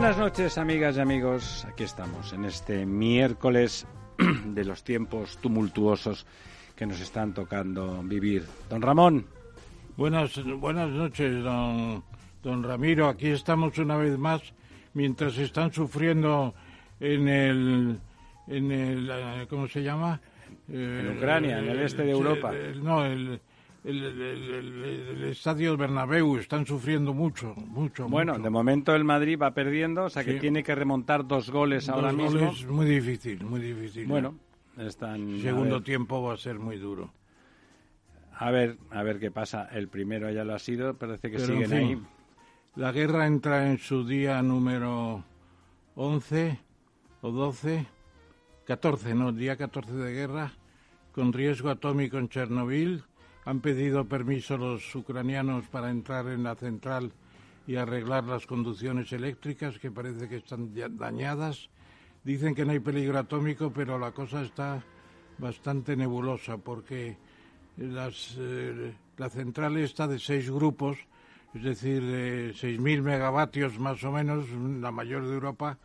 Buenas noches, amigas y amigos. Aquí estamos en este miércoles de los tiempos tumultuosos que nos están tocando vivir. Don Ramón. Buenas, buenas noches, don, don Ramiro. Aquí estamos una vez más mientras están sufriendo en el, en el eh, ¿cómo se llama? En Ucrania, en el este de Europa. no, el, el, el, estadio Bernabéu están sufriendo mucho, mucho. Bueno, de momento el Madrid va perdiendo, o sea que tiene que remontar dos goles ahora mismo. Es muy difícil, muy difícil. Bueno, están. Segundo tiempo va a ser muy duro. A ver, a ver qué pasa. El primero ya lo ha sido, parece que siguen ahí. La guerra entra en su día número 11 o 12, 14, no, día 14 de guerra, con riesgo atómico en Chernobyl han pedido permiso los ucranianos para entrar en la central y arreglar las conducciones eléctricas que parece que están dañadas. Dicen que no hay peligro atómico, pero la cosa está bastante nebulosa porque las, eh, la central está de seis grupos, es decir, de 6.000 megavatios más o menos, la mayor de Europa,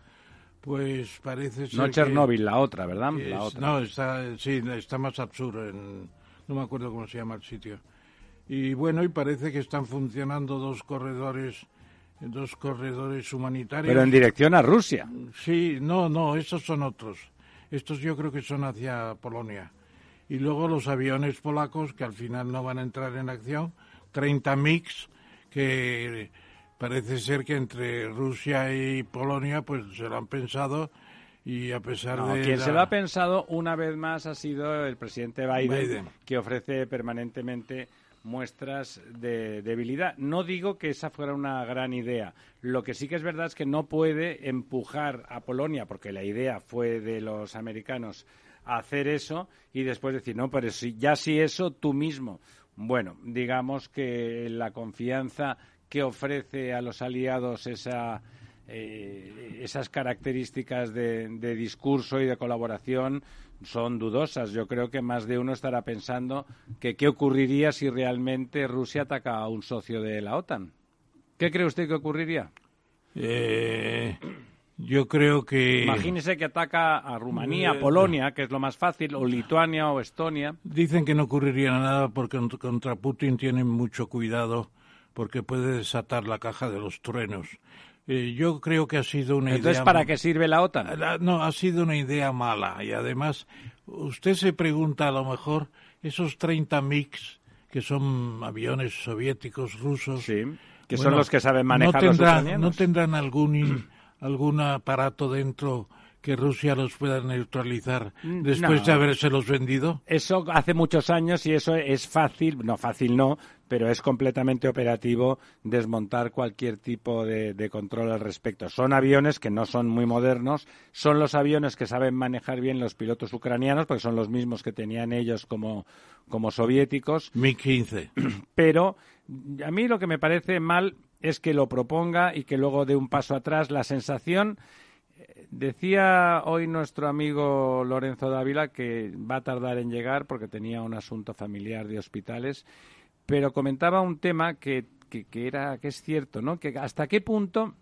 pues parece ser. No Chernóbil, la otra, ¿verdad? la otra. No, está, sí, está más absurdo en no me acuerdo cómo se llama el sitio. Y bueno, y parece que están funcionando dos corredores dos corredores humanitarios. Pero en dirección a Rusia. Sí, no, no, esos son otros. Estos yo creo que son hacia Polonia. Y luego los aviones polacos que al final no van a entrar en acción, 30 MiGs que parece ser que entre Rusia y Polonia pues se lo han pensado y a pesar de quien se lo ha pensado una vez más ha sido el presidente Biden, que ofrece permanentemente muestras de debilidad. No digo que esa fuera una gran idea. Lo que sí que es verdad es que no puede empujar a Polonia, porque la idea fue de los americanos, a hacer eso y después decir, no, pero si, ya si eso tú mismo. Bueno, digamos que la confianza que ofrece a los aliados esa eh, esas características de, discurso y de colaboración son dudosas. Yo creo que más de uno estará pensando que qué ocurriría si realmente Rusia ataca a un socio de la OTAN. ¿Qué cree usted que ocurriría? Eh, yo creo que. Imagínese que ataca a Rumanía, eh, Polonia, que es lo más fácil, o Lituania o Estonia. Dicen que no ocurriría nada porque contra Putin tienen mucho cuidado porque puede desatar la caja de los truenos. Eh, yo creo que ha sido una Entonces, idea. ¿para qué sirve la OTAN? no, ha sido una idea mala. Y además, usted se pregunta a lo mejor, esos 30 MiGs, que son aviones soviéticos, rusos. Sí, que son los que saben manejar no tendrán, ¿No tendrán algún, algún aparato dentro que Rusia los pueda neutralizar mm, después de de los vendido? Eso hace muchos años y eso es fácil, no fácil no, pero es completamente operativo desmontar cualquier tipo de, control al respecto. Son aviones que no son muy modernos, son los aviones que saben manejar bien los pilotos ucranianos, porque son los mismos que tenían ellos como, como soviéticos. Mi-15. Pero a mí lo que me parece mal es que lo proponga y que luego dé un paso atrás. La sensación Decía hoy nuestro amigo Lorenzo Dávila que va a tardar en llegar porque tenía un asunto familiar de hospitales, pero comentaba un tema que, que, era que es cierto, ¿no? Que hasta qué punto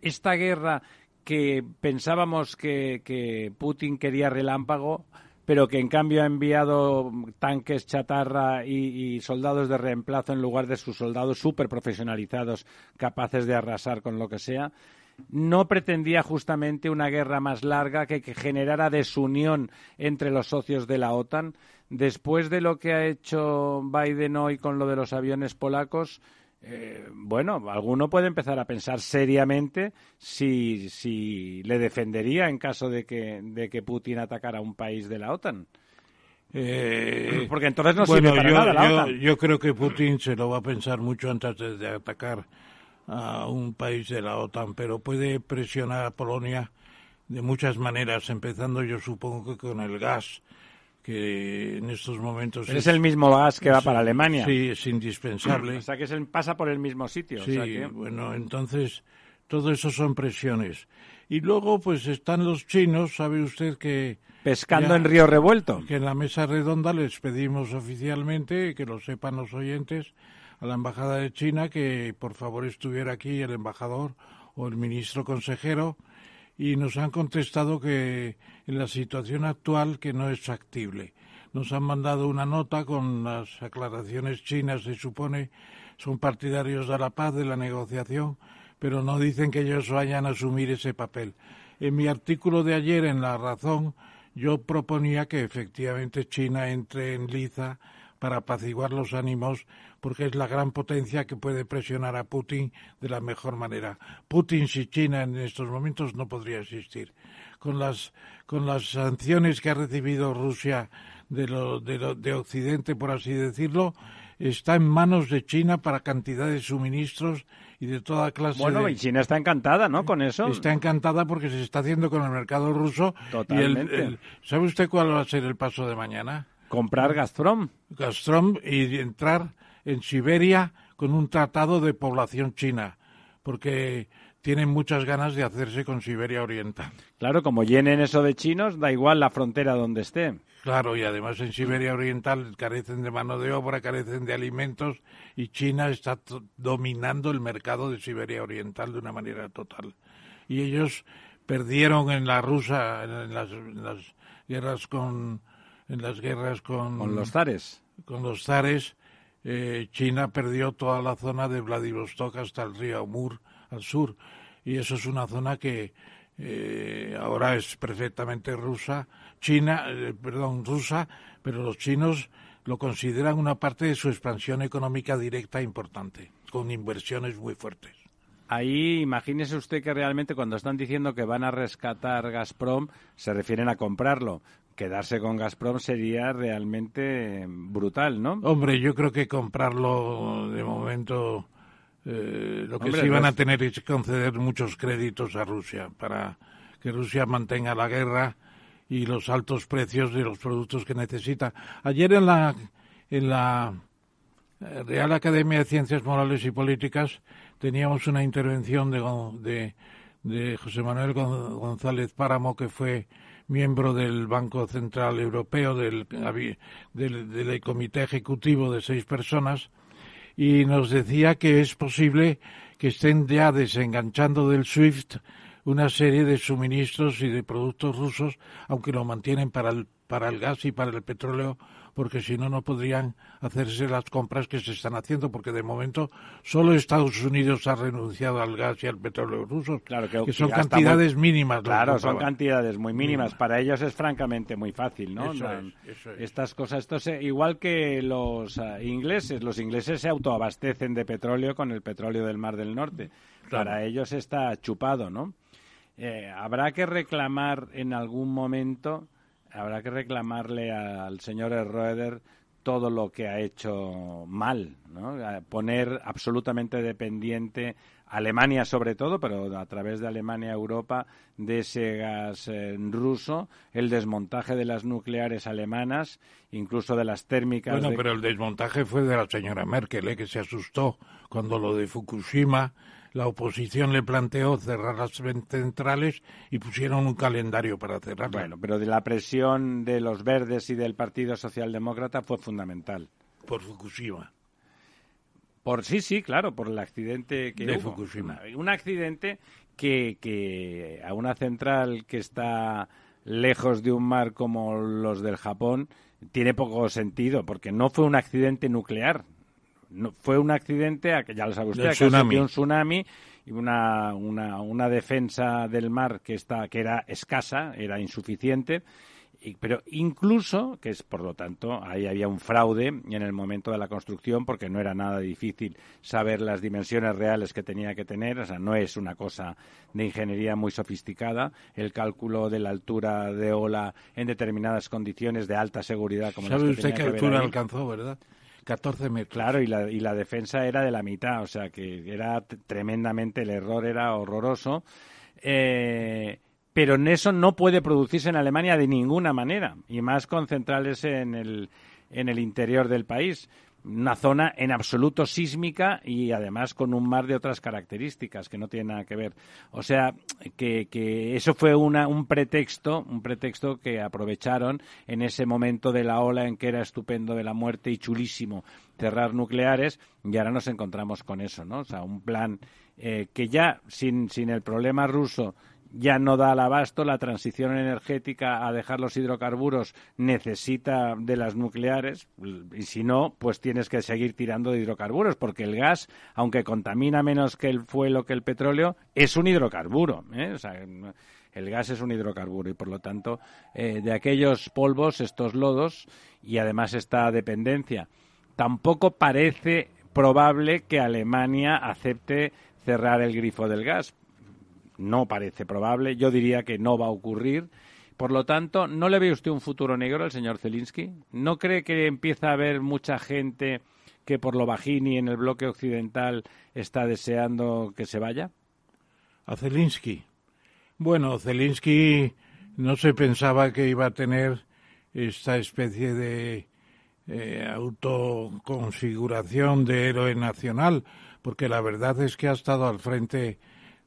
esta guerra que pensábamos que, Putin quería relámpago, pero que en cambio ha enviado tanques chatarra y, y, soldados de reemplazo en lugar de sus soldados súper profesionalizados capaces de arrasar con lo que sea no pretendía justamente una guerra más larga que, generara desunión entre los socios de la OTAN. Después de lo que ha hecho Biden hoy con lo de los aviones polacos, eh, bueno, alguno puede empezar a pensar seriamente si, si le defendería en caso de que, de que Putin atacara a un país de la OTAN. Eh, Porque entonces no sirve para yo, nada la yo- OTAN. yo creo que Putin se lo va a pensar mucho antes de, de atacar a un país de la OTAN, pero puede presionar a Polonia de muchas maneras, empezando yo supongo que con el gas, que en estos momentos Es el mismo gas que va para Alemania. Sí, es indispensable. O sea que es el- pasa por el mismo sitio. o Sí, sea que- bueno, entonces todo eso son presiones. Y luego pues están los chinos, sabe usted que pescando Ya. en río revuelto. que en la mesa redonda les pedimos oficialmente, que lo sepan los oyentes, a la Embajada de China que por favor estuviera aquí el embajador o el ministro consejero y nos han contestado que en la situación actual que no es factible. Nos han mandado una nota con las aclaraciones chinas, se supone, son partidarios de la paz, de la negociación, pero no dicen que ellos vayan a asumir ese papel. En mi artículo de ayer en La Razón, yo proponía que efectivamente China entre en liza para apaciguar los ánimos, porque es la gran potencia que puede presionar a Putin de la mejor manera. Putin sin China en estos momentos no podría existir. Con las, con las sanciones que ha recibido Rusia de, lo, de, lo- de Occidente, por así decirlo, está en manos de China para cantidad de suministros y de toda clase Bueno, de... y China está encantada, ¿no? Con eso. Está encantada porque se está haciendo con el mercado ruso. Y el- Totalmente. el- ¿Sabe usted cuál va a ser el paso de mañana? Comprar Gazprom. Gazprom y entrar en Siberia con un tratado de población china, porque tienen muchas ganas de hacerse con Siberia Oriental. Claro, como llenen eso de chinos, da igual la frontera donde esté. Claro, y además en Siberia Oriental carecen de mano de obra, carecen de alimentos y China está dominando el mercado de Siberia Oriental de una manera total. Y ellos perdieron en la rusa, en las, en las guerras con, en las guerras con, Con los zares. con los zares, eh, China perdió toda la zona de Vladivostok hasta el río Amur al sur. Y eso es una zona que eh, ahora es perfectamente rusa, China, eh, perdón, rusa, pero los chinos lo consideran una parte de su expansión económica directa importante, con inversiones muy fuertes. Ahí imagínese usted que realmente cuando están diciendo que van a rescatar Gazprom, se refieren a comprarlo. Quedarse con Gazprom sería realmente brutal, ¿no? Hombre, yo creo que comprarlo de momento eh, lo que Hombre, sí van a tener es conceder muchos créditos a Rusia para que Rusia mantenga la guerra y los altos precios de los productos que necesita. Ayer en la en la eh, Real Academia de Ciencias Morales y Políticas teníamos una intervención de, de, de José Manuel Gon- González Páramo, que fue miembro del Banco Central Europeo, del, del Comité Ejecutivo de seis personas, y nos decía que es posible que estén ya desenganchando del SWIFT una serie de suministros y de productos rusos, aunque lo mantienen para el, para el gas y para el petróleo, porque si no, no podrían hacerse las compras que se están haciendo, porque de momento solo Estados Unidos ha renunciado al gas y al petróleo rusos, Claro, que- que son cantidades mínimas. Claro, son cantidades muy mínimas. Para ellos es francamente muy fácil, ¿no? Eso Dan- es, eso es. Estas cosas, esto se- igual que los ah, ingleses, los ingleses se autoabastecen de petróleo con el petróleo del Mar del Norte. Claro. Para ellos está chupado, ¿no? Eh, habrá que reclamar en algún momento, habrá que reclamarle al señor Roeder todo lo que ha hecho mal, ¿no? Poner absolutamente dependiente Alemania sobre todo, pero a través de Alemania Europa de ese gas eh, ruso, el desmontaje de las nucleares alemanas, incluso de las térmicas. Bueno, de- pero el desmontaje fue de la señora Merkel, ¿eh? que se asustó cuando lo de Fukushima, la oposición le planteó cerrar las centrales y pusieron un calendario para cerrarlas. Bueno, pero de la presión de los verdes y del Partido Socialdemócrata fue fundamental. por Fukushima. Por sí, sí, claro, por el accidente que De hubo. Fukushima. Un accidente que, que a una central que está lejos de un mar como los del Japón tiene poco sentido, porque no fue un accidente nuclear. No, fue un accidente, a que ya lo sabe usted, causa tsunami. un tsunami y una, una, una defensa del mar que, está, que era escasa, era insuficiente pero incluso, que es por lo tanto, ahí había un fraude en el momento de la construcción porque no era nada difícil saber las dimensiones reales que tenía que tener, o sea, no es una cosa de ingeniería muy sofisticada, el cálculo de la altura de ola en determinadas condiciones de alta seguridad como ¿Sabe las que usted qué que altura ahí. alcanzó, verdad? 14 metros. Claro, y la, y la defensa era de la mitad, o sea que era tremendamente, el error era horroroso. Eh, pero en eso no puede producirse en Alemania de ninguna manera, y más con centrales en el, en el interior del país. Una zona en absoluto sísmica y además con un mar de otras características que no tienen nada que ver. O sea, que, que eso fue una, un pretexto, un pretexto que aprovecharon en ese momento de la ola en que era estupendo de la muerte y chulísimo cerrar nucleares y ahora nos encontramos con eso, ¿no? O sea, un plan eh, que ya sin, sin el problema ruso ya no da al abasto, la transición energética a dejar los hidrocarburos necesita de las nucleares y si no, pues tienes que seguir tirando de hidrocarburos porque el gas, aunque contamina menos que el fuelo que el petróleo, es un hidrocarburo. ¿eh? El gas es un hidrocarburo y por lo tanto eh, de aquellos polvos, estos lodos y además esta dependencia, tampoco parece probable que Alemania acepte cerrar el grifo del gas no parece probable. Yo diría que no va a ocurrir. Por lo tanto, ¿no le ve usted un futuro negro al señor Zelinsky? ¿No cree que empieza a haber mucha gente que por lo bajini en el bloque occidental está deseando que se vaya? A Zelinsky. Bueno, Zelinsky no se pensaba que iba a tener esta especie de eh, autoconfiguración de héroe nacional, porque la verdad es que ha estado al frente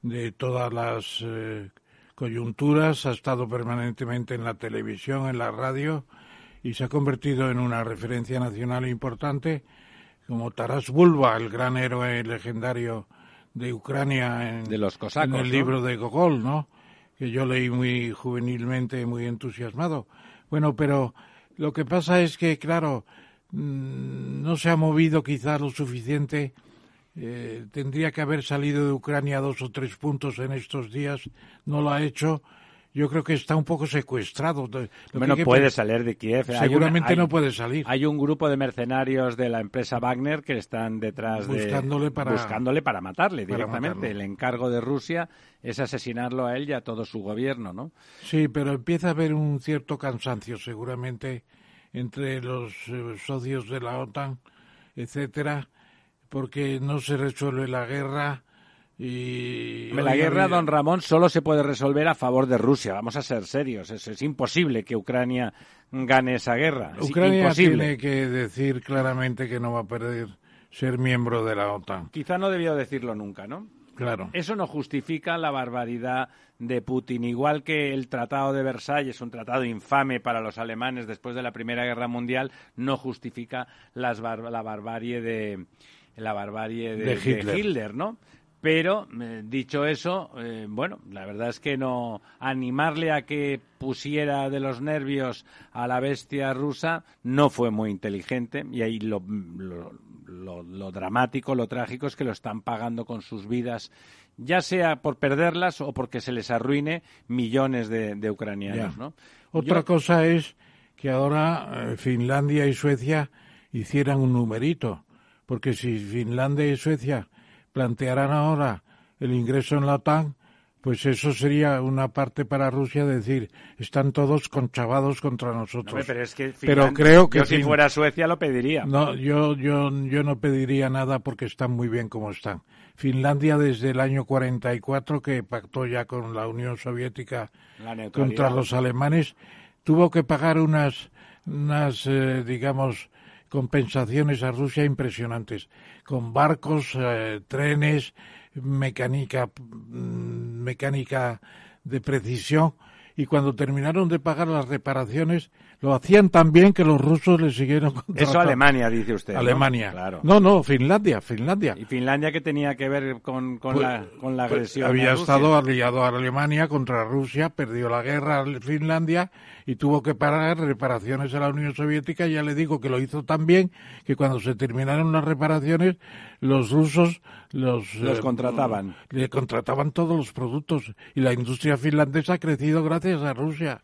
de todas las eh, coyunturas, ha estado permanentemente en la televisión, en la radio y se ha convertido en una referencia nacional importante, como Taras Bulba, el gran héroe legendario de Ucrania en, de los cosacos, en el ¿no? libro de Gogol, ¿no? Que yo leí muy juvenilmente, muy entusiasmado. Bueno, pero lo que pasa es que, claro, mm, no se ha movido quizá lo suficiente eh, tendría que haber salido de Ucrania dos o tres puntos en estos días, no lo ha hecho. Yo creo que está un poco secuestrado. Lo bueno, puede salir de Kiev. Seguramente hay un, hay, no puede salir. Hay un grupo de mercenarios de la empresa Wagner que están detrás buscándole de para, buscándole para matarle para directamente. Matarlo. El encargo de Rusia es asesinarlo a él y a todo su gobierno, ¿no? Sí, pero empieza a haber un cierto cansancio, seguramente, entre los eh, socios de la OTAN, etcétera porque no se resuelve la guerra y la guerra, don Ramón, solo se puede resolver a favor de Rusia. Vamos a ser serios. Es, es imposible que Ucrania gane esa guerra. Es Ucrania imposible. tiene que decir claramente que no va a perder ser miembro de la OTAN. Quizá no debió decirlo nunca, ¿no? Claro. Eso no justifica la barbaridad de Putin. Igual que el Tratado de Versalles, un tratado infame para los alemanes después de la Primera Guerra Mundial, no justifica las bar la barbarie de la barbarie de, de, Hitler. de Hitler, ¿no? Pero, eh, dicho eso, eh, bueno, la verdad es que no animarle a que pusiera de los nervios a la bestia rusa no fue muy inteligente y ahí lo, lo, lo, lo dramático, lo trágico es que lo están pagando con sus vidas, ya sea por perderlas o porque se les arruine millones de, de ucranianos, ya. ¿no? Otra Yo... cosa es que ahora eh, Finlandia y Suecia hicieran un numerito, porque si Finlandia y Suecia plantearán ahora el ingreso en la OTAN, pues eso sería una parte para Rusia decir, están todos conchavados contra nosotros. No, pero, es que pero creo que yo si fuera Suecia lo pediría. No, yo, yo, yo no pediría nada porque están muy bien como están. Finlandia desde el año 44 que pactó ya con la Unión Soviética contra los alemanes tuvo que pagar unas, unas eh, digamos, compensaciones a Rusia impresionantes, con barcos, eh, trenes, mecánica, mecánica de precisión, y cuando terminaron de pagar las reparaciones, lo hacían tan bien que los rusos le siguieron contratando. Eso Alemania, dice usted. Alemania. ¿no? Claro. No, no, Finlandia, Finlandia. ¿Y Finlandia qué tenía que ver con, con, pues, la, con la, agresión? Pues había a estado aliado a Alemania contra Rusia, perdió la guerra Finlandia y tuvo que pagar reparaciones a la Unión Soviética. Ya le digo que lo hizo tan bien que cuando se terminaron las reparaciones, los rusos los, los eh, contrataban. Le contrataban todos los productos y la industria finlandesa ha crecido gracias a Rusia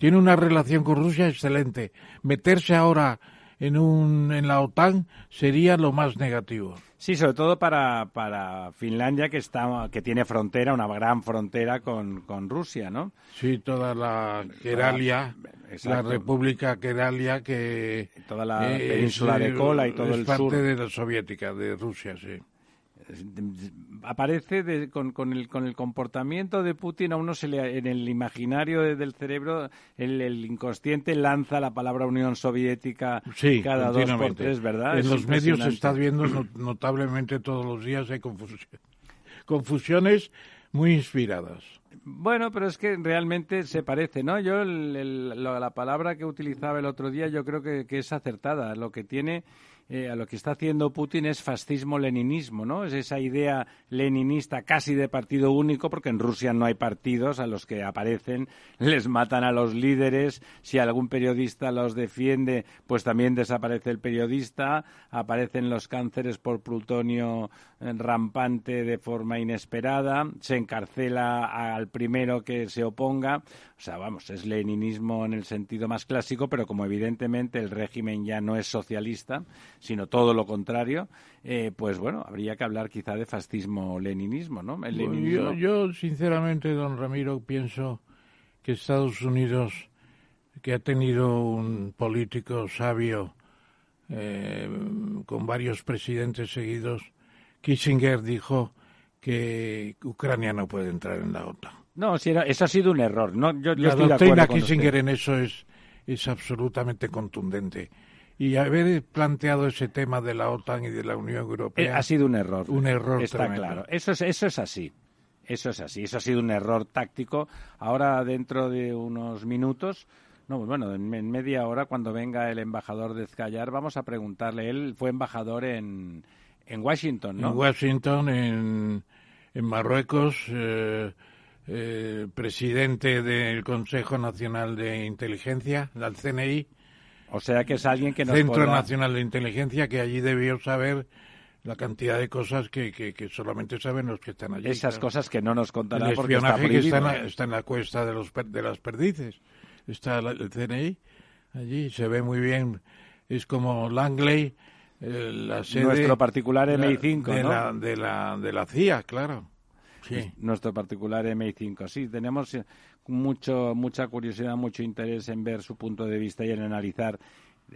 tiene una relación con Rusia excelente. Meterse ahora en, un, en la OTAN sería lo más negativo. Sí, sobre todo para, para Finlandia, que, está, que tiene frontera, una gran frontera con, con Rusia, ¿no? Sí, toda la Keralia, la República Keralia, que... Toda la península de Kola y todo es el parte de la soviética, de Rusia, sí aparece con, con, el, con el comportamiento de Putin a uno se le, en el imaginario del cerebro el, inconsciente lanza la palabra Unión Soviética cada dos por tres, ¿verdad? En los medios se está viendo notablemente todos los días hay confusiones muy inspiradas. Bueno, pero es que realmente se parece, ¿no? Yo la palabra que utilizaba el otro día yo creo que, que es acertada. Lo que tiene eh, a lo que está haciendo Putin es fascismo-leninismo, ¿no? Es esa idea leninista casi de partido único, porque en Rusia no hay partidos a los que aparecen, les matan a los líderes, si algún periodista los defiende, pues también desaparece el periodista, aparecen los cánceres por plutonio rampante de forma inesperada, se encarcela al primero que se oponga, o sea, vamos, es leninismo en el sentido más clásico, pero como evidentemente el régimen ya no es socialista, sino todo lo contrario, eh, pues bueno, habría que hablar quizá de fascismo-leninismo, ¿no? Yo, sinceramente, don Ramiro, pienso que Estados Unidos, que ha tenido un político sabio eh, con varios presidentes seguidos, Kissinger dijo que Ucrania no puede entrar en la OTAN. No, si eso ha sido un error. No, yo, la doctrina Kissinger en eso es, es absolutamente contundente y haber planteado ese tema de la OTAN y de la Unión Europea eh, ha sido un error. Un error está claro. Eso es eso es así. Eso es así. Eso ha sido un error táctico. Ahora dentro de unos minutos no, bueno, en, media hora cuando venga el embajador de Zcayar vamos a preguntarle. Él fue embajador en, en Washington, ¿no? En Washington, en, en Marruecos, eh, eh, presidente del Consejo Nacional de Inteligencia, del CNI, o sea que es alguien que nos Centro Nacional de Inteligencia, que allí debió saber la cantidad de cosas que, que, solamente saben los que están allí. Esas cosas que no nos contarán el porque está que está en, la, está en la cuesta de, los, de las perdices. Está el CNI allí, se ve muy bien. Es como Langley, eh, la sede... Nuestro particular MI5, de, ¿no? la, de, la, de la CIA, claro. Sí. Nuestro particular MI5. Sí, tenemos mucho, mucha curiosidad, mucho interés en ver su punto de vista y en analizar,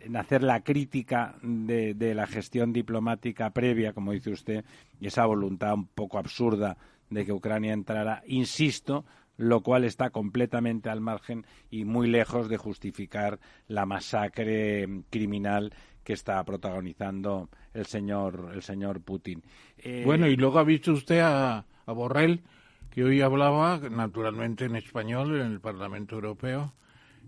en hacer la crítica de, de la gestión diplomática previa, como dice usted, y esa voluntad un poco absurda de que Ucrania entrara, insisto, lo cual está completamente al margen y muy lejos de justificar la masacre criminal que está protagonizando el señor el señor Putin. Eh, bueno, y luego ha visto usted a, a Borrell que hoy hablaba naturalmente en español en el Parlamento Europeo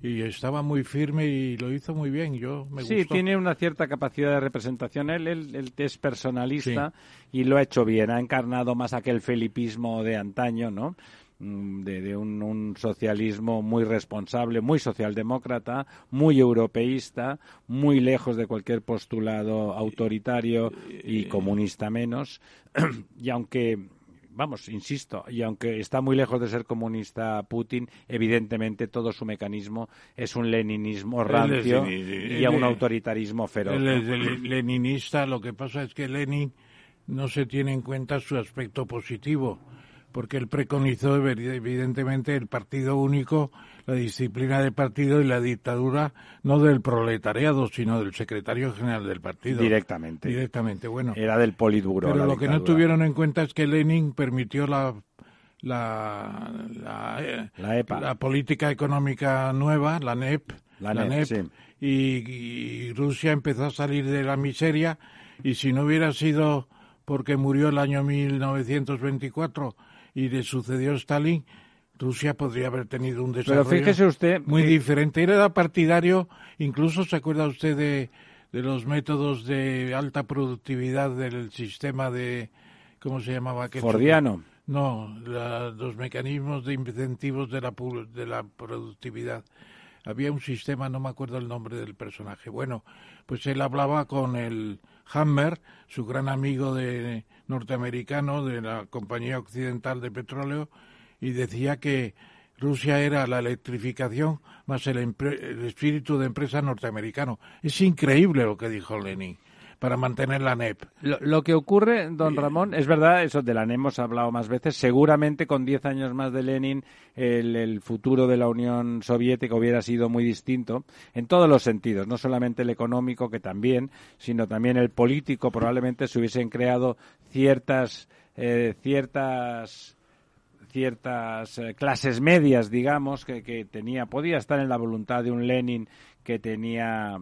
y estaba muy firme y lo hizo muy bien. Yo me sí, tiene una cierta capacidad de representación. Él, él, es personalista y lo ha hecho bien. Ha encarnado más aquel felipismo de antaño, ¿no? Mm, de, un, socialismo muy responsable, muy socialdemócrata, muy europeísta, muy lejos de cualquier postulado autoritario y comunista menos. y aunque vamos, insisto, y aunque está muy lejos de ser comunista Putin, evidentemente todo su mecanismo es un leninismo rancio y a un autoritarismo feroz. es leninista, lo que pasa es que Lenin no se tiene en cuenta su aspecto positivo porque él preconizó evidentemente el partido único, la disciplina de partido y la dictadura no del proletariado, sino del secretario general del partido. Directamente. Directamente, bueno. Era del Politburo. Pero lo que no tuvieron en cuenta es que Lenin permitió la la, la, la, EPA. la política económica nueva, la NEP, la, NEP, e y, y Rusia empezó a salir de la miseria y si no hubiera sido porque murió el año 1924 y le sucedió Stalin, Rusia podría haber tenido un desarrollo usted, muy diferente. Era partidario, incluso se acuerda usted de, de los métodos de alta productividad del sistema de, ¿cómo se llamaba? Fordiano. No, los mecanismos de incentivos de la, de la productividad. Había un sistema, no me acuerdo el nombre del personaje. Bueno, pues él hablaba con el Hammer, su gran amigo de, norteamericano de la Compañía Occidental de Petróleo y decía que Rusia era la electrificación más el, espíritu de empresa norteamericano. Es increíble lo que dijo Lenin para mantener la NEP. Lo, que ocurre, don Ramón, es verdad, eso de la NEP hemos hablado más veces, seguramente con diez años más de Lenin el, futuro de la Unión Soviética hubiera sido muy distinto en todos los sentidos, no solamente el económico, que también, sino también el político, probablemente se hubiesen creado ciertas, eh, ciertas ciertas eh, clases medias, digamos, que, que, tenía, podía estar en la voluntad de un Lenin que tenía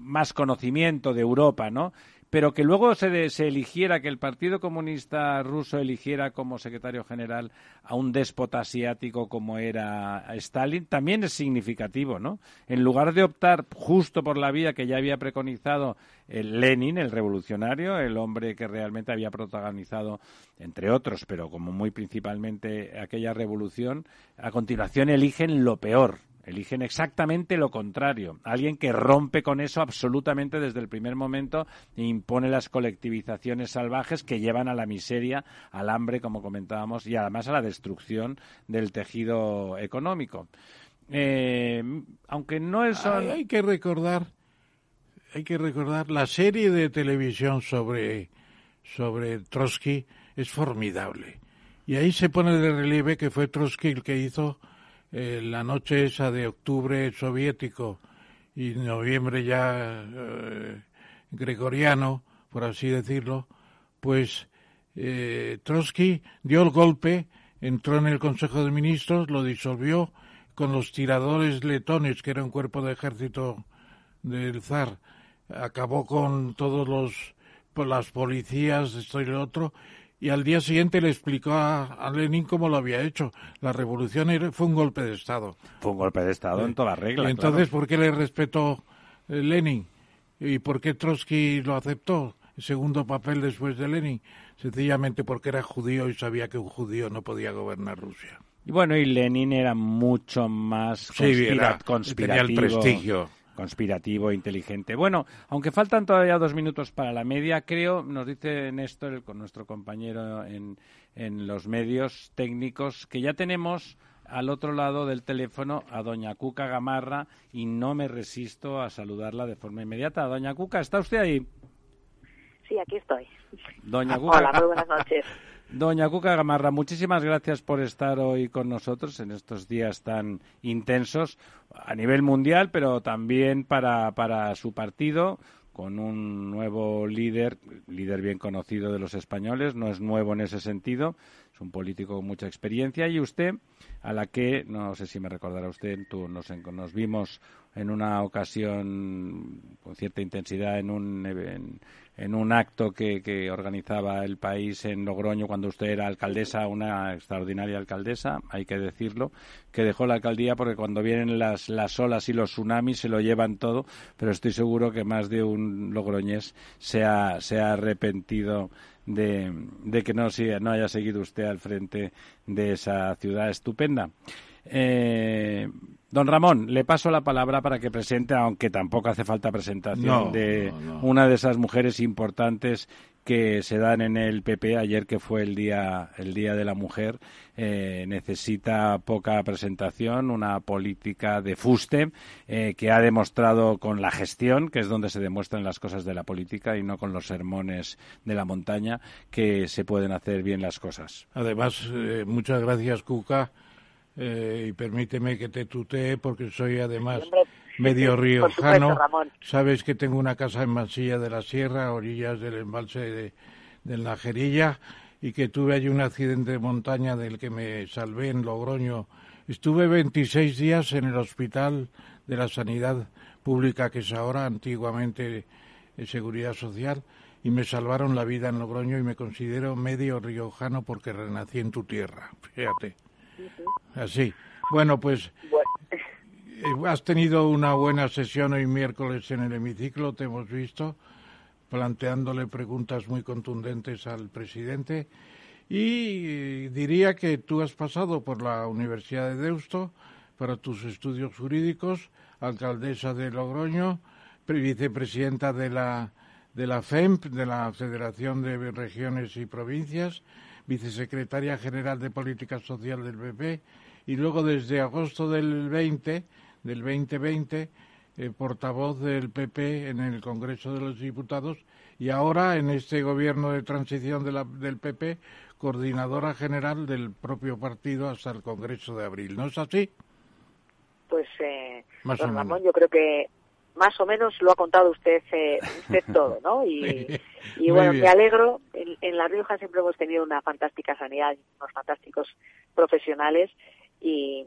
más conocimiento de Europa, ¿no? Pero que luego se, eligiera, que el Partido Comunista Ruso eligiera como secretario general a un déspota asiático como era Stalin, también es significativo, ¿no? En lugar de optar justo por la vía que ya había preconizado el Lenin, el revolucionario, el hombre que realmente había protagonizado, entre otros, pero como muy principalmente aquella revolución, a continuación eligen lo peor, Eligen exactamente lo contrario. Alguien que rompe con eso absolutamente desde el primer momento e impone las colectivizaciones salvajes que llevan a la miseria, al hambre, como comentábamos, y además a la destrucción del tejido económico. Eh, aunque no es. Hay, que recordar. Hay que recordar la serie de televisión sobre, sobre Trotsky es formidable. Y ahí se pone de relieve que fue Trotsky el que hizo eh, la noche esa de octubre soviético y noviembre ya eh, gregoriano, por así decirlo, pues eh, Trotsky dio el golpe, entró en el Consejo de Ministros, lo disolvió con los tiradores letones, que era un cuerpo de ejército del zar, acabó con todos los las policías, esto y lo otro, y al día siguiente le explicó a, Lenin cómo lo había hecho. La revolución fue un golpe de Estado. Fue un golpe de Estado en toda regla. Entonces, ¿por qué le respetó eh, Lenin? ¿Y por qué Trotsky lo aceptó? El segundo papel después de Lenin. Sencillamente porque era judío y sabía que un judío no podía gobernar Rusia. Y bueno, y Lenin era mucho más conspirativo. Tenía el prestigio conspirativo, inteligente. Bueno, aunque faltan todavía dos minutos para la media, creo, nos dice Néstor, con nuestro compañero en, en los medios técnicos, que ya tenemos al otro lado del teléfono a doña Cuca Gamarra y no me resisto a saludarla de forma inmediata. Doña Cuca, ¿está usted ahí? Sí, aquí estoy. Doña Cuca. Hola, muy buenas noches. Doña Cuca Gamarra, muchísimas gracias por estar hoy con nosotros en estos días tan intensos a nivel mundial, pero también para, para su partido, con un nuevo líder, líder bien conocido de los españoles, no es nuevo en ese sentido, es un político con mucha experiencia y usted, a la que, no sé si me recordará usted, tú, nos, nos vimos en una ocasión con cierta intensidad en un, en, un acto que, que, organizaba el país en Logroño cuando usted era alcaldesa, una extraordinaria alcaldesa, hay que decirlo, que dejó la alcaldía porque cuando vienen las, las olas y los tsunamis se lo llevan todo, pero estoy seguro que más de un logroñés se ha, se ha arrepentido de, de que no, no haya seguido usted al frente de esa ciudad estupenda. Eh, don Ramón, le paso la palabra para que presente, aunque tampoco hace falta presentación, de una de esas mujeres importantes que se dan en el PP ayer que fue el día el día de la mujer. Eh, necesita poca presentación una política de fuste eh, que ha demostrado con la gestión que es donde se demuestran las cosas de la política y no con los sermones de la montaña que se pueden hacer bien las cosas. Además muchas gracias Cuca eh, y permíteme que te tutee porque soy además medio riojano. Sabes que tengo una casa en Mansilla de la Sierra, a orillas del embalse de, de Najerilla, y que tuve allí un accidente de montaña del que me salvé en Logroño. Estuve 26 días en el hospital de la sanidad pública, que es ahora antiguamente de Seguridad Social, y me salvaron la vida en Logroño y me considero medio riojano porque renací en tu tierra. Fíjate. Así. Bueno, pues eh, has tenido una buena sesión hoy miércoles en el hemiciclo, te hemos visto, planteándole preguntas muy contundentes al presidente. Y diría que tú has pasado por la Universidad de Deusto para tus estudios jurídicos, alcaldesa de Logroño, vicepresidenta de la, de la FEMP, de la Federación de Regiones y Provincias, vicesecretaria general de Política Social del PP, y luego desde agosto del 20, del 2020, eh, portavoz del PP en el Congreso de los Diputados y ahora en este gobierno de transición del PP, coordinadora general del propio partido hasta el Congreso de abril. ¿No es así? Pues, eh, don Ramón, yo creo que más o menos lo ha contado usted, eh, usted todo, ¿no? Y, bueno, me alegro. En, La Rioja siempre hemos tenido una fantástica sanidad, unos fantásticos profesionales y,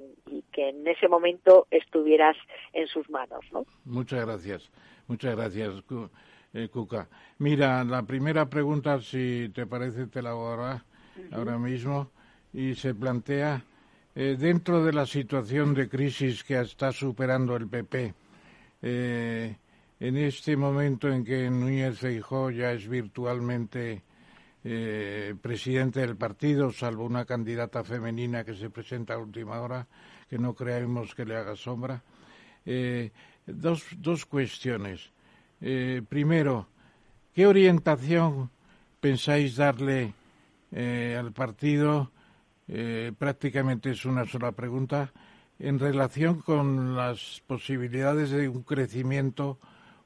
que en ese momento estuvieras en sus manos, ¿no? Muchas gracias, muchas gracias, eh, Cuca. Mira, la primera pregunta, si te parece, te la ahora, ahora mismo y se plantea eh, dentro de la situación de crisis que está superando el PP eh, en este momento en que Núñez Feijó ya es virtualmente eh, presidente del partido, salvo una candidata femenina que se presenta a última hora, que no creemos que le haga sombra. Eh, dos, dos cuestiones. primero, ¿qué orientación pensáis darle al partido? prácticamente es una sola pregunta en relación con las posibilidades de un crecimiento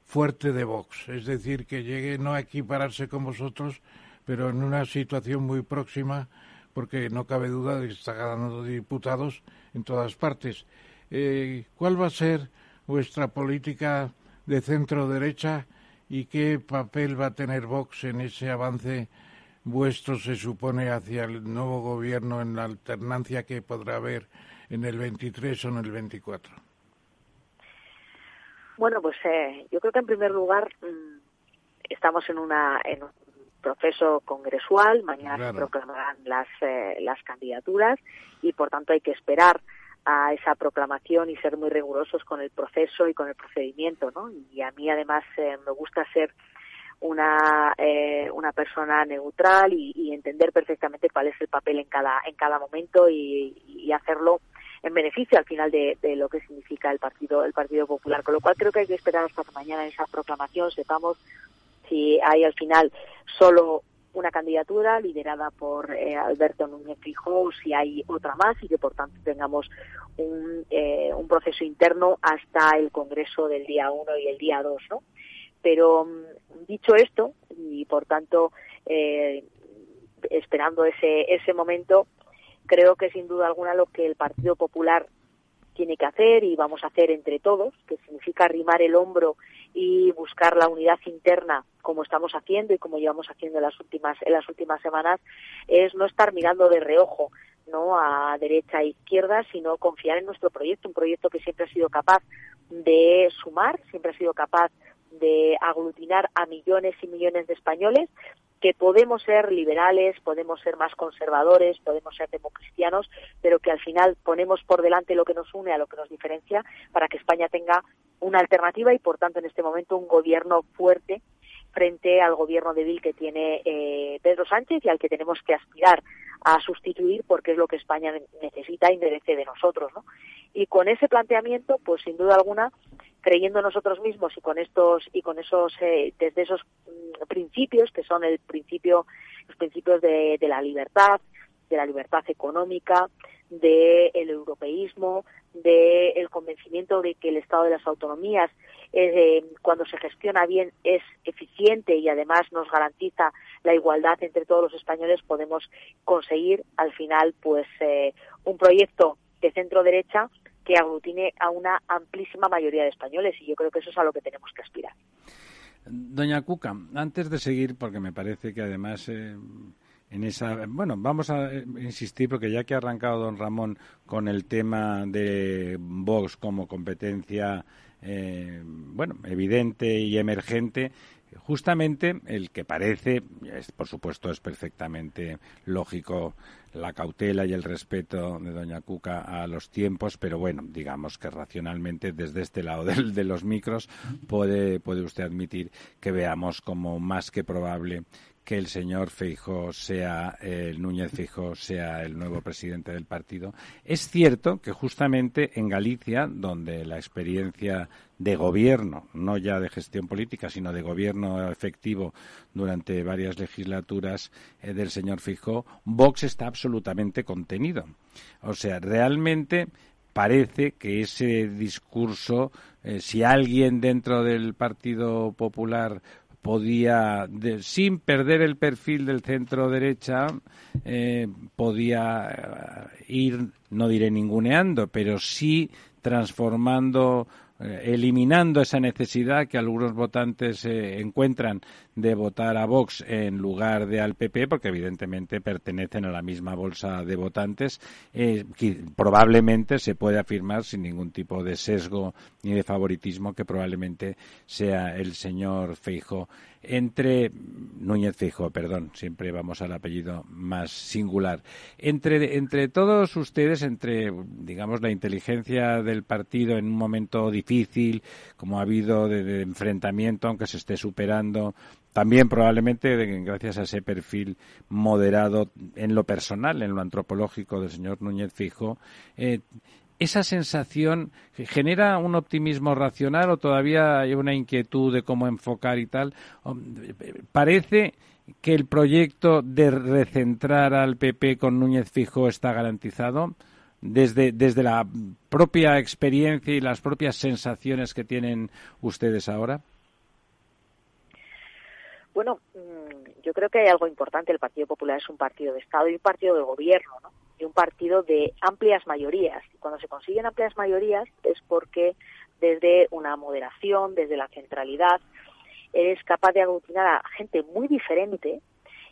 fuerte de Vox, es decir, que llegue no a equipararse con vosotros, pero en una situación muy próxima, porque no cabe duda de que está ganando diputados en todas partes. Eh, ¿Cuál va a ser vuestra política de centro-derecha y qué papel va a tener Vox en ese avance vuestro, se supone, hacia el nuevo gobierno en la alternancia que podrá haber en el 23 o en el 24? Bueno, pues eh, yo creo que en primer lugar mm, estamos en, una, en un proceso congresual, mañana se proclamarán las, eh, las candidaturas y por tanto hay que esperar a esa proclamación y ser muy rigurosos con el proceso y con el procedimiento, ¿no? Y a mí además eh, me gusta ser una una persona neutral y, entender perfectamente cuál es el papel en cada en cada momento y, y hacerlo en beneficio al final de, lo que significa el partido el Partido Popular. Con lo cual creo que hay que esperar hasta mañana esa proclamación sepamos si hay al final solo una candidatura liderada por eh, Alberto Núñez Fijó, si hay otra más y que por tanto tengamos un, eh, un proceso interno hasta el Congreso del día 1 y el día 2, ¿no? Pero mm, dicho esto, y por tanto eh, esperando ese, ese momento, creo que sin duda alguna lo que el Partido Popular tiene que hacer y vamos a hacer entre todos, que significa arrimar el hombro y buscar la unidad interna como estamos haciendo y como llevamos haciendo en las últimas en las últimas semanas es no estar mirando de reojo a derecha e izquierda, sino confiar en nuestro proyecto, un proyecto que siempre ha sido capaz de sumar, siempre ha sido capaz de aglutinar a millones y millones de españoles que podemos ser liberales, podemos ser más conservadores, podemos ser democristianos, pero que al final ponemos por delante lo que nos une a lo que nos diferencia para que España tenga una alternativa y, por tanto, en este momento un gobierno fuerte frente al gobierno débil que tiene eh, Pedro Sánchez y al que tenemos que aspirar a sustituir porque es lo que España necesita y merece de nosotros, ¿no? Y con ese planteamiento, pues sin duda alguna, creyendo nosotros mismos y con estos y con esos eh, desde esos mm, principios que son el principio los principios de, la libertad de la libertad económica del europeísmo del convencimiento de que el estado de las autonomías eh, cuando se gestiona bien es eficiente y además nos garantiza la igualdad entre todos los españoles podemos conseguir al final pues eh, un proyecto de centro derecha que aglutine a una amplísima mayoría de españoles y yo creo que eso es a lo que tenemos que aspirar. Doña Cuca, antes de seguir, porque me parece que además eh, en esa. Bueno, vamos a eh, insistir, porque ya que ha arrancado don Ramón con el tema de Vox como competencia, eh, bueno, evidente y emergente, justamente el que parece, por supuesto es perfectamente lógico la cautela y el respeto de doña Cuca a los tiempos, pero bueno, digamos que racionalmente desde este lado de los micros puede, puede usted admitir que veamos como más que probable que el señor Feijo sea el Núñez Feijo sea el nuevo presidente del partido. Es cierto que justamente en Galicia, donde la experiencia de gobierno, no ya de gestión política, sino de gobierno efectivo durante varias legislaturas eh, del señor Feijo, Vox está absolutamente contenido. O sea, realmente parece que ese discurso, eh, si alguien dentro del Partido Popular podía, sin perder el perfil del centro derecha, eh, podía eh, ir, no diré ninguneando, pero sí transformando eh, eliminando esa necesidad que algunos votantes encuentran de votar a Vox en lugar de al PP, porque evidentemente pertenecen a la misma bolsa de votantes, eh, probablemente se puede afirmar sin ningún tipo de sesgo ni de favoritismo que probablemente sea el señor Feijo entre Núñez Feijo, perdón, siempre vamos al apellido más singular. Entre, entre todos ustedes, entre, digamos, la inteligencia del partido en un momento difícil, como ha habido de, enfrentamiento, aunque se esté superando, también probablemente gracias a ese perfil moderado en lo personal, en lo antropológico del señor Núñez Fijo, eh, esa sensación genera un optimismo racional o todavía hay una inquietud de cómo enfocar y tal. Parece que el proyecto de recentrar al PP con Núñez Fijo está garantizado desde, desde la propia experiencia y las propias sensaciones que tienen ustedes ahora. Bueno, mm, yo creo que hay algo importante. El Partido Popular es un partido de Estado y un partido de gobierno, ¿no? Y un partido de amplias mayorías. Y cuando se consiguen amplias mayorías es porque desde una moderación, desde la centralidad, es capaz de aglutinar a gente muy diferente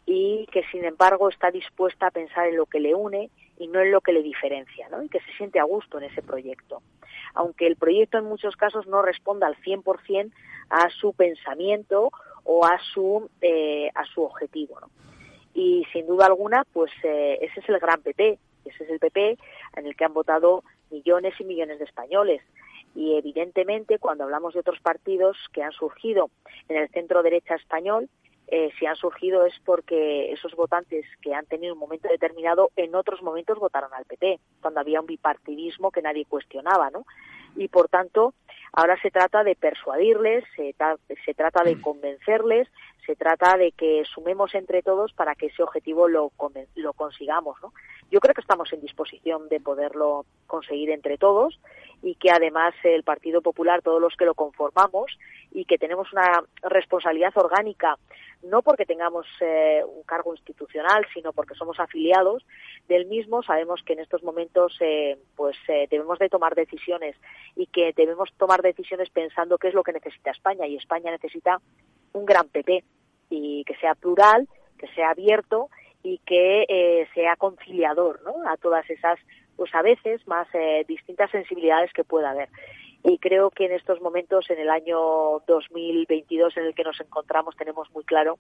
y que sin embargo está dispuesta a pensar en lo que le une y no en lo que le diferencia, ¿no? Y que se siente a gusto en ese proyecto. Aunque el proyecto en muchos casos no responda al 100% a su pensamiento o a su, eh, a su objetivo. ¿no? Y sin duda alguna, pues eh, ese es el gran PP, ese es el PP en el que han votado millones y millones de españoles. Y evidentemente, cuando hablamos de otros partidos que han surgido en el centro derecha español, eh, si han surgido es porque esos votantes que han tenido un momento determinado en otros momentos votaron al PP, cuando había un bipartidismo que nadie cuestionaba, ¿no? Y por tanto, ahora se trata de persuadirles, se, se trata de mm. convencerles, se trata de que sumemos entre todos para que ese objetivo lo, lo consigamos, ¿no? Yo creo que estamos en disposición de poderlo conseguir entre todos y que además el Partido Popular, todos los que lo conformamos y que tenemos una responsabilidad orgánica, no porque tengamos eh, un cargo institucional, sino porque somos afiliados del mismo, sabemos que en estos momentos eh, pues eh, debemos de tomar decisiones y que debemos tomar decisiones pensando qué es lo que necesita España y España necesita un gran PP y que sea plural, que sea abierto y que sea conciliador ¿no? a todas esas pues a veces más eh, distintas sensibilidades que pueda haber. Y creo que en estos momentos, en el año 2022 en el que nos encontramos, tenemos muy claro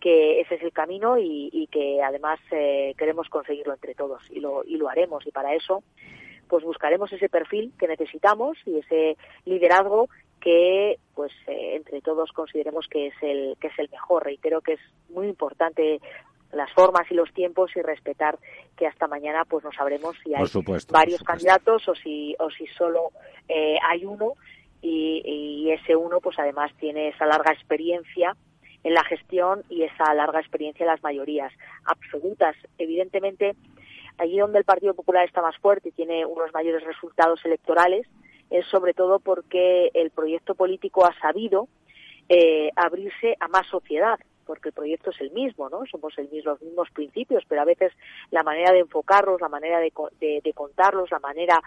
que ese es el camino y, que además eh, queremos conseguirlo entre todos y lo, y lo haremos. Y para eso, pues buscaremos ese perfil que necesitamos y ese liderazgo que pues eh, entre todos consideremos que es el que es el mejor reitero que es muy importante las formas y los tiempos y respetar que hasta mañana pues no sabremos si hay varios candidatos o si o si solo eh, hay uno. Y, ese uno pues además tiene esa larga experiencia en la gestión y esa larga experiencia en las mayorías absolutas. Evidentemente allí donde el Partido Popular está más fuerte y tiene unos mayores resultados electorales es sobre todo porque el proyecto político ha sabido eh, abrirse a más sociedad porque el proyecto es el mismo, ¿no? Somos el mismo, los mismos principios, pero a veces la manera de enfocarlos, la manera de, de, contarlos, la manera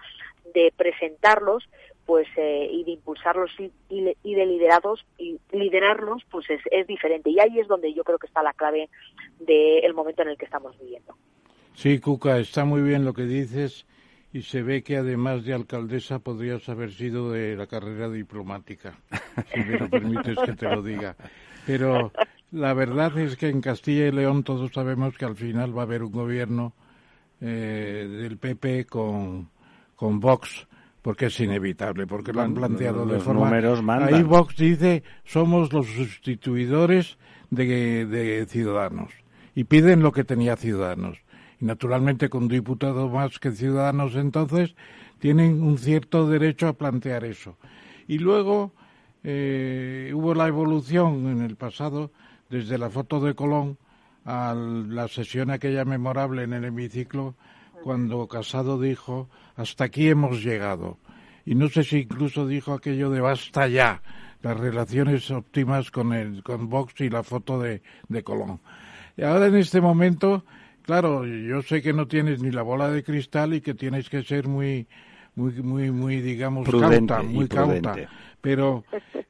de presentarlos, pues eh, y de impulsarlos y, y, de liderarlos y liderarlos, pues es, diferente. Y ahí es donde yo creo que está la clave del momento en el que estamos viviendo. Sí, Cuca, está muy bien lo que dices y se ve que además de alcaldesa podrías haber sido de la carrera diplomática, si me lo permites que te lo diga. Pero la verdad es que en Castilla y León todos sabemos que al final va a haber un gobierno eh, del PP con, con Vox, porque es inevitable, porque lo han planteado de forma... Ahí Vox dice, somos los sustituidores de, de Ciudadanos, y piden lo que tenía Ciudadanos. Y naturalmente con diputados más que Ciudadanos entonces tienen un cierto derecho a plantear eso. Y luego eh, hubo la evolución en el pasado, desde la foto de Colón a la sesión aquella memorable en el hemiciclo, cuando Casado dijo, hasta aquí hemos llegado. Y no sé si incluso dijo aquello de basta ya, las relaciones óptimas con, el, con Vox y la foto de, de Colón. Y ahora en este momento, claro, yo sé que no tienes ni la bola de cristal y que tienes que ser muy, muy, muy, muy, digamos, cauta, muy cauta. Pero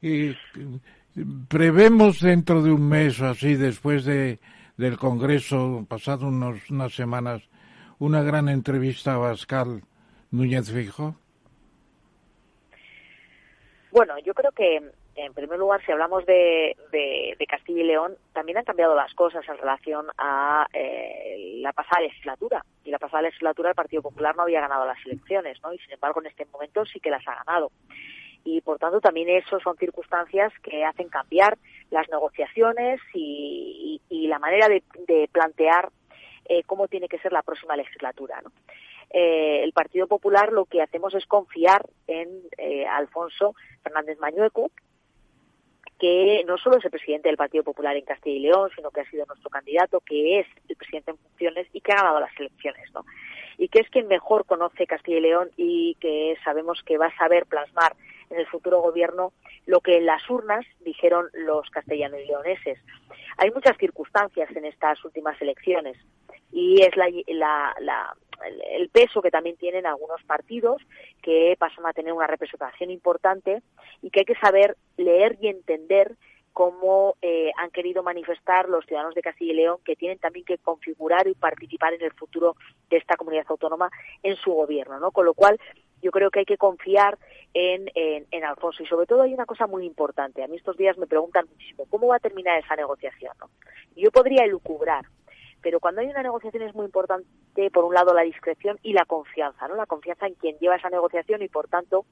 prevemos dentro de un mes o así, después de, del Congreso, pasado unos, unas semanas, una gran entrevista a Pascal Núñez Fijo. Bueno, yo creo que en primer lugar, si hablamos de, de, Castilla y León, también han cambiado las cosas en relación a eh, la pasada legislatura. Y la pasada legislatura el Partido Popular no había ganado las elecciones, ¿no? Y sin embargo, en este momento sí que las ha ganado. Y por tanto, también eso son circunstancias que hacen cambiar las negociaciones y, la manera de, plantear eh, cómo tiene que ser la próxima legislatura, ¿no? Eh, el Partido Popular lo que hacemos es confiar en Alfonso Fernández Mañueco, que no solo es el presidente del Partido Popular en Castilla y León, sino que ha sido nuestro candidato, que es el presidente en funciones y que ha ganado las elecciones, ¿no? Y que es quien mejor conoce Castilla y León y que sabemos que va a saber plasmar en el futuro gobierno lo que en las urnas dijeron los castellanos y leoneses. Hay muchas circunstancias en estas últimas elecciones y es la, la, el peso que también tienen algunos partidos que pasan a tener una representación importante y que hay que saber leer y entender cómo eh, han querido manifestar los ciudadanos de Castilla y León que tienen también que configurar y participar en el futuro de esta comunidad autónoma en su gobierno, ¿no? Con lo cual yo creo que hay que confiar en, en, Alfonso y sobre todo hay una cosa muy importante. A mí estos días me preguntan muchísimo cómo va a terminar esa negociación. ¿no? Yo podría elucubrar pero cuando hay una negociación es muy importante, por un lado, la discreción y la confianza, ¿no? La confianza en quien lleva esa negociación y, por tanto,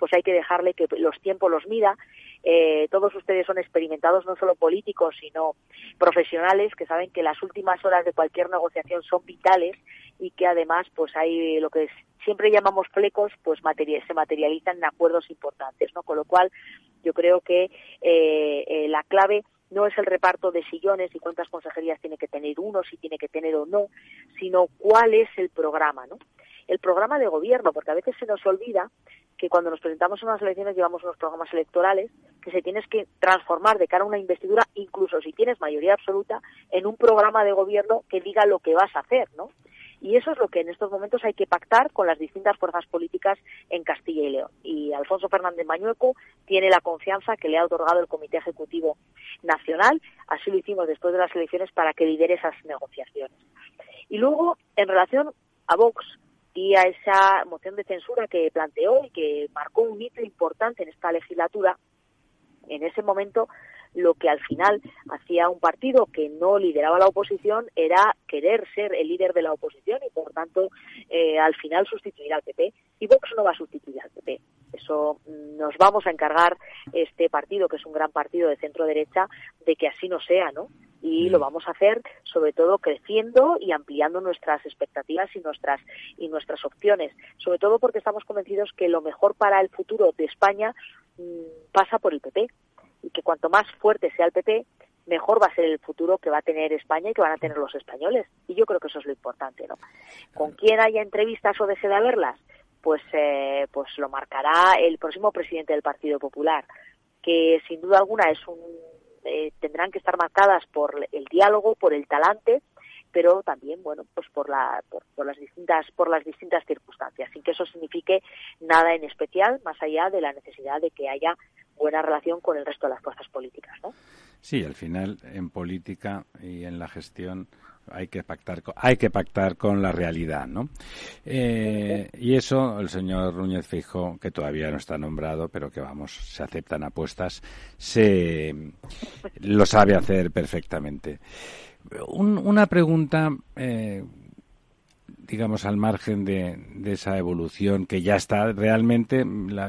pues hay que dejarle que los tiempos los mida. Eh, todos ustedes son experimentados, no solo políticos, sino profesionales, que saben que las últimas horas de cualquier negociación son vitales y que además, pues hay lo que siempre llamamos flecos, pues se materializan en acuerdos importantes, ¿no? Con lo cual, yo creo que eh, eh, la clave no es el reparto de sillones y cuántas consejerías tiene que tener uno, si tiene que tener o no, sino cuál es el programa, ¿no? El programa de gobierno, porque a veces se nos olvida que cuando nos presentamos en unas elecciones llevamos unos programas electorales que se tienes que transformar de cara a una investidura, incluso si tienes mayoría absoluta, en un programa de gobierno que diga lo que vas a hacer, ¿no? Y eso es lo que en estos momentos hay que pactar con las distintas fuerzas políticas en Castilla y León. Y Alfonso Fernández Mañueco tiene la confianza que le ha otorgado el Comité Ejecutivo Nacional. Así lo hicimos después de las elecciones para que lidere esas negociaciones. Y luego, en relación a Vox y a esa moción de censura que planteó y que marcó un hito importante en esta legislatura, en ese momento lo que al final hacía un partido que no lideraba la oposición era querer ser el líder de la oposición y por tanto eh, al final sustituir al PP. Y Vox no va a sustituir al PP. Eso mm, nos vamos a encargar este partido, que es un gran partido de centro derecha, de que así no sea, ¿no? y lo vamos a hacer sobre todo creciendo y ampliando nuestras expectativas y nuestras y nuestras opciones sobre todo porque estamos convencidos que lo mejor para el futuro de España mm, pasa por el PP y que cuanto más fuerte sea el PP, mejor va a ser el futuro que va a tener España y que van a tener los españoles. Y yo creo que eso es lo importante, ¿no? Con quien haya entrevistas o desee verlas, pues, eh, pues lo marcará el próximo presidente del Partido Popular, que sin duda alguna es un, eh, tendrán que estar marcadas por el diálogo, por el talante, pero también bueno pues por, la, por, las distintas por las distintas circunstancias sin que eso signifique nada en especial más allá de la necesidad de que haya buena relación con el resto de las fuerzas políticas ¿no? sí al final en política y en la gestión hay que pactar con, hay que pactar con la realidad, ¿no? Eh, y eso el señor Núñez Fijo, que todavía no está nombrado, pero que vamos, se aceptan apuestas, se lo sabe hacer perfectamente una pregunta. Eh, digamos, al margen de, esa evolución que ya está realmente.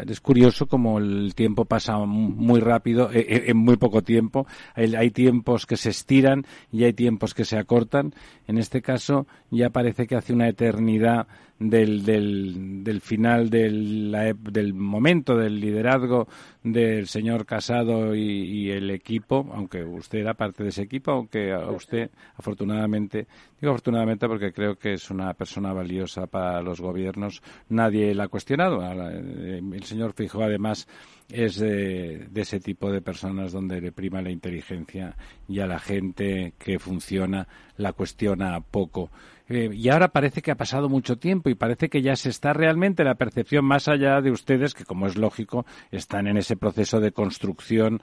es curioso como el tiempo pasa muy rápido, eh, eh, en muy poco tiempo. Hay, tiempos que se estiran y hay tiempos que se acortan. En este caso, ya parece que hace una eternidad del, del, del final del, del momento del liderazgo del señor Casado y, el equipo, aunque usted era parte de ese equipo, aunque a usted, afortunadamente, digo afortunadamente porque creo que es una persona valiosa para los gobiernos, nadie la ha cuestionado. El señor Fijo, además, es de, ese tipo de personas donde le prima la inteligencia y a la gente que funciona la cuestiona poco. Eh, y ahora parece que ha pasado mucho tiempo y parece que ya se está realmente la percepción más allá de ustedes, que como es lógico, están en ese proceso de construcción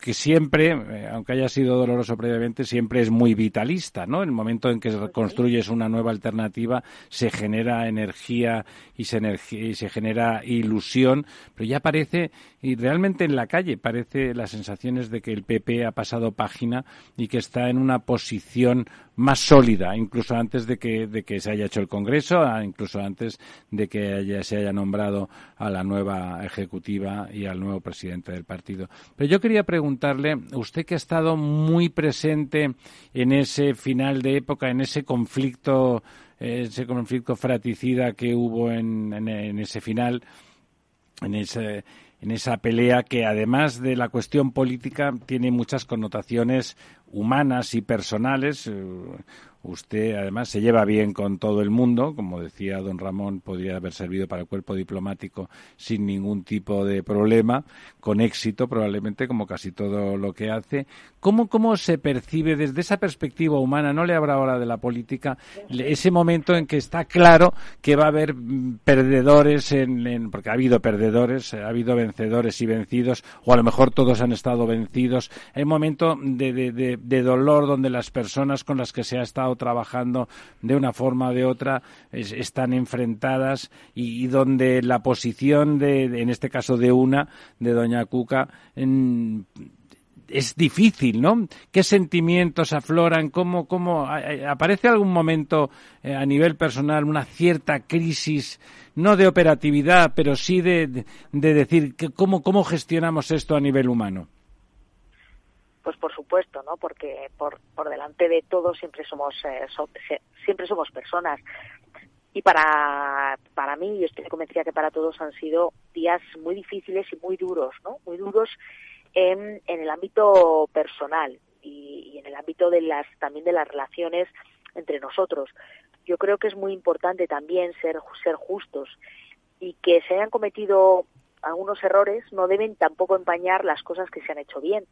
que siempre, eh, aunque haya sido doloroso previamente, siempre es muy vitalista, ¿no? En el momento en que construyes una nueva alternativa, se genera energía y se, y se genera ilusión, pero ya parece, y realmente en la calle parece las sensaciones de que el PP ha pasado página y que está en una posición más sólida, incluso antes de que, de que se haya hecho el Congreso, incluso antes de que se haya nombrado a la nueva ejecutiva y al nuevo presidente del partido. Pero yo quería preguntarle, usted que ha estado muy presente en ese final de época, en ese conflicto, ese conflicto fratricida que hubo en, en ese final, en ese en esa pelea que además de la cuestión política tiene muchas connotaciones humanas y personales. Usted además se lleva bien con todo el mundo, como decía don Ramón, podría haber servido para el cuerpo diplomático sin ningún tipo de problema, con éxito probablemente, como casi todo lo que hace. ¿Cómo, cómo se percibe desde esa perspectiva humana, no le habrá ahora de la política, ese momento en que está claro que va a haber mm, perdedores, en, porque ha habido perdedores, ha habido vencedores y vencidos, o a lo mejor todos han estado vencidos. Hay momento de dolor donde las personas con las que se ha estado trabajando de una forma o de otra están enfrentadas y, donde la posición de, en este caso de una, de doña Cuca, es difícil, ¿no? ¿Qué sentimientos afloran? ¿Cómo, cómo aparece algún momento eh, a nivel personal una cierta crisis, no de operatividad, pero sí de, de decir cómo, cómo gestionamos esto a nivel humano? Pues por supuesto, ¿no? Porque por, por delante de todo siempre somos eh, siempre somos personas. Y para, para mí, y estoy convencida que para todos han sido días muy difíciles y muy duros, ¿no? Muy duros en, en el ámbito personal y, y en el ámbito de las también de las relaciones entre nosotros. Yo creo que es muy importante también ser ser justos y que se hayan cometido algunos errores no deben tampoco empañar las cosas que se han hecho bien.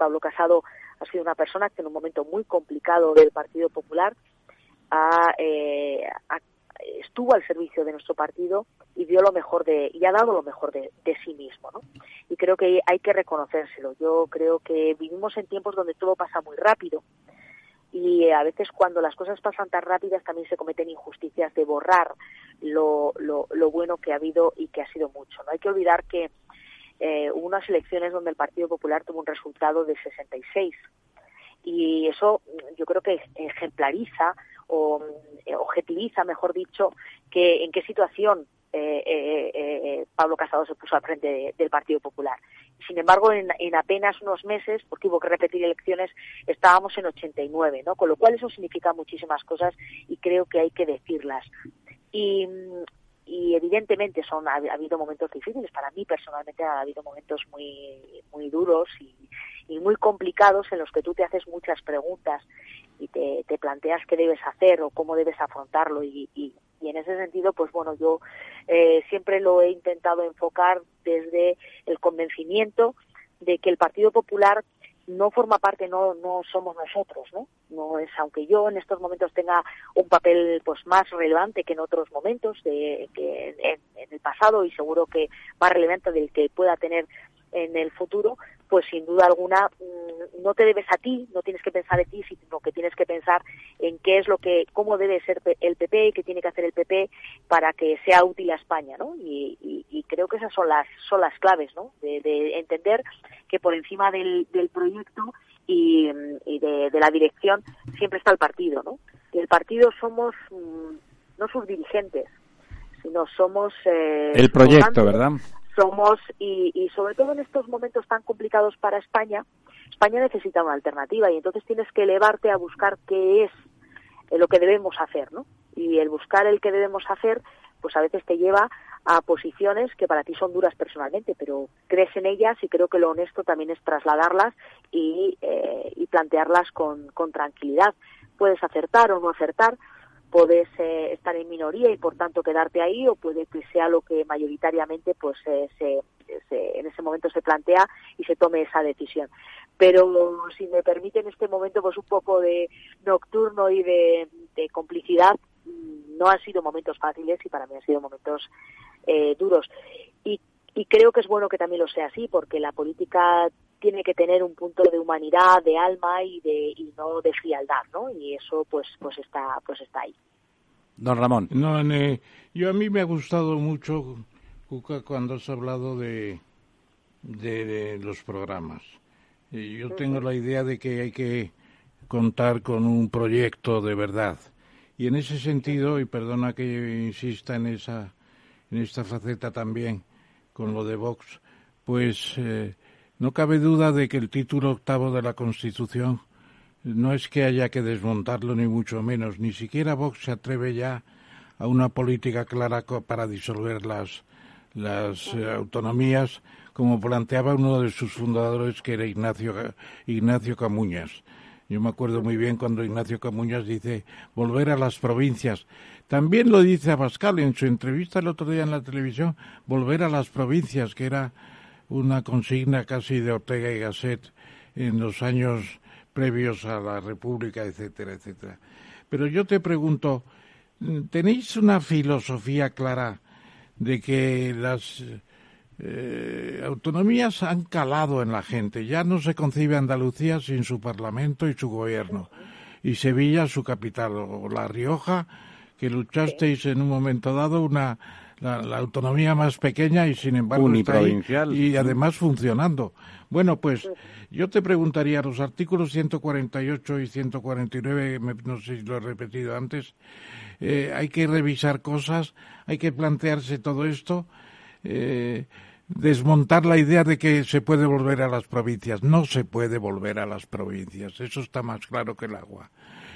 Pablo Casado ha sido una persona que en un momento muy complicado del Partido Popular eh, estuvo al servicio de nuestro partido y dio lo mejor de y ha dado lo mejor de, sí mismo, ¿no? Y creo que hay que reconocérselo. Yo creo que vivimos en tiempos donde todo pasa muy rápido y a veces cuando las cosas pasan tan rápidas también se cometen injusticias de borrar lo, lo, lo bueno que ha habido y que ha sido mucho. No hay que olvidar que eh, hubo unas elecciones donde el Partido Popular tuvo un resultado de 66 y eso mm, yo creo que ejemplariza o eh, objetiviza, mejor dicho, que en qué situación eh, eh, Pablo Casado se puso al frente del Partido Popular. Sin embargo, en, en, apenas unos meses, porque hubo que repetir elecciones, estábamos en 89, ¿no? Con lo cual eso significa muchísimas cosas y creo que hay que decirlas. Y, y evidentemente son ha, habido momentos difíciles. Para mí personalmente ha habido momentos muy muy duros y, muy complicados en los que tú te haces muchas preguntas y te, te planteas qué debes hacer o cómo debes afrontarlo. Y, y, en ese sentido pues bueno yo eh, siempre lo he intentado enfocar desde el convencimiento de que el Partido Popular no forma parte, no, no somos nosotros, ¿no? No es, aunque yo en estos momentos tenga un papel pues más relevante que en otros momentos, de, que en, en el pasado y seguro que más relevante del que pueda tener en el futuro, pues sin duda alguna mm, no te debes a ti, no tienes que pensar en ti, sino que tienes que pensar en qué es lo que, cómo debe ser el PP, qué tiene que hacer el PP para que sea útil a España, ¿no? Y, creo que esas son las, son las claves, ¿no? De, entender que por encima del, proyecto y, de, la dirección siempre está el partido, ¿no? Y el partido somos mm, no sus dirigentes, sino somos... Eh, el proyecto, ¿verdad? Somos, y, y sobre todo en estos momentos tan complicados para España, España necesita una alternativa y entonces tienes que elevarte a buscar qué es lo que debemos hacer, ¿no? Y el buscar el que debemos hacer, pues a veces te lleva a posiciones que para ti son duras personalmente, pero crees en ellas y creo que lo honesto también es trasladarlas y, eh, y plantearlas con, con tranquilidad. Puedes acertar o no acertar, puedes eh, estar en minoría y por tanto quedarte ahí o puede que sea lo que mayoritariamente pues eh, se, en ese momento se plantea y se tome esa decisión. Pero si me permite en este momento pues un poco de nocturno y de, complicidad mm, no han sido momentos fáciles y para mí han sido momentos eh, duros. Y, y creo que es bueno que también lo sea así porque la política tiene que tener un punto de humanidad, de alma y de y no de frialdad, ¿no? Y eso pues pues está pues está ahí. Don Ramón. No, yo a mí me ha gustado mucho Cuca cuando has hablado de de, los programas. yo tengo la idea de que hay que contar con un proyecto de verdad. Y en ese sentido, y perdona que insista en esa en esta faceta también con lo de Vox, pues eh, no cabe duda de que el título octavo de la Constitución no es que haya que desmontarlo ni mucho menos, ni siquiera Vox se atreve ya a una política clara para disolver las, las eh, autonomías, como planteaba uno de sus fundadores, que era Ignacio, Ignacio Camuñas. Yo me acuerdo muy bien cuando Ignacio Camuñas dice volver a las provincias. También lo dice Abascal en su entrevista el otro día en la televisión, volver a las provincias, que era una consigna casi de Ortega y Gasset en los años previos a la República, etcétera, etcétera. Pero yo te pregunto, ¿tenéis una filosofía clara de que las eh, autonomías han calado en la gente? Ya no se concibe Andalucía sin su Parlamento y su gobierno, y Sevilla su capital, o La Rioja, que luchasteis en un momento dado una la, autonomía más pequeña y sin embargo está y además funcionando. Bueno, pues yo te preguntaría, los artículos 148 y 149, no sé si lo he repetido antes, eh, hay que revisar cosas, hay que plantearse todo esto, eh, desmontar la idea de que se puede volver a las provincias. No se puede volver a las provincias, eso está más claro que el agua.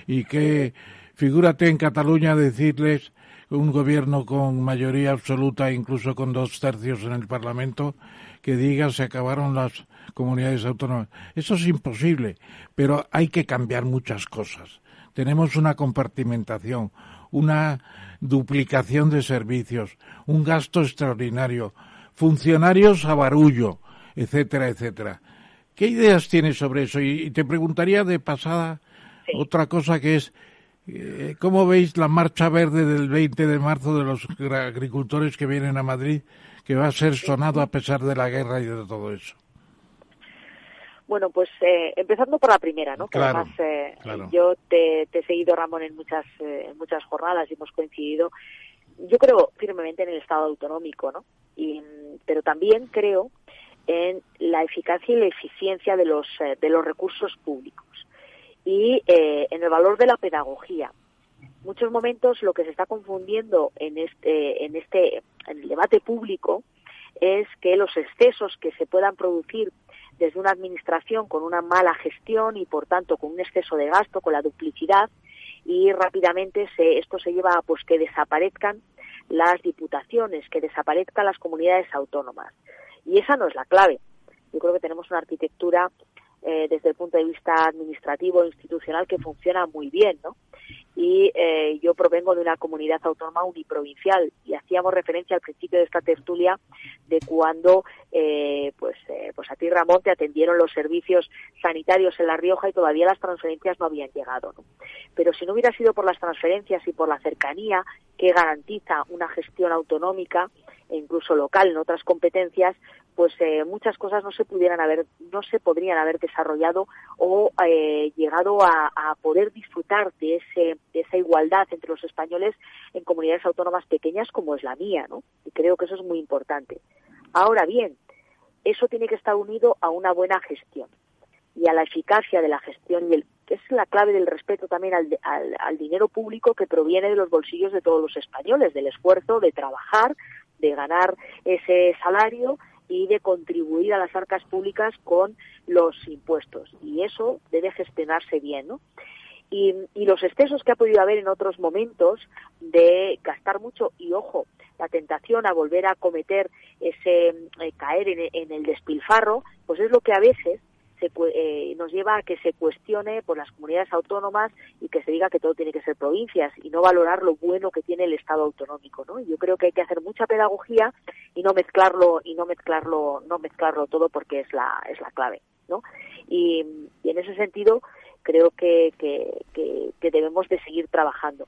Y que, figúrate en Cataluña decirles un gobierno con mayoría absoluta, incluso con dos tercios en el Parlamento, que diga se acabaron las comunidades autónomas. Eso es imposible, pero hay que cambiar muchas cosas. Tenemos una compartimentación, una duplicación de servicios, un gasto extraordinario, funcionarios a barullo, etcétera, etcétera. ¿Qué ideas tienes sobre eso? Y, te preguntaría de pasada otra cosa que es ¿Cómo veis la marcha verde del 20 de marzo de los agricultores que vienen a Madrid, que va a ser sonado a pesar de la guerra y de todo eso? Bueno, pues eh, empezando por la primera, ¿no? Que además eh, yo te, he seguido, Ramón, en muchas, en muchas jornadas y hemos coincidido. Yo creo firmemente en el Estado autonómico, ¿no? Y, pero también creo en la eficacia y la eficiencia de los, de los recursos públicos y eh, en el valor de la pedagogía. Muchos momentos lo que se está confundiendo en este, en este, en el debate público es que los excesos que se puedan producir desde una administración con una mala gestión y por tanto con un exceso de gasto, con la duplicidad y rápidamente se, esto se lleva a pues que desaparezcan las diputaciones, que desaparezcan las comunidades autónomas. Y esa no es la clave. Yo creo que tenemos una arquitectura eh, desde el punto de vista administrativo e institucional que funciona muy bien, ¿no? Y eh, yo provengo de una comunidad autónoma uniprovincial y hacíamos referencia al principio de esta tertulia de cuando, eh, pues, pues a ti Ramón te atendieron los servicios sanitarios en La Rioja y todavía las transferencias no habían llegado, ¿no? Pero si no hubiera sido por las transferencias y por la cercanía que garantiza una gestión autonómica e incluso local en otras competencias, pues eh, muchas cosas no se pudieran haber, no se podrían haber desarrollado o eh, llegado a, poder disfrutar de, ese, esa igualdad entre los españoles en comunidades autónomas pequeñas como es la mía, ¿no? Y creo que eso es muy importante. Ahora bien, eso tiene que estar unido a una buena gestión. y a la eficacia de la gestión y el que es la clave del respeto también al, al, dinero público que proviene de los bolsillos de todos los españoles, del esfuerzo de trabajar, de ganar ese salario y de contribuir a las arcas públicas con los impuestos. Y eso debe gestionarse bien, ¿no? Y, los excesos que ha podido haber en otros momentos de gastar mucho y ojo, la tentación a volver a cometer ese eh, caer en, el despilfarro, pues es lo que a veces eh, nos lleva a que se cuestione por las comunidades autónomas y que se diga que todo tiene que ser provincias y no valorar lo bueno que tiene el Estado autonómico, ¿no? Yo creo que hay que hacer mucha pedagogía y no mezclarlo y no mezclarlo no mezclarlo todo porque es la es la clave, ¿no? Y, en ese sentido creo que, que, debemos de seguir trabajando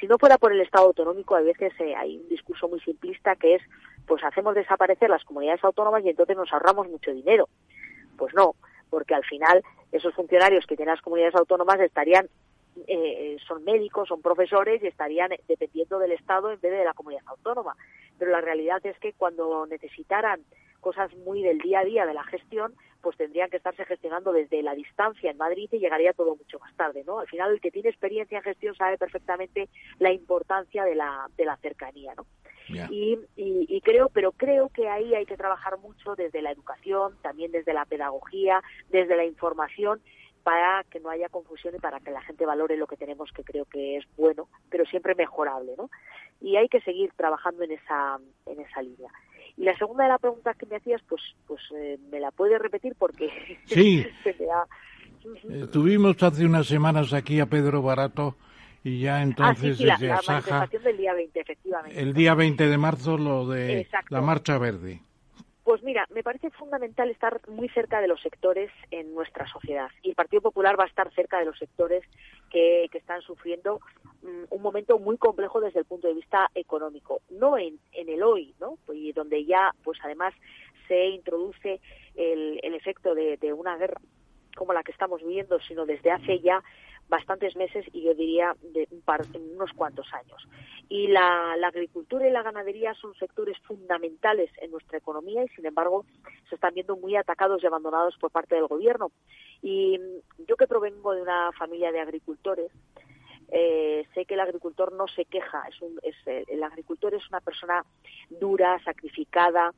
si no fuera por el Estado autonómico, a veces eh, hay un discurso muy simplista que es, pues hacemos desaparecer las comunidades autónomas y entonces nos ahorramos mucho dinero. Pues no, porque al final esos funcionarios que tienen las comunidades autónomas estarían eh, son médicos, son profesores y estarían dependiendo del Estado en vez de la comunidad autónoma. Pero la realidad es que cuando necesitaran cosas muy del día a día de la gestión, pues tendrían que estarse gestionando desde la distancia en Madrid y llegaría todo mucho más tarde, ¿no? Al final el que tiene experiencia en gestión sabe perfectamente la importancia de la, de la cercanía, ¿no? Y, y, creo, pero creo que ahí hay que trabajar mucho desde la educación, también desde la pedagogía, desde la información, para que no haya confusión y para que la gente valore lo que tenemos, que creo que es bueno, pero siempre mejorable, ¿no? Y hay que seguir trabajando en esa, en esa línea. Y la segunda de la pregunta que me hacías, pues, pues eh, me la puedes repetir porque sí. Eh, tuvimos hace unas semanas aquí a Pedro Barato y ya entonces ah, sí, la, manifestación del día 20, efectivamente. El día 20 de marzo lo de la Marcha Verde. Pues mira, me parece fundamental estar muy cerca de los sectores en nuestra sociedad y el Partido Popular va a estar cerca de los sectores que, que están sufriendo mm, un momento muy complejo desde el punto de vista económico, no en, el hoy, ¿no? Y donde ya, pues además se introduce el, el efecto de, de una guerra como la que estamos viviendo, sino desde hace ya bastantes meses y yo diría de un par, unos cuantos años. Y la, agricultura y la ganadería son sectores fundamentales en nuestra economía y, sin embargo, se están viendo muy atacados y abandonados por parte del gobierno. Y yo que provengo de una familia de agricultores, eh, sé que el agricultor no se queja, es un, es, el agricultor es una persona dura, sacrificada,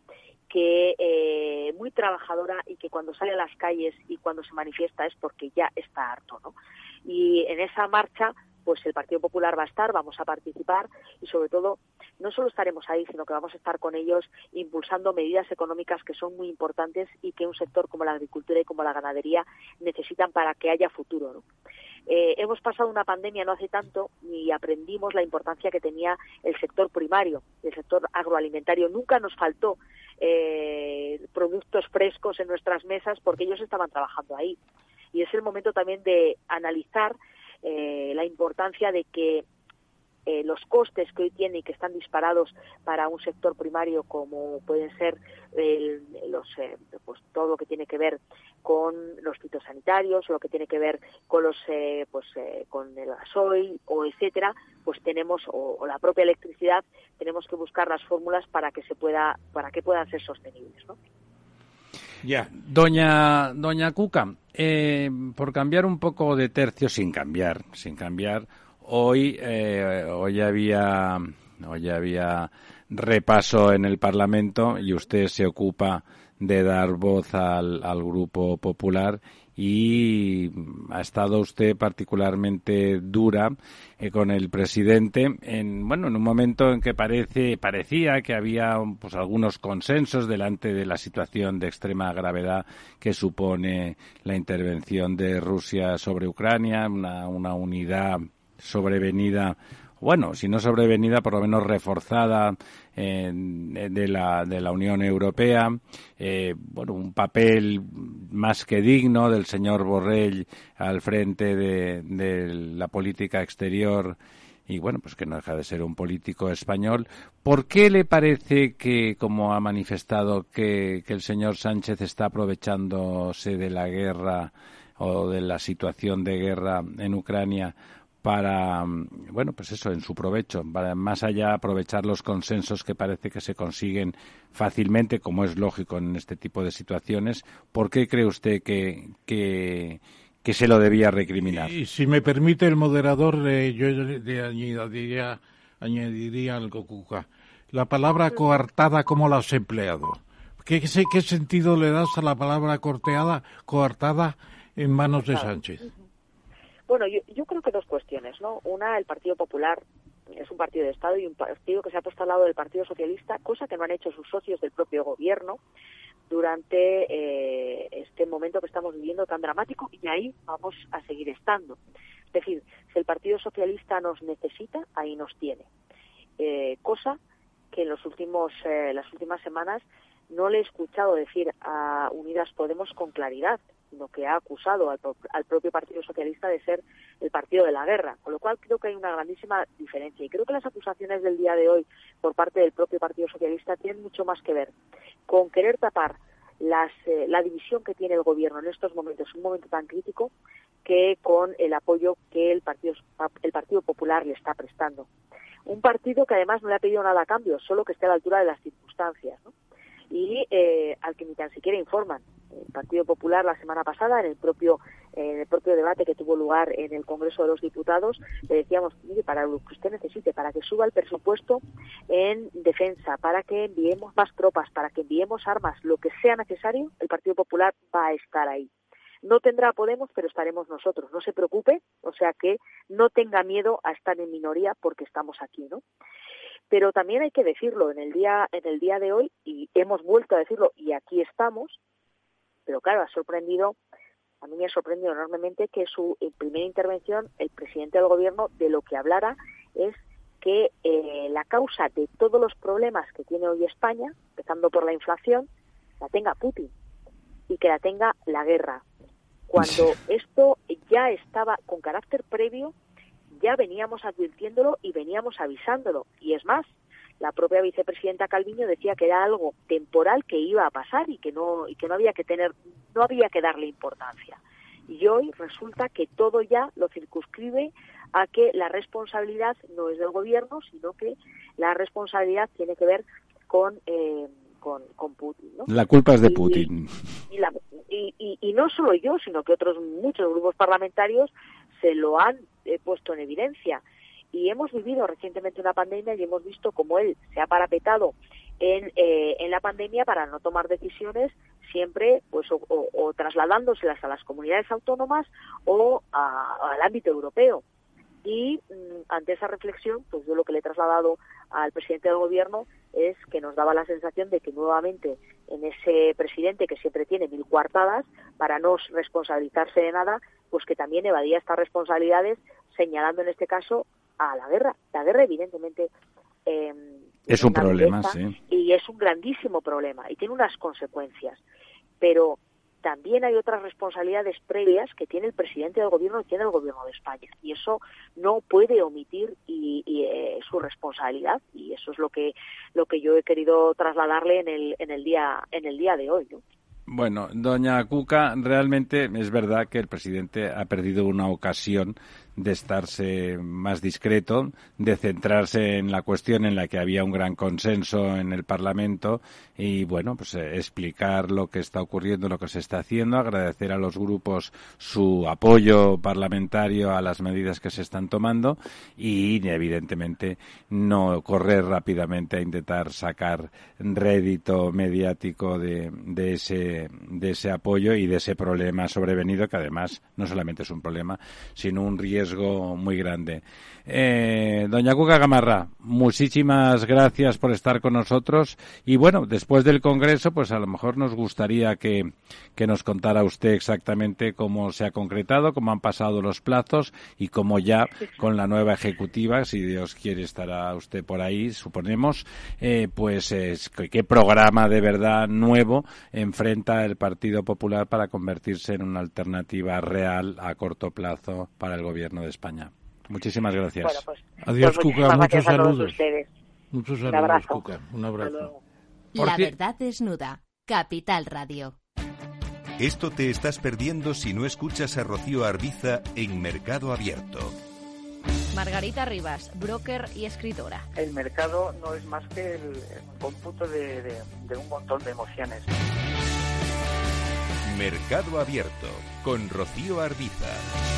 que eh, muy trabajadora y que cuando sale a las calles y cuando se manifiesta es porque ya está harto, ¿no? Y en esa marcha, pues el Partido Popular va a estar, vamos a participar y sobre todo no solo estaremos ahí, sino que vamos a estar con ellos impulsando medidas económicas que son muy importantes y que un sector como la agricultura y como la ganadería necesitan para que haya futuro. ¿no? Eh, hemos pasado una pandemia no hace tanto y aprendimos la importancia que tenía el sector primario, el sector agroalimentario. Nunca nos faltó eh, productos frescos en nuestras mesas porque ellos estaban trabajando ahí y es el momento también de analizar eh, la importancia de que eh, los costes que hoy tiene y que están disparados para un sector primario como pueden ser los, eh, pues todo lo que tiene que ver con los fitosanitarios, lo que tiene que ver con los pues con el gasoil o etcétera, pues tenemos o, la propia electricidad tenemos que buscar las fórmulas para que se pueda para que puedan ser sostenibles, ¿no? Ya. Doña, doña Cuca, eh, por cambiar un poco de tercio, sin cambiar, sin cambiar, hoy, eh, hoy había, hoy había repaso en el Parlamento y usted se ocupa de dar voz al, al Grupo Popular y ha estado usted particularmente dura eh, con el presidente en bueno en un momento en que parece parecía que había pues algunos consensos delante de la situación de extrema gravedad que supone la intervención de Rusia sobre Ucrania una, una unidad sobrevenida bueno, si no sobrevenida, por lo menos reforzada de, la, de la Unión Europea, eh, bueno, un papel más que digno del señor Borrell al frente de, de la política exterior y bueno, pues que no deja de ser un político español. ¿Por qué le parece que, como ha manifestado, que, que el señor Sánchez está aprovechándose de la guerra o de la situación de guerra en Ucrania para, bueno, pues eso, en su provecho, para más allá aprovechar los consensos que parece que se consiguen fácilmente, como es lógico en este tipo de situaciones. ¿Por qué cree usted que, que, se lo debía recriminar? Y, si me permite el moderador, eh, yo le añadiría, añadiría algo, Cuca. La palabra coartada, ¿cómo la has empleado? ¿Qué, qué sentido le das a la palabra corteada, coartada en manos de Sánchez? Bueno, yo, creo que dos cuestiones, ¿no? Una, el Partido Popular es un partido de Estado y un partido que se ha puesto al lado del Partido Socialista, cosa que no han hecho sus socios del propio gobierno durante eh, este momento que estamos viviendo tan dramático y ahí vamos a seguir estando. Es decir, si el Partido Socialista nos necesita, ahí nos tiene. Eh, cosa que en los últimos, eh, las últimas semanas no le he escuchado decir a Unidas Podemos con claridad sino que ha acusado al, propio Partido Socialista de ser el partido de la guerra, con lo cual creo que hay una grandísima diferencia. Y creo que las acusaciones del día de hoy por parte del propio Partido Socialista tienen mucho más que ver con querer tapar eh, la división que tiene el gobierno en estos momentos, un momento tan crítico, que con el apoyo que el Partido, el partido Popular le está prestando. Un partido que además no le ha pedido nada a cambio, solo que esté a la altura de las circunstancias. ¿no? y eh, al que ni tan siquiera informan. El Partido Popular la semana pasada, en el propio en el propio debate que tuvo lugar en el Congreso de los Diputados, le decíamos, mire, para lo que usted necesite, para que suba el presupuesto en defensa, para que enviemos más tropas, para que enviemos armas, lo que sea necesario, el Partido Popular va a estar ahí. No tendrá Podemos, pero estaremos nosotros. No se preocupe, o sea que no tenga miedo a estar en minoría porque estamos aquí, ¿no? pero también hay que decirlo en el día en el día de hoy y hemos vuelto a decirlo y aquí estamos pero claro ha sorprendido a mí me ha sorprendido enormemente que su en primera intervención el presidente del gobierno de lo que hablara es que eh, la causa de todos los problemas que tiene hoy España empezando por la inflación la tenga Putin y que la tenga la guerra cuando esto ya estaba con carácter previo ya veníamos advirtiéndolo y veníamos avisándolo. Y es más, la propia vicepresidenta Calviño decía que era algo temporal que iba a pasar y que no y que no había que tener no había que darle importancia. Y hoy resulta que todo ya lo circunscribe a que la responsabilidad no es del gobierno, sino que la responsabilidad tiene que ver con eh, con, con, Putin. ¿no? La culpa es de Putin. Y, y, y, no solo yo, sino que otros muchos grupos parlamentarios se lo han eh, puesto en evidencia. Y hemos vivido recientemente una pandemia y hemos visto cómo él se ha parapetado en, eh, en la pandemia para no tomar decisiones siempre pues o, trasladándoselas a las comunidades autónomas o al ámbito europeo. Y mm, ante esa reflexión, pues yo lo que le he trasladado al presidente del gobierno es que nos daba la sensación de que nuevamente en ese presidente que siempre tiene mil coartadas para no responsabilizarse de nada, pues que también evadía estas responsabilidades señalando en este caso a la guerra. La guerra evidentemente eh, es un problema, sí. Y es un grandísimo problema y tiene unas consecuencias. Pero también hay otras responsabilidades previas que tiene el presidente del gobierno y tiene el gobierno de España y eso no puede omitir y, eh, su responsabilidad y eso es lo que lo que yo he querido trasladarle en el en el día en el día de hoy ¿no? Bueno, doña Cuca, realmente es verdad que el presidente ha perdido una ocasión de estarse más discreto, de centrarse en la cuestión en la que había un gran consenso en el Parlamento y, bueno, pues eh, explicar lo que está ocurriendo, lo que se está haciendo, agradecer a los grupos su apoyo parlamentario a las medidas que se están tomando y, evidentemente, no correr rápidamente a intentar sacar rédito mediático de, de, ese, de ese apoyo y de ese problema sobrevenido que, además, no solamente es un problema, sino un riesgo muy grande. Eh, doña Cuca Gamarra, muchísimas gracias por estar con nosotros. Y bueno, después del Congreso, pues a lo mejor nos gustaría que, que nos contara usted exactamente cómo se ha concretado, cómo han pasado los plazos y cómo ya con la nueva ejecutiva, si Dios quiere estará usted por ahí, suponemos, eh, pues es, qué programa de verdad nuevo enfrenta el Partido Popular para convertirse en una alternativa real a corto plazo para el gobierno de España. Muchísimas gracias. Pues, Adiós, pues Cuca. Muchos saludos. Muchos saludos, Un abrazo. Cuca. Un abrazo. La verdad desnuda. Capital Radio. Esto te estás perdiendo si no escuchas a Rocío Arbiza en Mercado Abierto. Margarita Rivas, broker y escritora. El mercado no es más que el cómputo de, un montón de emociones. Mercado Abierto con Rocío Arbiza.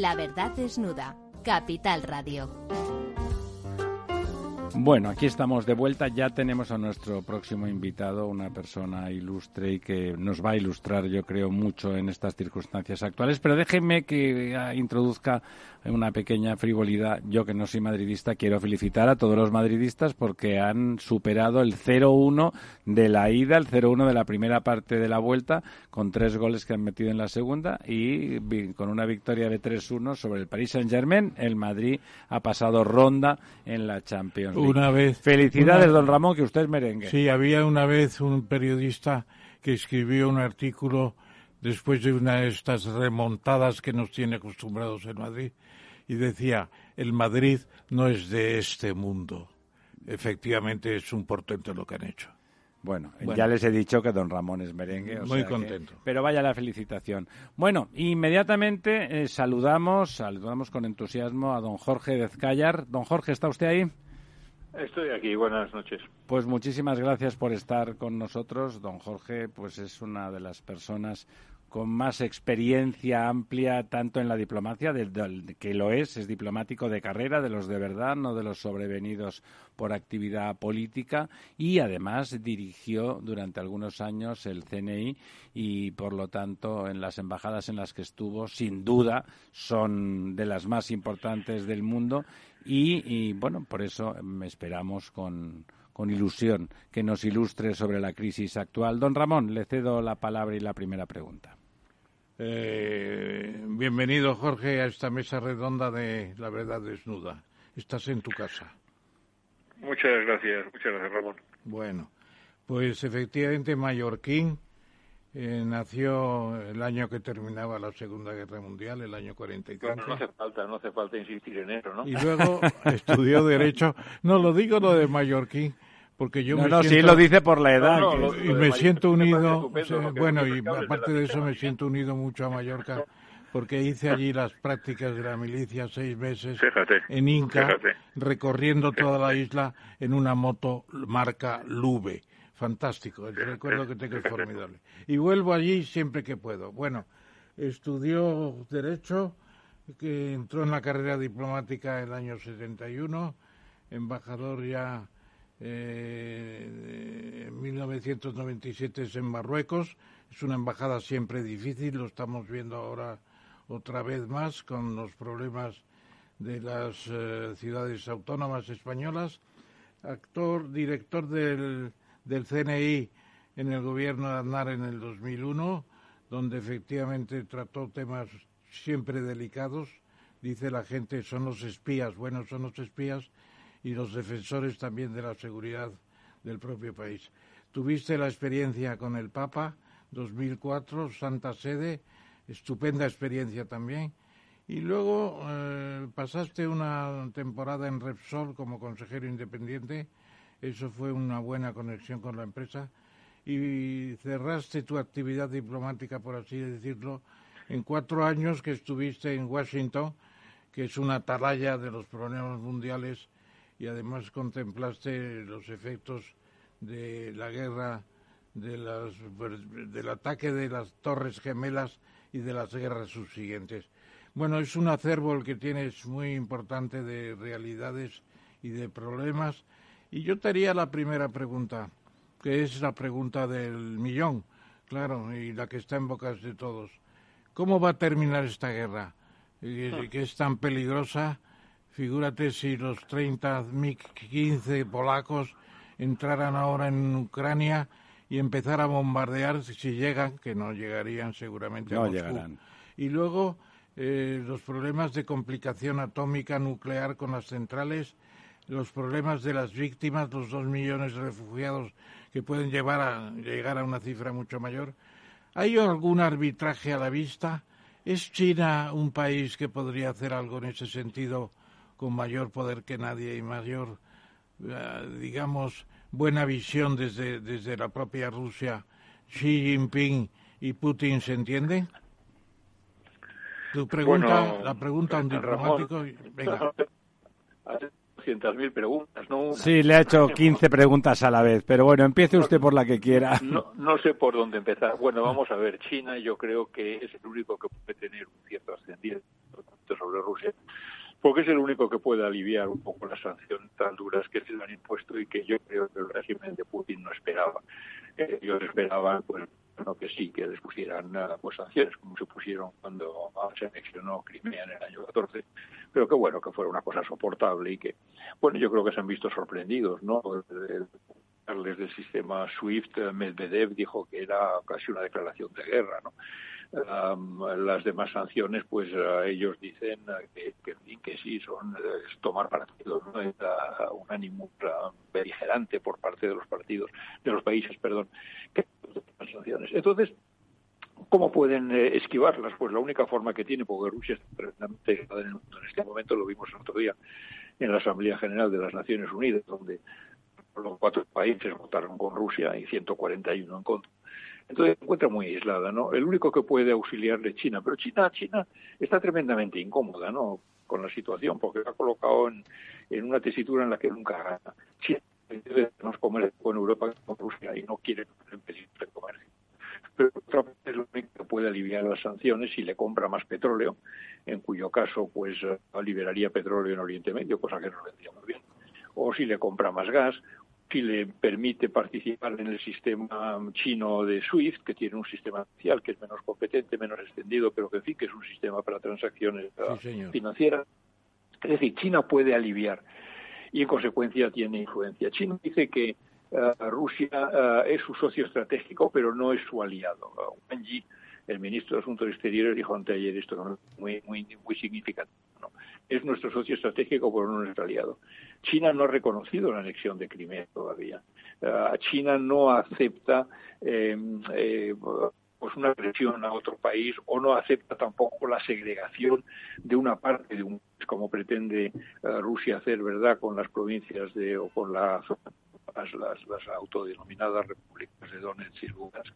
La verdad desnuda. Capital Radio. Bueno, aquí estamos de vuelta. Ya tenemos a nuestro próximo invitado, una persona ilustre y que nos va a ilustrar, yo creo, mucho en estas circunstancias actuales. Pero déjenme que ah, introduzca una pequeña frivolidad. Yo, que no soy madridista, quiero felicitar a todos los madridistas porque han superado el 0-1 de la ida, el 0-1 de la primera parte de la vuelta, con tres goles que han metido en la segunda y con una victoria de 3-1 sobre el Paris Saint-Germain. El Madrid ha pasado ronda en la Champions una vez. Felicidades, don Ramón, que usted es merengue. Sí, había una vez un periodista que escribió un artículo después de una de estas remontadas que nos tiene acostumbrados en Madrid y decía, el Madrid no es de este mundo. Efectivamente es un portento lo que han hecho. Bueno, ya les he dicho que don Ramón es merengue. muy contento. pero vaya la felicitación. Bueno, inmediatamente eh, saludamos, saludamos con entusiasmo a don Jorge Dezcayar. Don Jorge, ¿está usted ahí? Estoy aquí, buenas noches. Pues muchísimas gracias por estar con nosotros. Don Jorge, pues es una de las personas con más experiencia amplia tanto en la diplomacia, de, que lo es, es diplomático de carrera, de los de verdad, no de los sobrevenidos por actividad política, y además dirigió durante algunos años el CNI y, por lo tanto, en las embajadas en las que estuvo, sin duda, son de las más importantes del mundo y, bueno, por eso esperamos con, con ilusión que nos ilustre sobre la crisis actual. Don Ramón, le cedo la palabra y la primera pregunta. Eh, bienvenido, Jorge, a esta mesa redonda de La Verdad Desnuda. Estás en tu casa. Muchas gracias, muchas gracias, Ramón. Bueno, pues efectivamente, Mallorquín eh, nació el año que terminaba la Segunda Guerra Mundial, el año 45. Bueno, no hace falta, no hace falta insistir en eso, ¿no? Y luego estudió Derecho. No, lo digo lo de Mallorquín porque yo no, me no, siento, sí lo dice por la edad. y me siento unido, bueno, y aparte de eso me siento unido mucho a Mallorca, porque hice allí las prácticas de la milicia seis meses en Inca, recorriendo toda la isla en una moto marca Lube. Fantástico, el recuerdo que tengo es formidable. Y vuelvo allí siempre que puedo. Bueno, estudió Derecho, que entró en la carrera diplomática en el año 71, embajador ya eh, en 1997 es en Marruecos. Es una embajada siempre difícil, lo estamos viendo ahora otra vez más con los problemas de las eh, ciudades autónomas españolas. Actor, director del, del CNI en el gobierno de Aznar en el 2001, donde efectivamente trató temas siempre delicados. Dice la gente, son los espías, bueno, son los espías y los defensores también de la seguridad del propio país. Tuviste la experiencia con el Papa, 2004, Santa Sede, estupenda experiencia también. Y luego eh, pasaste una temporada en Repsol como consejero independiente, eso fue una buena conexión con la empresa, y cerraste tu actividad diplomática, por así decirlo, en cuatro años que estuviste en Washington, que es una atalaya de los problemas mundiales y además contemplaste los efectos de la guerra, de las, del ataque de las Torres Gemelas y de las guerras subsiguientes. Bueno, es un acervo el que tienes muy importante de realidades y de problemas. Y yo te haría la primera pregunta, que es la pregunta del millón, claro, y la que está en bocas de todos. ¿Cómo va a terminar esta guerra? Eh, que es tan peligrosa Figúrate si los 30 MiG-15 polacos entraran ahora en Ucrania y empezar a bombardear si llegan, que no llegarían seguramente a no Moscú. llegarán. Y luego eh, los problemas de complicación atómica nuclear con las centrales, los problemas de las víctimas, los dos millones de refugiados que pueden llevar a, llegar a una cifra mucho mayor. ¿Hay algún arbitraje a la vista? ¿Es China un país que podría hacer algo en ese sentido con mayor poder que nadie y mayor, eh, digamos, buena visión desde, desde la propia Rusia? Xi Jinping y Putin se entienden? Tu pregunta, la pregunta a un diplomático. venga. 200.000 preguntas, ¿no? Sí, le ha hecho 15 preguntas a la vez, pero bueno, empiece usted por la que quiera. No, no sé por dónde empezar. Bueno, vamos a ver, China yo creo que es el único que puede tener un cierto ascendiente sobre Rusia, porque es el único que puede aliviar un poco las sanciones tan duras que se le han impuesto y que yo creo que el régimen de Putin no esperaba. Eh, ellos esperaban, pues, no que sí, que les pusieran pues, sanciones, como se pusieron cuando se anexionó Crimea en el año 14, pero que bueno, que fuera una cosa soportable y que, bueno, yo creo que se han visto sorprendidos, ¿no? El del sistema SWIFT, Medvedev dijo que era casi una declaración de guerra, ¿no? Las demás sanciones, pues ellos dicen que, que, que sí, son es tomar partido, ¿no? Es un ánimo beligerante por parte de los partidos, de los países, perdón, que las sanciones. Entonces, ¿Cómo pueden eh, esquivarlas? Pues la única forma que tiene, porque Rusia está tremendamente en el mundo en este momento, lo vimos el otro día en la Asamblea General de las Naciones Unidas, donde los cuatro países votaron con Rusia y 141 en contra. Entonces se encuentra muy aislada, ¿no? El único que puede auxiliarle es China, pero China, China está tremendamente incómoda, ¿no? Con la situación, porque se ha colocado en, una tesitura en la que nunca gana. China más comer con Europa que con Rusia y no quiere impedir el comercio. Pero otra parte es lo único que puede aliviar las sanciones si le compra más petróleo, en cuyo caso pues liberaría petróleo en Oriente Medio, cosa que no vendría muy bien. O si le compra más gas, si le permite participar en el sistema chino de SWIFT, que tiene un sistema especial que es menos competente, menos extendido, pero que en fin, que es un sistema para transacciones sí, financieras. Es decir, China puede aliviar y en consecuencia tiene influencia. China dice que uh, Rusia uh, es su socio estratégico, pero no es su aliado. Uh, Wang Yi, el ministro de Asuntos Exteriores, dijo anteayer esto muy, muy, muy significativo. ¿No? Es nuestro socio estratégico, pero no nuestro aliado. China no ha reconocido la anexión de Crimea todavía. China no acepta eh, eh, pues una agresión a otro país o no acepta tampoco la segregación de una parte de un país como pretende uh, Rusia hacer verdad con las provincias de o con la, las, las, las, autodenominadas repúblicas de Donetsk y Lugansk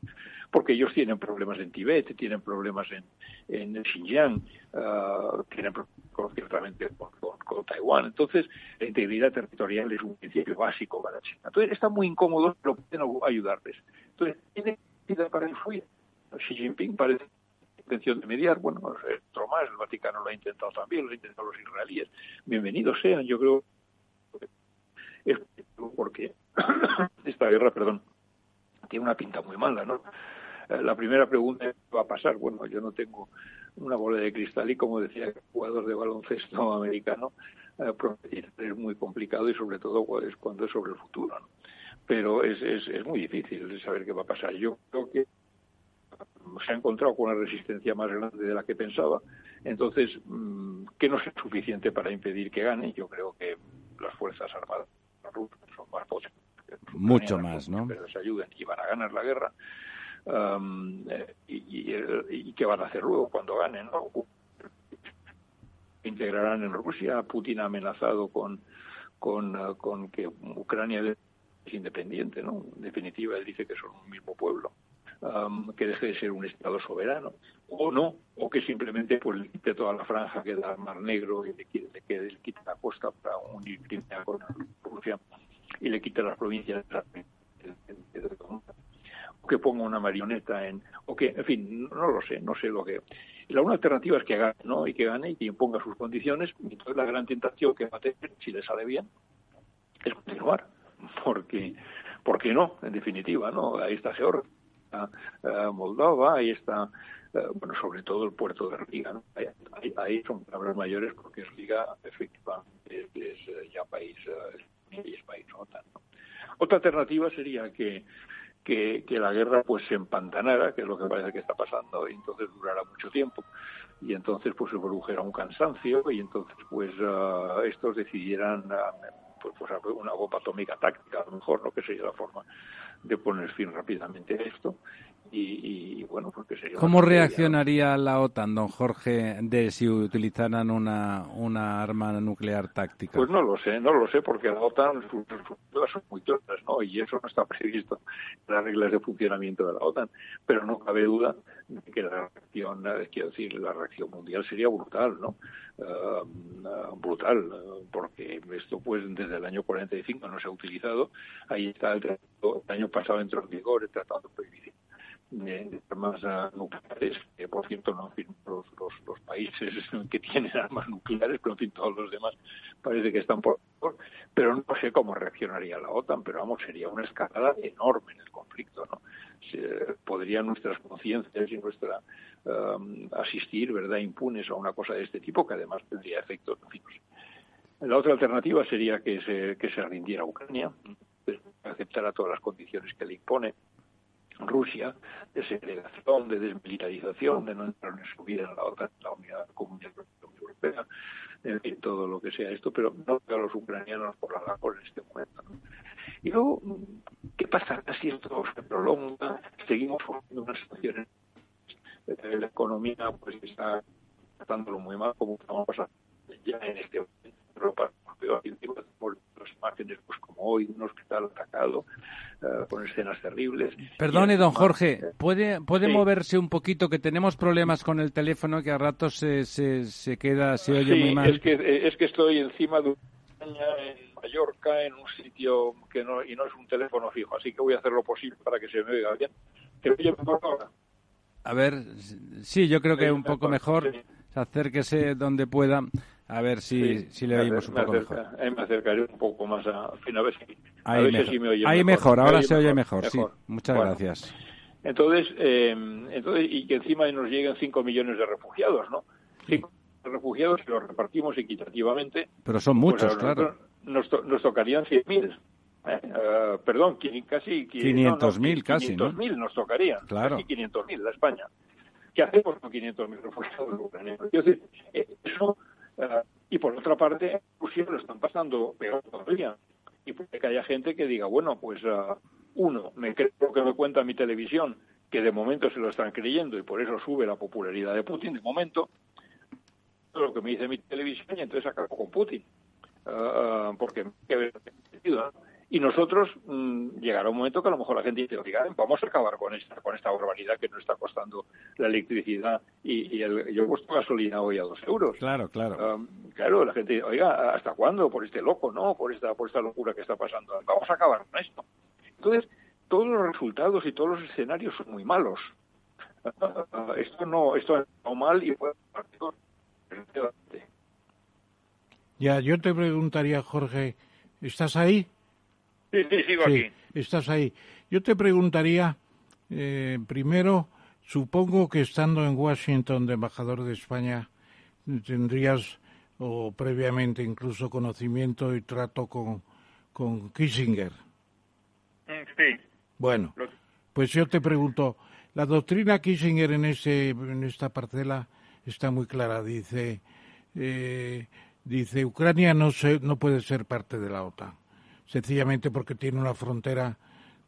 porque ellos tienen problemas en Tibet tienen problemas en, en Xinjiang uh, tienen problemas ciertamente con, con, con, Taiwán. Entonces la integridad territorial es un principio básico para China. Entonces están muy incómodos pero pueden ayudarles. Entonces tiene para influir Xi Jinping parece intención de mediar, bueno, otro más, el Vaticano lo ha intentado también, lo han intentado los israelíes, bienvenidos sean, yo creo es porque esta guerra, perdón, tiene una pinta muy mala, ¿no? La primera pregunta es ¿qué va a pasar? Bueno, yo no tengo una bola de cristal y como decía el jugador de baloncesto americano, eh, es muy complicado y sobre todo es cuando es sobre el futuro, ¿no? Pero es, es, es muy difícil saber qué va a pasar. Yo creo que se ha encontrado con una resistencia más grande de la que pensaba. Entonces, mm, que no es suficiente para impedir que gane. Yo creo que las Fuerzas Armadas rusas son más potentes. Mucho más, ¿no? Pero les ayuden y van a ganar la guerra. Um, y, y, y, qué van a hacer luego cuando ganen? ¿no? Integrarán en Rusia. Putin ha amenazado con, con, uh, con que Ucrania es independiente, ¿no? En definitiva, él dice que son un mismo pueblo um, que deje de ser un Estado soberano, o no, o que simplemente pues, le quite toda la franja que da al Mar Negro y le, quite, le, le quite la costa para unir Crimea con Rusia y le quite las provincias o que ponga una marioneta en o que en fin no lo sé no sé lo que. La una alternativa es que gane no y que gane y que imponga sus condiciones. Y entonces la gran tentación que va a tener si le sale bien es continuar porque porque no en definitiva no ahí está Georgia uh, Moldova, ahí está, uh, bueno, sobre todo el puerto de Riga, ¿no? ahí, son palabras mayores porque Riga efectivamente es, es ya país, uh, es país OTAN. ¿no? Otra alternativa sería que que, la guerra pues se empantanara, que es lo que parece que está pasando, y entonces durará mucho tiempo y entonces pues se produjera un cansancio y entonces pues uh, estos decidieran uh, pues, pues, una bomba atómica táctica a lo mejor no que sería la forma de poner fin rápidamente a esto y, bueno, porque sería ¿Cómo reaccionaría la OTAN, don Jorge, de si utilizaran una, una arma nuclear táctica? Pues no lo sé, no lo sé, porque la OTAN sus, reglas son muy claras, ¿no? Y eso no está previsto en las reglas de funcionamiento de la OTAN. Pero no cabe duda de que la reacción, eh, quiero decir, la reacción mundial sería brutal, ¿no? Uh, brutal, porque esto pues desde el año 45 no se ha utilizado. Ahí está el, tratado, el año pasado entró en vigor el Tratado de Prohibición de armas nucleares, que por cierto no los, los, los, países que tienen armas nucleares, pero en fin todos los demás parece que están por pero no sé cómo reaccionaría la OTAN, pero vamos, sería una escalada enorme en el conflicto, ¿no? Podrían nuestras conciencias y nuestra asistir, ¿verdad?, impunes a una cosa de este tipo que además tendría efectos. La otra alternativa sería que se, que se rindiera Ucrania, aceptara todas las condiciones que le impone, Rusia, de segregación, de desmilitarización, de no entrar en su vida en la OTAN, la unidad comunitaria europea, en fin, todo lo que sea esto, pero no a los ucranianos por la labor en este momento. Y luego, ¿qué pasa si esto se prolonga? Seguimos formando una situación en la economía pues está tratándolo muy mal, como estamos pasando ya en este momento en Europa, peor, las imágenes pues como hoy, un hospital atacado, uh, con escenas terribles. Perdone, don Jorge, ¿puede, puede sí. moverse un poquito? Que tenemos problemas con el teléfono que a ratos se, se, se queda, se oye sí, muy mal. Es que, es que estoy encima de una en Mallorca, en un sitio que no, y no es un teléfono fijo, así que voy a hacer lo posible para que se me oiga bien. ¿Te oye mejor ahora? A ver, sí, yo creo que un poco mejor. Acérquese donde pueda. A ver si, sí, si le oímos un poco acerca, mejor. Ahí me acercaré un poco más a, a fin, a ver si, ahí a ver mejor, si me oye ahí mejor. mejor. ahora oye se oye mejor, mejor, sí. Muchas Bueno, gracias. Entonces, eh, entonces, y que encima nos lleguen 5 millones de refugiados, ¿no? 5 refugiados que los repartimos equitativamente. Pero son pues muchos, a claro. Nos, to- nos tocarían 100.000. Eh, eh, perdón, casi... qui- 500.000 casi, ¿no? 500.000 nos tocarían. Claro. Casi 500.000 a España. ¿Qué hacemos con 500.000 refugiados ucranianos? Decir, eh, eso... y por otra parte, Rusia lo están pasando peor todavía. Y puede que haya gente que diga, bueno, pues ah, uno, me creo lo que me cuenta mi televisión, que de momento se lo están creyendo y por eso sube la popularidad de Putin, de momento, lo que me dice mi televisión y entonces acabo con Putin. Ah, porque me queda sentido, ¿no? Y nosotros mm, llegará un momento que a lo mejor la gente dice, oiga, vamos a acabar con esta con esta barbaridad que nos está costando la electricidad y, y el, yo he puesto gasolina hoy a dos euros. Claro, claro. Um, claro, la gente, oiga, ¿hasta cuándo? Por este loco, ¿no? Por esta, por esta locura que está pasando. Vamos a acabar con esto. Entonces, todos los resultados y todos los escenarios son muy malos. Uh, esto no, esto ha estado mal y puede Ya, yo te preguntaría, Jorge, ¿estás ahí? Sí, sí, sigo Sí, aquí. estás ahí. Yo te preguntaría, eh, primero, supongo que estando en Washington de embajador de España, tendrías, o previamente incluso, conocimiento y trato con, con Kissinger. Mm, Sí. Bueno, pues yo te pregunto, la doctrina Kissinger en, ese, en esta parcela está muy clara. Dice, eh, dice Ucrania no, se, no puede ser parte de la OTAN, sencillamente porque tiene una frontera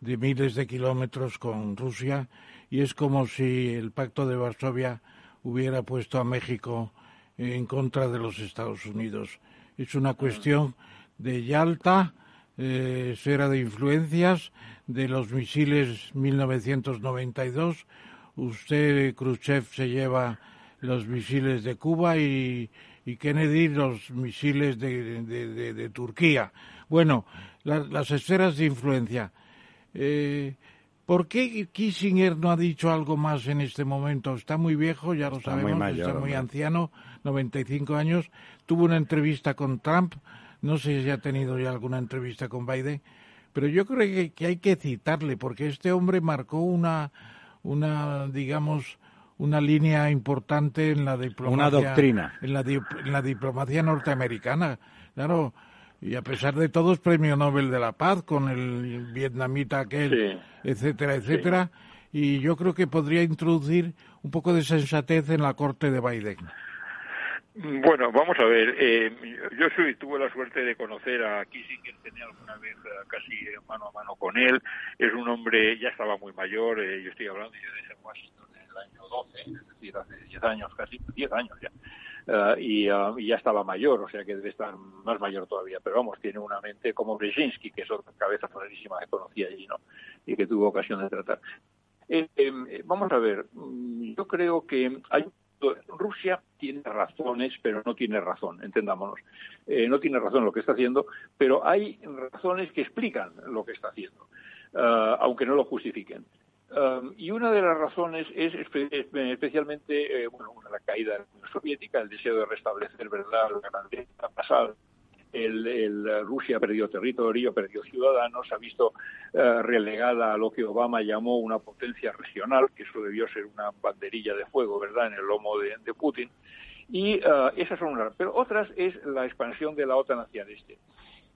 de miles de kilómetros con Rusia y es como si el Pacto de Varsovia hubiera puesto a México en contra de los Estados Unidos. Es una cuestión de Yalta, eh, esfera de influencias de los misiles 1992. Usted, Khrushchev, se lleva los misiles de Cuba y, y Kennedy los misiles de, de- de- de Turquía. Bueno, la- las esferas de influencia. Eh, ¿Por qué Kissinger no ha dicho algo más en este momento? Está muy viejo, ya lo Está muy sabemos, mayor, está muy anciano, 95 años. Tuvo una entrevista con Trump, no sé si ha tenido ya alguna entrevista con Biden, pero yo creo que, que hay que citarle, porque este hombre marcó una, una digamos, una línea importante en la diplomacia. Una doctrina. En la, en la diplomacia norteamericana. Claro, y a pesar de todo es premio Nobel de la Paz con el vietnamita aquel, etcétera, etcétera. Y yo creo que podría introducir un poco de sensatez en la corte de Biden. Bueno, vamos a ver. Eh, yo soy, tuve la suerte de conocer a Kissinger, tenía alguna vez eh, casi mano a mano con él. Es un hombre, ya estaba muy mayor, eh, yo estoy hablando yo de Washington en el año 12, es decir, hace 10 años, casi 10 años ya. Uh, y, ya estaba mayor, o sea que debe estar más mayor todavía, pero vamos, tiene una mente como Brzezinski, que es otra cabeza clarísima que conocía allí, ¿no? Y que tuvo ocasión de tratar. Eh, eh, vamos a ver, mm, yo creo que hay Rusia tiene razones, pero no tiene razón, entendámonos. No tiene razón lo que está haciendo, pero hay razones que explican lo que está haciendo, aunque no lo justifiquen. Um, y una de las razones es especialmente eh, bueno, la caída de la Unión Soviética, el deseo de restablecer verdad la grandeza pasada. El, el, Rusia ha perdido territorio, perdido ciudadanos, ha visto uh, relegada a lo que Obama llamó una potencia regional, que eso debió ser una banderilla de fuego, ¿verdad?, en el lomo de, de Putin. Y uh, esas son unas. Pero otras es la expansión de la OTAN hacia el este.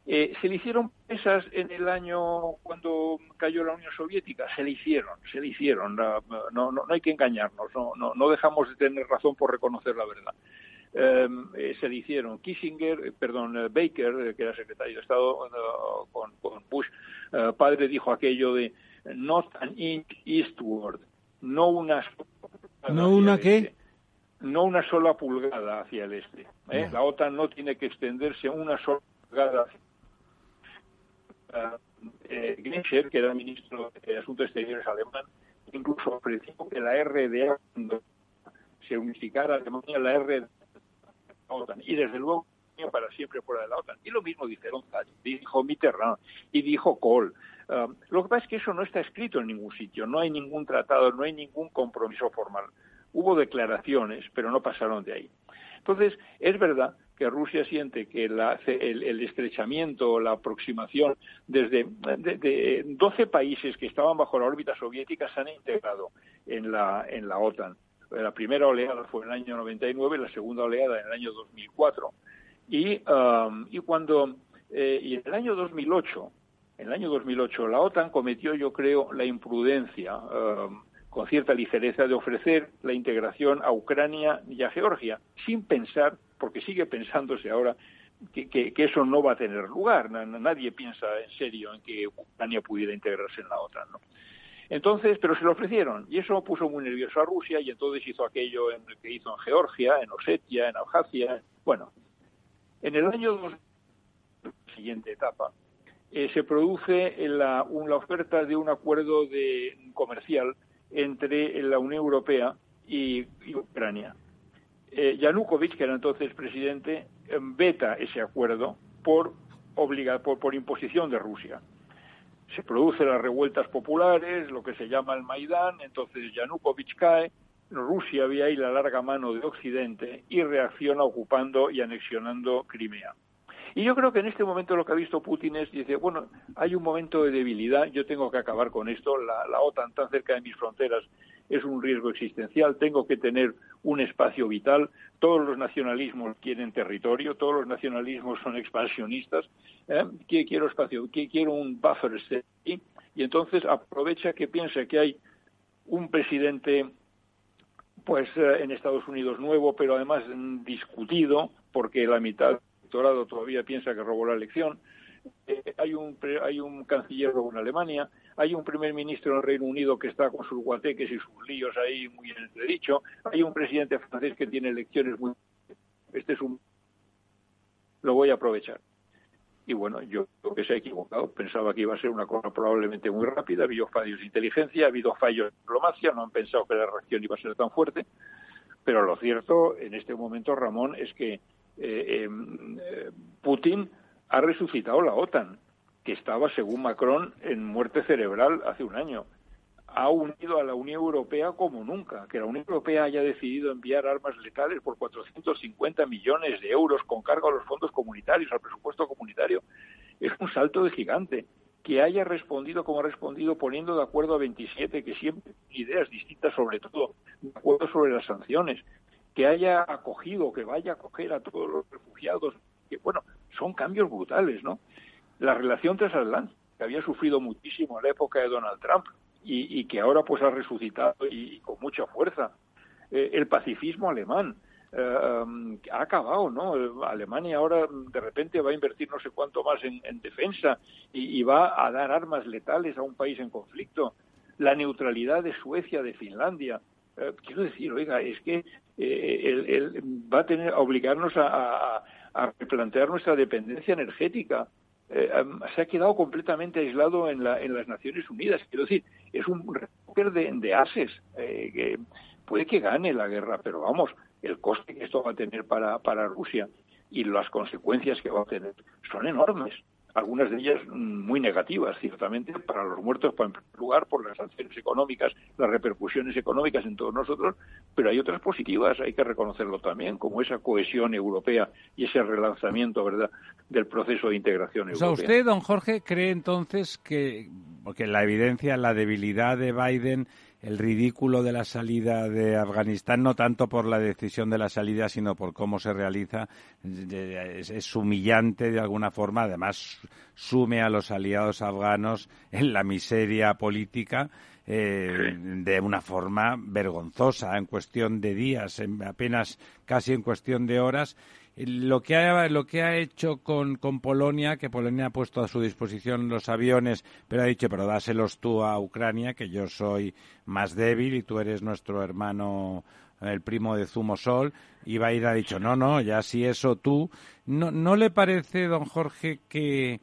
Eh, ¿Se le hicieron presas en el año cuando cayó la Unión Soviética? Se le hicieron, se le hicieron. No, no, no hay que engañarnos, no, no, no dejamos de tener razón por reconocer la verdad. Em, eh, se le hicieron Kissinger, eh, perdón, eh, Baker, que era secretario de Estado con, con, Bush, padre dijo aquello de not an inch eastward, no una no una qué este, no una sola pulgada hacia el este. La OTAN no tiene que extenderse una sola pulgada hacia eh, Genscher, que era ministro de Asuntos Exteriores alemán, incluso ofreció que la RDA, cuando se unificara Alemania, la RDA la OTAN. Y desde luego para siempre fuera de la OTAN. Y lo mismo dijeron dijo Mitterrand y dijo Kohl. Um, lo que pasa es que eso no está escrito en ningún sitio, no hay ningún tratado, no hay ningún compromiso formal. Hubo declaraciones, pero no pasaron de ahí. Entonces, es verdad que Rusia siente que el, estrechamiento, la aproximación desde de, 12 países que estaban bajo la órbita soviética se han integrado en la, en la OTAN. La primera oleada fue en el año 99, la segunda oleada en el año 2004. Y, um, y cuando eh, y en el año 2008, en el año 2008 la OTAN cometió, yo creo, la imprudencia um, con cierta ligereza de ofrecer la integración a Ucrania y a Georgia, sin pensar porque sigue pensándose ahora que, eso no va a tener lugar. Nadie piensa en serio en que Ucrania pudiera integrarse en la OTAN. ¿no? Entonces, pero se lo ofrecieron y eso puso muy nervioso a Rusia y entonces hizo aquello en, que hizo en Georgia, en Osetia, en Abjasia. Bueno, en el año 2000, siguiente etapa, eh, se produce la, una oferta de un acuerdo de, comercial entre la Unión Europea y Ucrania eh, Yanukovych, que era entonces presidente, em, veta ese acuerdo por, obliga, por, por imposición de Rusia. Se producen las revueltas populares, lo que se llama el Maidán, entonces Yanukovych cae, Rusia ve ahí la larga mano de Occidente y reacciona ocupando y anexionando Crimea. Y yo creo que en este momento lo que ha visto Putin es, dice, bueno, hay un momento de debilidad, yo tengo que acabar con esto, la, la OTAN tan cerca de mis fronteras es un riesgo existencial, tengo que tener un espacio vital, todos los nacionalismos quieren territorio, todos los nacionalismos son expansionistas, ¿eh? quiero espacio, quiero un buffer state, y entonces aprovecha que piensa que hay un presidente pues eh, en Estados Unidos nuevo, pero además discutido, porque la mitad del electorado todavía piensa que robó la elección, eh, hay un hay un canciller en Alemania, hay un primer ministro en el Reino Unido que está con sus guateques y sus líos ahí muy en entredicho, hay un presidente francés que tiene elecciones muy... Este es un... Lo voy a aprovechar. Y bueno, yo creo que se ha equivocado. Pensaba que iba a ser una cosa probablemente muy rápida. Ha habido fallos de inteligencia, ha habido fallos de diplomacia. No han pensado que la reacción iba a ser tan fuerte. Pero lo cierto en este momento, Ramón, es que eh, em, eh, Putin ha resucitado la OTAN que estaba, según Macron, en muerte cerebral hace un año. Ha unido a la Unión Europea como nunca. Que la Unión Europea haya decidido enviar armas letales por 450 millones de euros con cargo a los fondos comunitarios, al presupuesto comunitario, es un salto de gigante. Que haya respondido como ha respondido poniendo de acuerdo a 27, que siempre ideas distintas sobre todo, de acuerdo sobre las sanciones, que haya acogido, que vaya a acoger a todos los refugiados, que bueno, son cambios brutales, ¿no? La relación transatlántica que había sufrido muchísimo en la época de Donald Trump y, que ahora pues ha resucitado y, con mucha fuerza. Eh, el pacifismo alemán, eh, um, ha acabado, ¿no? Alemania ahora de repente va a invertir no sé cuánto más en, defensa y, va a dar armas letales a un país en conflicto. La neutralidad de Suecia, de Finlandia. Eh, quiero decir, oiga, es que eh, va a tener a obligarnos a, replantear nuestra dependencia energética. Um, se ha quedado completamente aislado en, la, en las Naciones Unidas. Quiero decir, es un récord de, de ases. que puede que gane la guerra, pero vamos, el coste que esto va a tener para, para Rusia y las consecuencias que va a tener son enormes. Algunas de ellas muy negativas, ciertamente, para los muertos, en primer lugar, por las sanciones económicas, las repercusiones económicas en todos nosotros, pero hay otras positivas, hay que reconocerlo también, como esa cohesión europea y ese relanzamiento, ¿verdad?, del proceso de integración europea. O sea, usted, don Jorge, cree entonces que, porque la evidencia, la debilidad de Biden el ridículo de la salida de Afganistán, no tanto por la decisión de la salida, sino por cómo se realiza, es, humillante de alguna forma. Además, sume a los aliados afganos en la miseria política. Eh, de una forma vergonzosa en cuestión de días, en apenas casi en cuestión de horas lo que ha, lo que ha hecho con, con Polonia, que Polonia ha puesto a su disposición los aviones, pero ha dicho, pero dáselos tú a Ucrania, que yo soy más débil y tú eres nuestro hermano el primo de Zumosol, y ir ha dicho, no, no, ya si eso tú, ¿no, no le parece, don Jorge, que,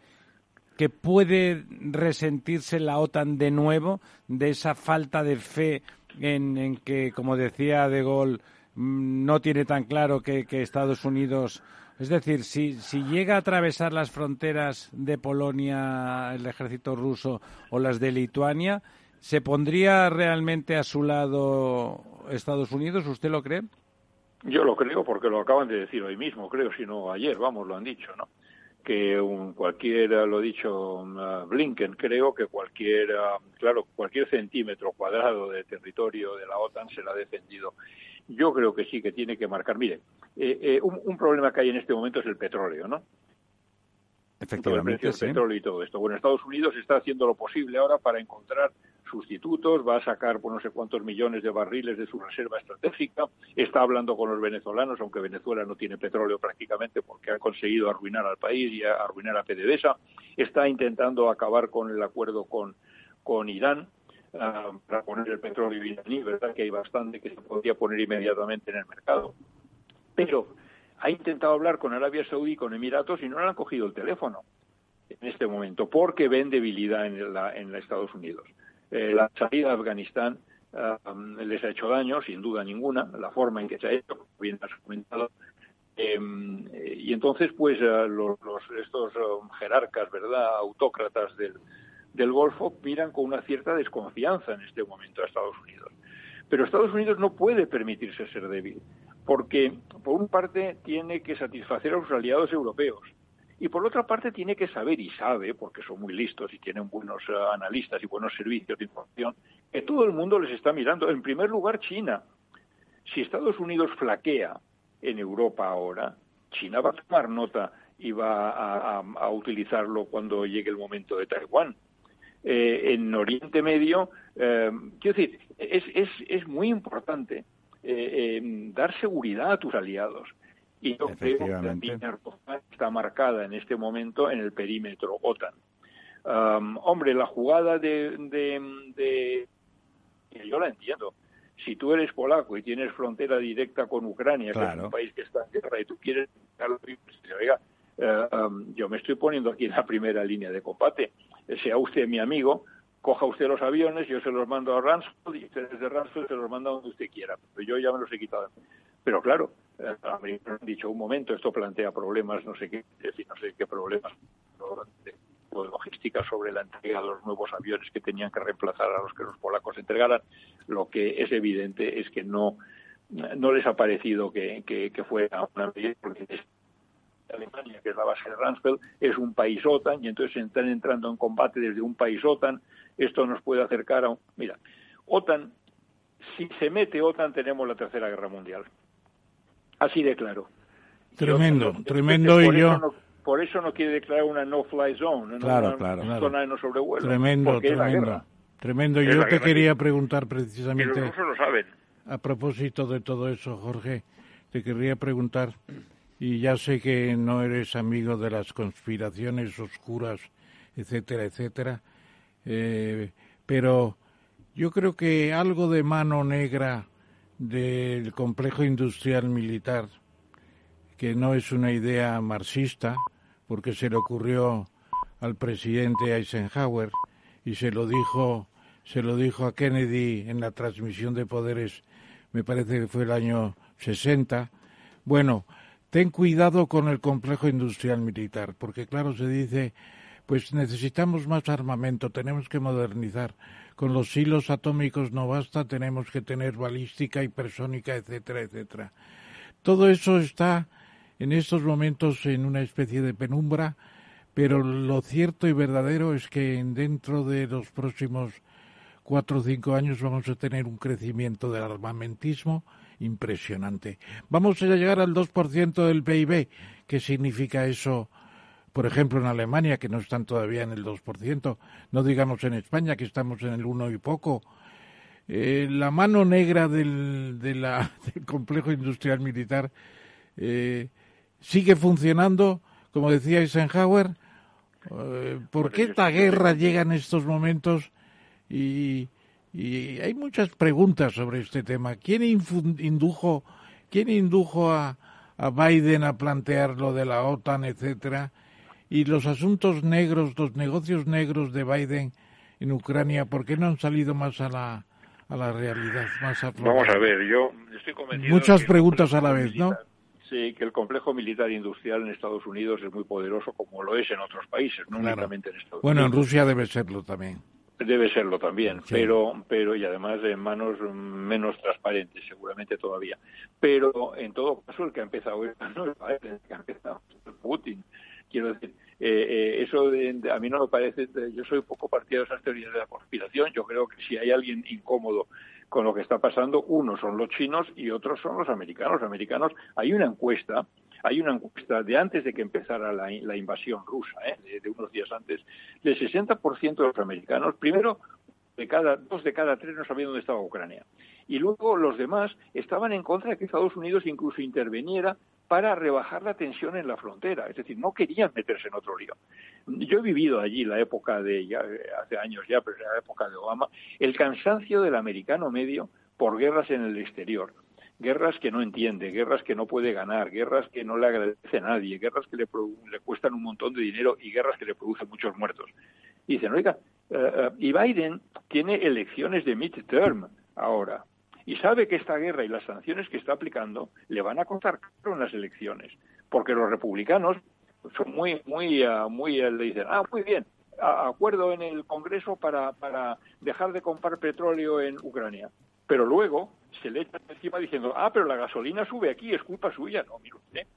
que puede resentirse la OTAN de nuevo de esa falta de fe en, en que, como decía De Gaulle, no tiene tan claro que, Estados Unidos. Es decir, si, si llega a atravesar las fronteras de Polonia el ejército ruso o las de Lituania, ¿se pondría realmente a su lado Estados Unidos? ¿Usted lo cree? Yo lo creo porque lo acaban de decir hoy mismo, creo, si no ayer, vamos, lo han dicho, ¿no? Que un, cualquier, lo dicho uh, Blinken, creo que cualquier, claro, cualquier centímetro cuadrado de territorio de la OTAN se ha defendido yo creo que sí que tiene que marcar. Mire, eh, eh, un, problema que hay en este momento es el petróleo, ¿no? Efectivamente, el petróleo y todo esto. Bueno, Estados Unidos está haciendo lo posible ahora para encontrar sustitutos, va a sacar por no sé cuántos millones de barriles de su reserva estratégica, está hablando con los venezolanos, aunque Venezuela no tiene petróleo prácticamente porque ha conseguido arruinar al país y arruinar a PDVSA, está intentando acabar con el acuerdo con, con Irán, para poner el petróleo iraní, ¿verdad? Que hay bastante que se podría poner inmediatamente en el mercado. Pero ha intentado hablar con Arabia Saudí, con Emiratos y no le han cogido el teléfono en este momento porque ven debilidad en, la, en Estados Unidos. Eh, la salida de Afganistán les ha hecho daño, sin duda ninguna, la forma en que se ha hecho, bien has comentado. Em, y entonces, pues, eh, los, estos um, jerarcas, ¿verdad?, autócratas del, del Golfo miran con una cierta desconfianza en este momento a Estados Unidos. Pero Estados Unidos no puede permitirse ser débil, porque por una parte tiene que satisfacer a sus aliados europeos y por otra parte tiene que saber y sabe, porque son muy listos y tienen buenos eh, analistas y buenos servicios de información, que todo el mundo les está mirando. En primer lugar, China. Si Estados Unidos flaquea en Europa ahora, China va a tomar nota y va a utilizarlo cuando llegue el momento de Taiwán. Eh, en Oriente Medio. Eh, quiero decir, es, es, es muy importante eh, dar seguridad a tus aliados. Y yo creo que la línea está marcada en este momento en el perímetro OTAN. hombre, la jugada de, de, Yo la entiendo. Si tú eres polaco y tienes frontera directa con Ucrania, que es un país que está en guerra, y tú quieres... Oiga, yo me estoy poniendo aquí en la primera línea de combate sea usted mi amigo, coja usted los aviones, yo se los mando a Ransford y usted desde Ransford se los manda donde usted quiera. Pero yo ya me los he quitado. Pero claro, eh, han dicho un momento, esto plantea problemas, no sé qué, no sé qué problemas de, logística sobre la entrega de los nuevos aviones que tenían que reemplazar a los que los polacos entregaran. Lo que es evidente es que no, no les ha parecido que, que, que fuera una medida, porque Alemania, que es la base de Ransfeld, es un país OTAN y entonces están entrando en combate desde un país OTAN. Esto nos puede acercar a un... Mira, OTAN, si se mete OTAN tenemos la Tercera Guerra Mundial. Así de claro. Tremendo, tremendo y yo... por eso no quiere declarar una no-fly zone, claro, una zona de no sobrevuelo. Tremendo, tremendo. Tremendo. Yo te quería preguntar precisamente. Los rusos lo saben. A propósito de todo eso, Jorge, te querría preguntar, y ya sé que no eres amigo de las conspiraciones oscuras, etcétera, etcétera, eh, pero yo creo que algo de mano negra del complejo industrial militar, que no es una idea marxista, porque se le ocurrió al presidente Eisenhower y se lo dijo se lo dijo a Kennedy en la transmisión de poderes, me parece que fue el año 60. Bueno, ten cuidado con el complejo industrial militar, porque claro, se dice, pues necesitamos más armamento, tenemos que modernizar. Con los hilos atómicos no basta, tenemos que tener balística, hipersónica, etcétera, etcétera. Todo eso está en estos momentos en una especie de penumbra, pero lo cierto y verdadero es que dentro de los próximos cuatro o cinco años vamos a tener un crecimiento del armamentismo impresionante. Vamos a llegar al 2% del PIB. ¿Qué significa eso? Por ejemplo, en Alemania, que no están todavía en el 2%, no digamos en España, que estamos en el 1 y poco. Eh, la mano negra del, de la, del complejo industrial militar eh, sigue funcionando, como decía Eisenhower. Eh, ¿Por qué esta guerra llega en estos momentos? Y, hay muchas preguntas sobre este tema. ¿Quién indujo, quién indujo a, a Biden a plantear lo de la OTAN, etcétera? Y los asuntos negros, los negocios negros de Biden en Ucrania, ¿por qué no han salido más a la, a la realidad, más a Vamos a ver, yo estoy convencido. Muchas preguntas a la vez, ¿no? Sí, que el complejo militar industrial en Estados Unidos es muy poderoso, como lo es en otros países, no únicamente en Estados Unidos. Bueno, en Rusia debe serlo también. Debe serlo también, pero, pero y además en manos menos transparentes, seguramente todavía. Pero en todo caso, el que ha empezado esto no es el que ha empezado Putin. Quiero decir, eh, eh, eso a mí no me parece, yo soy poco partidario de esas teorías de la conspiración. Yo creo que si hay alguien incómodo con lo que está pasando, uno son los chinos y otros son los americanos. Los americanos, hay una encuesta, hay una encuesta de antes de que empezara la, invasión rusa, ¿eh? de, unos días antes, del 60% de los americanos, primero, de cada, dos de cada tres no sabían dónde estaba Ucrania. Y luego los demás estaban en contra de que Estados Unidos incluso interveniera para rebajar la tensión en la frontera. Es decir, no querían meterse en otro lío. Yo he vivido allí la época de, ya, hace años ya, pero la época de Obama, el cansancio del americano medio por guerras en el exterior. Guerras que no entiende, guerras que no puede ganar, guerras que no le agradece a nadie, guerras que le, le cuestan un montón de dinero y guerras que le producen muchos muertos. Y dicen, oiga, eh, y Biden tiene elecciones de midterm ahora y sabe que esta guerra y las sanciones que está aplicando le van a costar caro en las elecciones, porque los republicanos son muy, muy, ah, muy, le dicen, ah, muy bien, acuerdo en el Congreso para, para dejar de comprar petróleo en Ucrania. Pero luego se le echan encima diciendo, ah, pero la gasolina sube aquí, es culpa suya. No, mire usted,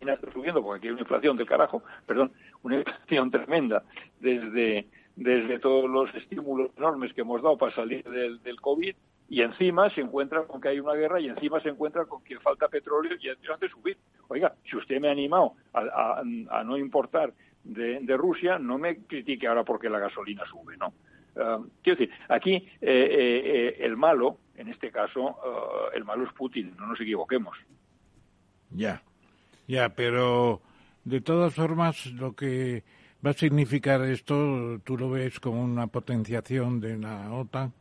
está subiendo porque aquí hay una inflación del carajo, perdón, una inflación tremenda desde, desde todos los estímulos enormes que hemos dado para salir del, del COVID y encima se encuentra con que hay una guerra y encima se encuentra con que falta petróleo y hace subir. Oiga, si usted me ha animado a, no importar de, Rusia, no me critique ahora porque la gasolina sube, ¿no? Ah, quiero decir, aquí eh, eh, eh, el malo, en este caso, ah, el malo es Putin, no nos equivoquemos. Ya, ya, pero de todas formas lo que va a significar esto, tú lo ves como una potenciación de la OTAN,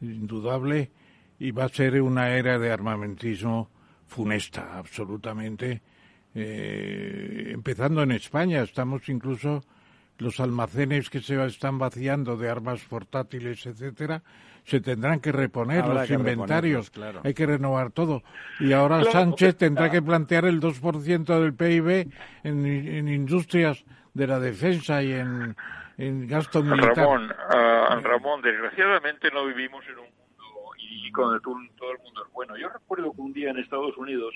indudable, y va a ser una era de armamentismo funesta, absolutamente. Eh, empezando en España, estamos incluso los almacenes que se están vaciando de armas portátiles, etcétera, se tendrán que reponer los inventarios, hay que renovar todo. Y ahora Sánchez tendrá que plantear el 2% del PIB en, en industrias de la defensa y en, en gasto militar. Ramón, uh, Ramón, desgraciadamente no vivimos en un mundo y con el, todo el mundo es bueno. Yo recuerdo que un día en Estados Unidos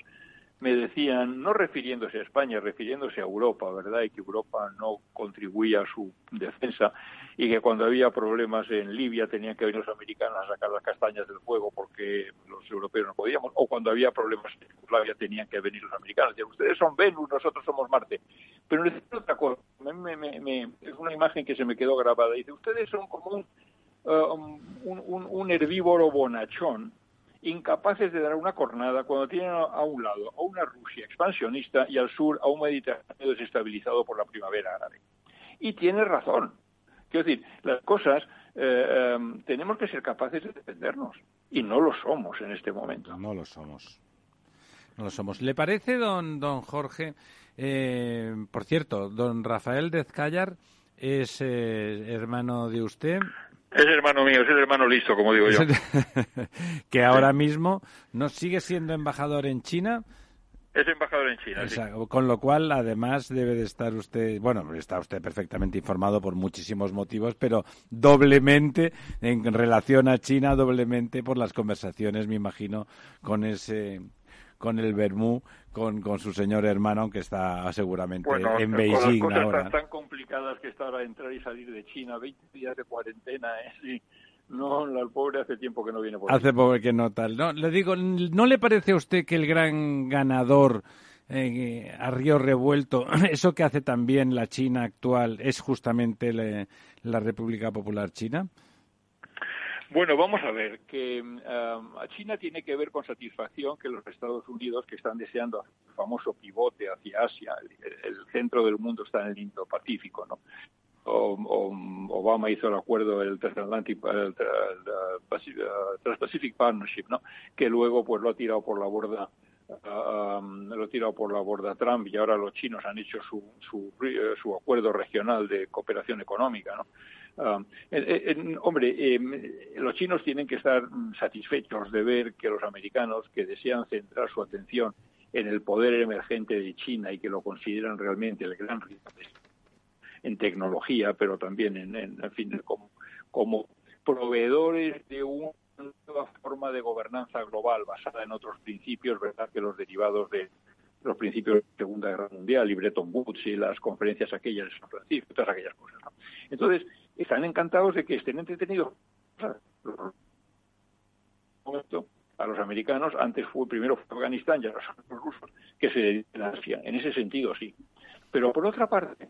me decían, no refiriéndose a España, refiriéndose a Europa, ¿verdad? Y que Europa no contribuía a su defensa y que cuando había problemas en Libia tenían que venir los americanos a sacar las castañas del fuego porque los europeos no podíamos, o cuando había problemas en Yugoslavia tenían que venir los americanos. Decían, ustedes son Venus, nosotros somos Marte. Pero necesito otra cosa. es una imagen que se me quedó grabada. Dice, ustedes son como un, un, un herbívoro bonachón incapaces de dar una cornada cuando tienen a un lado a una Rusia expansionista y al sur a un Mediterráneo desestabilizado por la primavera árabe. Y tiene razón. Quiero decir, las cosas eh, em, tenemos que ser capaces de defendernos y no lo somos en este momento. No lo somos. No lo somos. ¿Le parece, don, don Jorge? Eh, por cierto, don Rafael Dezcayar es eh, hermano de usted. Es hermano mío, es el hermano listo, como digo yo. que ahora mismo no sigue siendo embajador en China. Es embajador en China, sí. Con lo cual, además, debe de estar usted, bueno, está usted perfectamente informado por muchísimos motivos, pero doblemente en relación a China, doblemente por las conversaciones, me imagino, con ese con el Bermú, con, con su señor hermano, que está seguramente en Beijing con las cosas Tan, complicadas que está ahora entrar y salir de China, 20 días de cuarentena, ¿eh? No, el pobre hace tiempo que no viene por Hace poco que no tal. No, le digo, ¿no le parece a usted que el gran ganador eh, a río revuelto, eso que hace también la China actual, es justamente la República Popular China? Bueno, vamos a ver, que um, China tiene que ver con satisfacción que los Estados Unidos, que están deseando el famoso pivote hacia Asia, el, centro del mundo está en el Indo-Pacífico, ¿no? Obama hizo el acuerdo el Transatlantic el, Trans-Pacific Partnership, ¿no? Que luego pues lo ha tirado por la borda um, lo tirado por la borda Trump y ahora los chinos han hecho su, su, su acuerdo regional de cooperación económica, ¿no? Ah, hombre, em, los chinos tienen que estar satisfechos de ver que los americanos que desean centrar su atención en el poder emergente de China y que lo consideran realmente el gran rival en tecnología, pero también en, fin, como, como proveedores de una nueva forma de gobernanza global basada en otros principios, verdad que los derivados de los principios de la Segunda Guerra Mundial y Bretton Woods y las conferencias aquellas de San Francisco, todas aquellas cosas. Entonces, están encantados de que estén entretenidos a los americanos, antes fue primero fue Afganistán y ahora son los rusos, que se dedican a Asia. En ese sentido, sí. Pero por otra parte,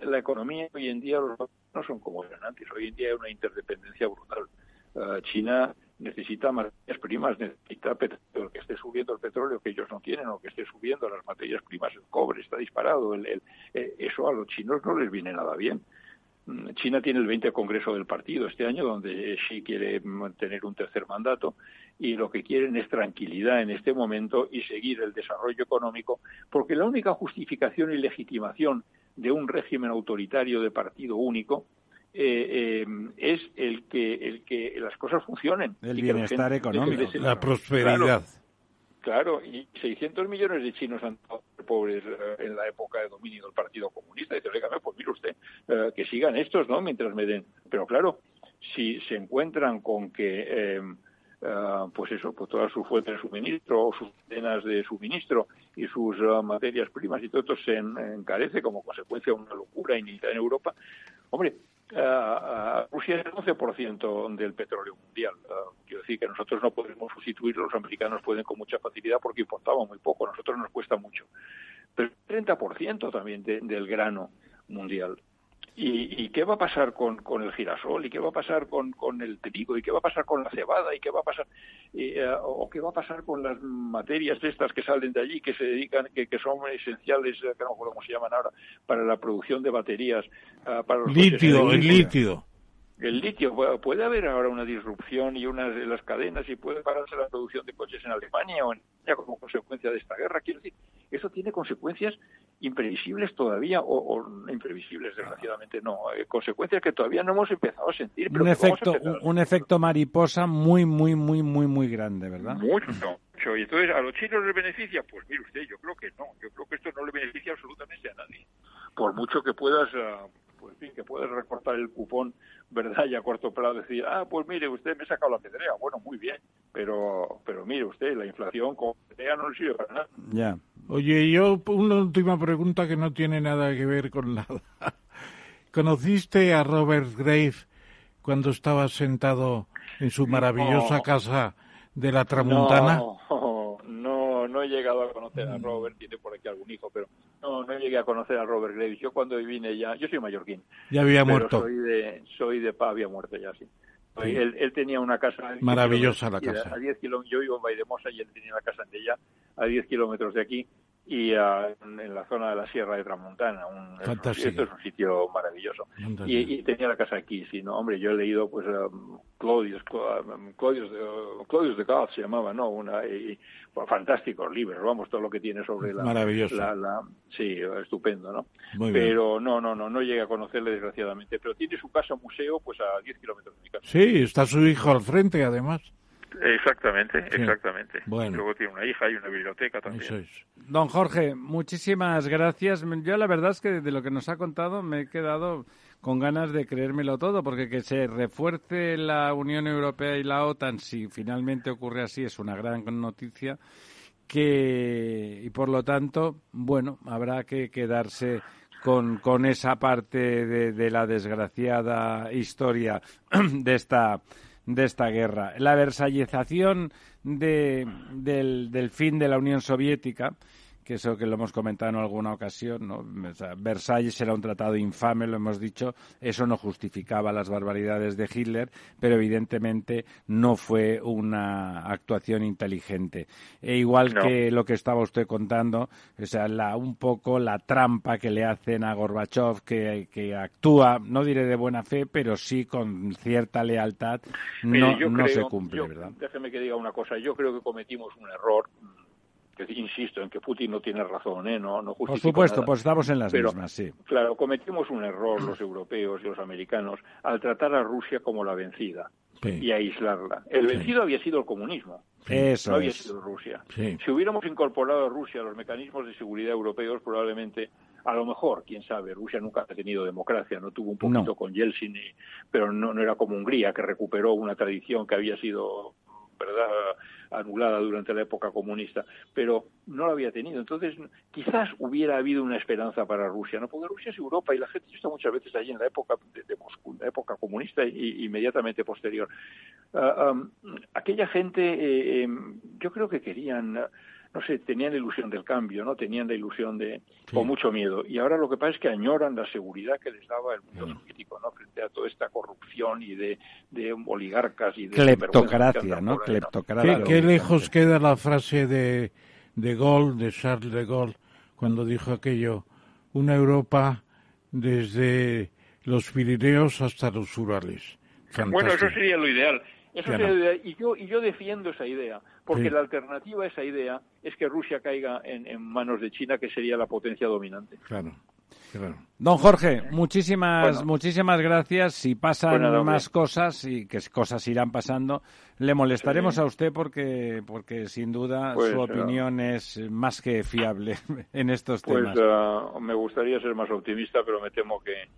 la economía hoy en día no son como eran antes. Hoy en día hay una interdependencia brutal. Uh, China necesita materias primas, necesita petróleo, que esté subiendo el petróleo que ellos no tienen o que esté subiendo las materias primas, el cobre está disparado. El, el, eh, eso a los chinos no les viene nada bien. China tiene el 20 Congreso del Partido este año, donde Xi quiere mantener un tercer mandato y lo que quieren es tranquilidad en este momento y seguir el desarrollo económico, porque la única justificación y legitimación de un régimen autoritario de partido único eh, eh, es el que el que las cosas funcionen. El bienestar económico, la prosperidad. Claro, y 600 millones de chinos han estado pobres eh, en la época de dominio del Partido Comunista. Y dice, pues mire usted, eh, que sigan estos, ¿no? Mientras me den. Pero claro, si se encuentran con que, eh, pues eso, pues todas sus fuentes de suministro o sus cadenas de suministro y sus materias primas y todo esto se encarece como consecuencia de una locura iniciada en Europa, hombre, Rusia es el 11% del petróleo mundial. quiero decir que nosotros no podemos sustituir, los americanos pueden con mucha facilidad porque importamos muy poco, a nosotros nos cuesta mucho. Pero el 30% también del grano mundial. ¿Y, qué va a pasar con, con, el girasol? ¿Y qué va a pasar con, con, el trigo? ¿Y qué va a pasar con la cebada? ¿Y qué va a pasar? Eh, ¿O qué va a pasar con las materias estas que salen de allí, que se dedican, que, que son esenciales, eh, que no recuerdo cómo se llaman ahora, para la producción de baterías? Uh, para los líquido, el líquido. El litio, puede haber ahora una disrupción y unas de las cadenas y puede pararse la producción de coches en Alemania o en España como consecuencia de esta guerra. Quiero decir, eso tiene consecuencias imprevisibles todavía, o, imprevisibles, desgraciadamente no, eh, consecuencias que todavía no hemos empezado a sentir. un, efecto, un, efecto mariposa muy, muy, muy, muy, muy grande, ¿verdad? Mucho, mucho. Y entonces, ¿a los chinos les beneficia? Pues mire usted, yo creo que no. Yo creo que esto no le beneficia absolutamente a nadie. Por mucho que puedas, uh, pues fin, que puedes recortar el cupón, ¿verdad? Y a corto plazo decir, ah, pues mire, usted me ha sacado la pedrea, bueno, muy bien, pero, pero mire usted, la inflación con pedrea no le sirve para nada. Ya. Oye, yo una última pregunta que no tiene nada que ver con nada. ¿Conociste a Robert Grave cuando estaba sentado en su maravillosa casa de la Tramuntana? No, no, he llegado a conocer a Robert, tiene por aquí algún hijo, pero no, no llegué a conocer a Robert Graves. Yo cuando vine ya, yo soy mallorquín. Ya había muerto. Soy de, soy de pa, había muerto ya, sí. Él, él, tenía una casa. Maravillosa la casa. A 10 kilómetros, yo vivo en Vaidemosa y él tenía la casa en ella, a 10 kilómetros de aquí y en la zona de la Sierra de Tramontana. Un, Fantástico. Esto es un sitio maravilloso. Y, y, tenía la casa aquí, sí, ¿no? Hombre, yo he leído, pues, um, Claudius, Claudius, uh, Claudius de Gauss se llamaba, ¿no? Una, y, pues, fantásticos libros, vamos, todo lo que tiene sobre la... Maravilloso. La, la, sí, estupendo, ¿no? Muy pero no, no, no, no llegué a conocerle, desgraciadamente. Pero tiene su casa museo, pues, a 10 kilómetros de mi casa. Sí, está su hijo al frente, además. Exactamente, exactamente. Bueno. Luego tiene una hija y una biblioteca también. Don Jorge, muchísimas gracias. Yo la verdad es que de lo que nos ha contado me he quedado con ganas de creérmelo todo, porque que se refuerce la Unión Europea y la OTAN, si finalmente ocurre así, es una gran noticia. Que, y por lo tanto, bueno, habrá que quedarse con, con esa parte de, de la desgraciada historia de esta de esta guerra. La versallización de, del, del fin de la Unión Soviética que eso que lo hemos comentado en alguna ocasión, ¿no? Versalles era un tratado infame, lo hemos dicho, eso no justificaba las barbaridades de Hitler, pero evidentemente no fue una actuación inteligente. E igual que lo que estaba usted contando, o sea, la, un poco la trampa que le hacen a Gorbachev, que, que actúa, no diré de buena fe, pero sí con cierta lealtad, no, no se cumple, ¿verdad? Déjeme que diga una cosa, yo creo que cometimos un error insisto en que Putin no tiene razón, ¿eh? no, no Por supuesto, pues estamos en las mismas, sí. Claro, cometimos un error los europeos y los americanos al tratar a Rusia como la vencida y aislarla. El vencido había sido el comunismo, Eso no había sido Rusia. Si hubiéramos incorporado a Rusia a los mecanismos de seguridad europeos, probablemente a lo mejor, quién sabe, Rusia nunca ha tenido democracia, no tuvo un poquito con Yeltsin, pero no, no era como Hungría, que recuperó una tradición que había sido verdad anulada durante la época comunista, pero no lo había tenido. Entonces, quizás hubiera habido una esperanza para Rusia, ¿no? Porque Rusia es Europa y la gente está muchas veces allí en la época de, Moscú, la época comunista y, inmediatamente posterior. Ah, aquella gente, eh, em, yo creo que querían no sé, tenían la ilusión del cambio, ¿no? Tenían la ilusión de, con mucho miedo. Y ahora lo que pasa es que añoran la seguridad que les daba el mundo soviético, ¿no? Frente a toda esta corrupción y de, de oligarcas y de... Cleptocracia, ¿no? Cleptocracia. ¿Qué, lejos queda la frase de, de Gaulle, de Charles de Gaulle, cuando dijo aquello, una Europa desde los Pirineos hasta los Urales. Bueno, eso sería lo ideal. Eso Y, yo, y yo defiendo esa idea. Porque la alternativa a esa idea es que Rusia caiga en, manos de China, que sería la potencia dominante. Claro. Don Jorge, muchísimas, muchísimas gracias. Si pasan más cosas y que cosas irán pasando, le molestaremos a usted porque, porque sin duda pues, su opinión es más que fiable en estos pues, temas. Pues me gustaría ser más optimista, pero me temo que,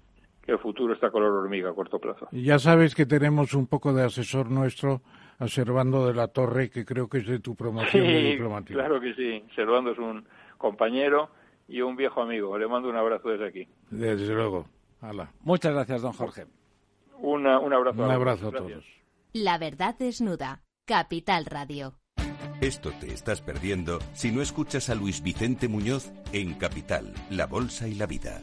que el futuro está color hormiga a corto plazo. Ya sabes que tenemos un poco de asesor nuestro a Servando de la Torre, que creo que es de tu promoción sí, Claro que sí, Servando es un compañero y un viejo amigo. Le mando un abrazo desde aquí. Desde luego. Muchas gracias, don Jorge. Una, un abrazo. Un abrazo a todos. La verdad desnuda. Capital Radio. Esto te estás perdiendo si no escuchas a Luis Vicente Muñoz en Capital, La Bolsa y la Vida.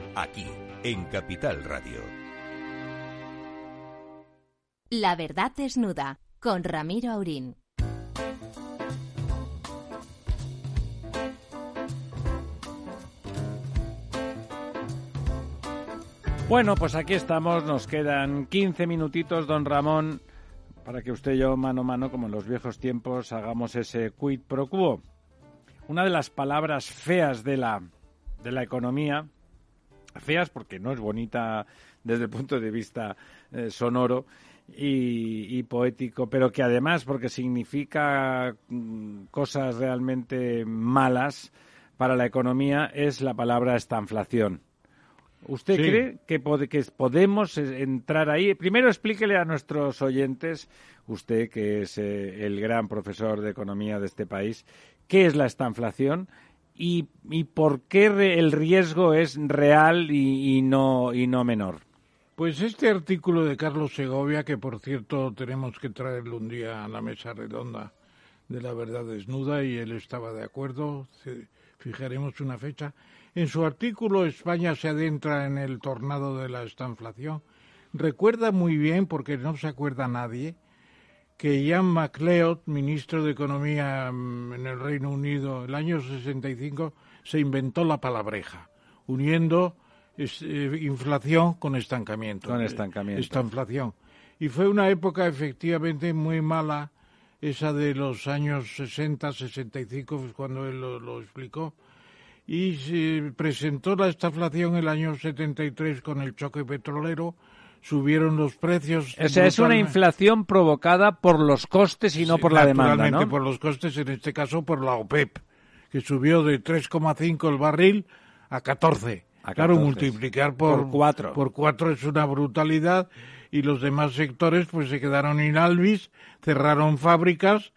Aquí, en Capital Radio. La verdad desnuda, con Ramiro Aurín. Bueno, pues aquí estamos, nos quedan 15 minutitos, don Ramón, para que usted y yo, mano a mano, como en los viejos tiempos, hagamos ese quid pro quo. Una de las palabras feas de la, de la economía, feas porque no es bonita desde el punto de vista eh, sonoro y, poético, pero que además porque significa mm, cosas realmente malas para la economía, es la palabra estanflación. ¿Usted cree que, que, podemos entrar ahí? Primero explíquele a nuestros oyentes, usted que es eh, el gran profesor de economía de este país, qué es la estanflación y, y por qué el riesgo es real y, no, y no menor. Pues este artículo de Carlos Segovia, que por cierto tenemos que traerlo un día a la mesa redonda de la verdad desnuda y él estaba de acuerdo, fijaremos una fecha. En su artículo España se adentra en el tornado de la estanflación. Recuerda muy bien, porque no se acuerda nadie, que Ian MacLeod, ministro de Economía mm, en el Reino Unido, el año 65 se inventó la palabreja, uniendo eh, inflación con estancamiento. Con estancamiento. Estanflación. Y fue una época efectivamente muy mala, esa de los años 60, 65, cuando él lo, explicó. Y se presentó la estanflación el año 73 con el choque petrolero, subieron los precios. O sea, es una inflación provocada por los costes y no por la demanda, ¿no? por los costes, en este caso por la OPEP, que subió de 3,5 el barril a 14. Claro, multiplicar por, por cuatro. Por cuatro es una brutalidad y los demás sectores pues se quedaron inalvis, cerraron fábricas,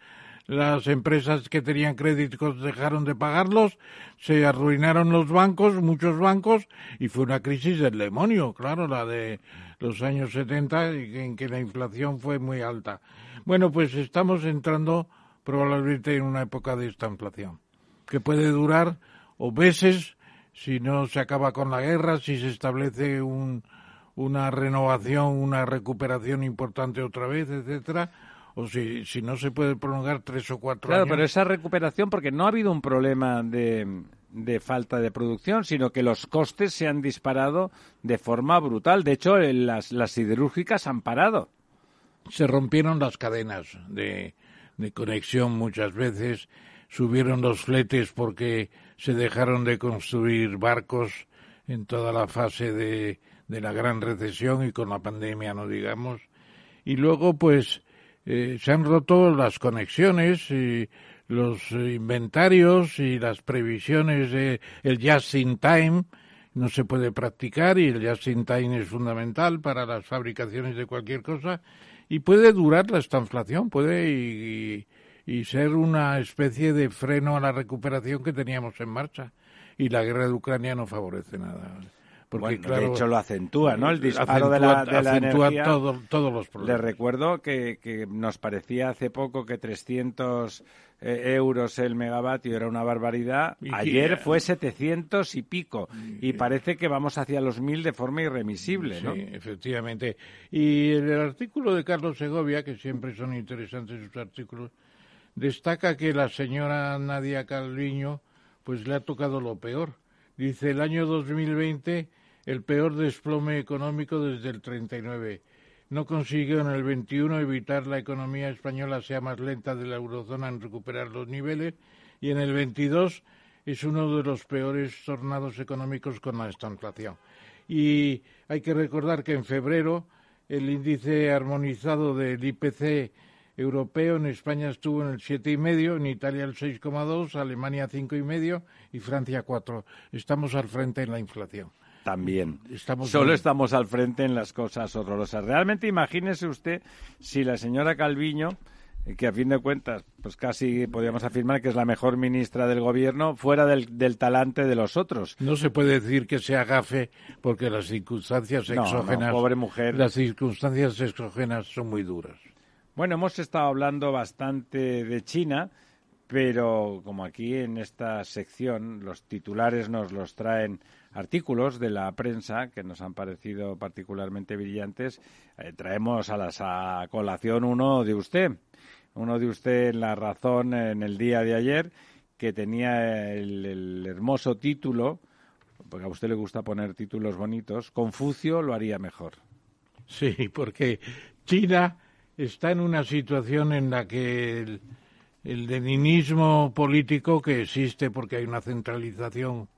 las empresas que tenían créditos dejaron de pagarlos, se arruinaron los bancos, muchos bancos, y fue una crisis del demonio, claro, la de los años 70, en que la inflación fue muy alta. Bueno, pues estamos entrando probablemente en una época de esta inflación, que puede durar o meses si no se acaba con la guerra, si se establece una renovación, una recuperación importante otra vez, etcétera, o si, si no se puede prolongar tres o cuatro años. Claro, pero esa recuperación, porque no ha habido un problema de, de falta de producción, sino que los costes se han disparado de forma brutal. De hecho, las, las siderúrgicas han parado. Se rompieron las cadenas de, de conexión muchas veces, subieron los fletes porque se dejaron de construir barcos en toda la fase de, de la gran recesión y con la pandemia, no digamos. Y luego, pues, eh, se han roto las conexiones y los inventarios y las previsiones de el just in time no se puede practicar y el just in time es fundamental para las fabricaciones de cualquier cosa y puede durar la estanflación, puede y, y ser una especie de freno a la recuperación que teníamos en marcha. Y la guerra de Ucrania no favorece nada. Porque, de hecho lo acentúa, ¿no? El disparo de la, de la energía. todos los problemas. Le recuerdo que, que, nos parecía hace poco que 300 eh, euros el megavatio era una barbaridad. Ayer fue 700 y pico. Y parece que vamos hacia los 1000 de forma irremisible, ¿no? Sí, efectivamente. Y el artículo de Carlos Segovia, que siempre son interesantes sus artículos, destaca que la señora Nadia Calviño pues le ha tocado lo peor. Dice, el año 2020 el peor desplome económico desde el 39. No consiguió en el 21 evitar la economía española sea más lenta de la eurozona en recuperar los niveles y en el 22 es uno de los peores tornados económicos con la estanflación. Y hay que recordar que en febrero el índice armonizado del IPC europeo en España estuvo en el siete y medio, en Italia el 6,2, Alemania cinco y medio y Francia 4. Estamos al frente en la inflación. también. Solo estamos al frente en las cosas horrorosas. Realmente imagínese usted si la señora Calviño que a fin de cuentas, pues casi podríamos afirmar que es la mejor ministra del gobierno fuera del, talante de los otros. No se puede decir que sea gafe porque las circunstancias exógenas, pobre mujer. las circunstancias exógenas son muy duras. Bueno, hemos estado hablando bastante de China, pero como aquí en esta sección los titulares nos los traen artículos de la prensa que nos han parecido particularmente brillantes, eh, traemos a la colación uno de usted, uno de usted en La Razón en el día de ayer, que tenía el, hermoso título, porque a usted le gusta poner títulos bonitos, Confucio lo haría mejor. Sí, porque China está en una situación en la que el, leninismo político que existe porque hay una centralización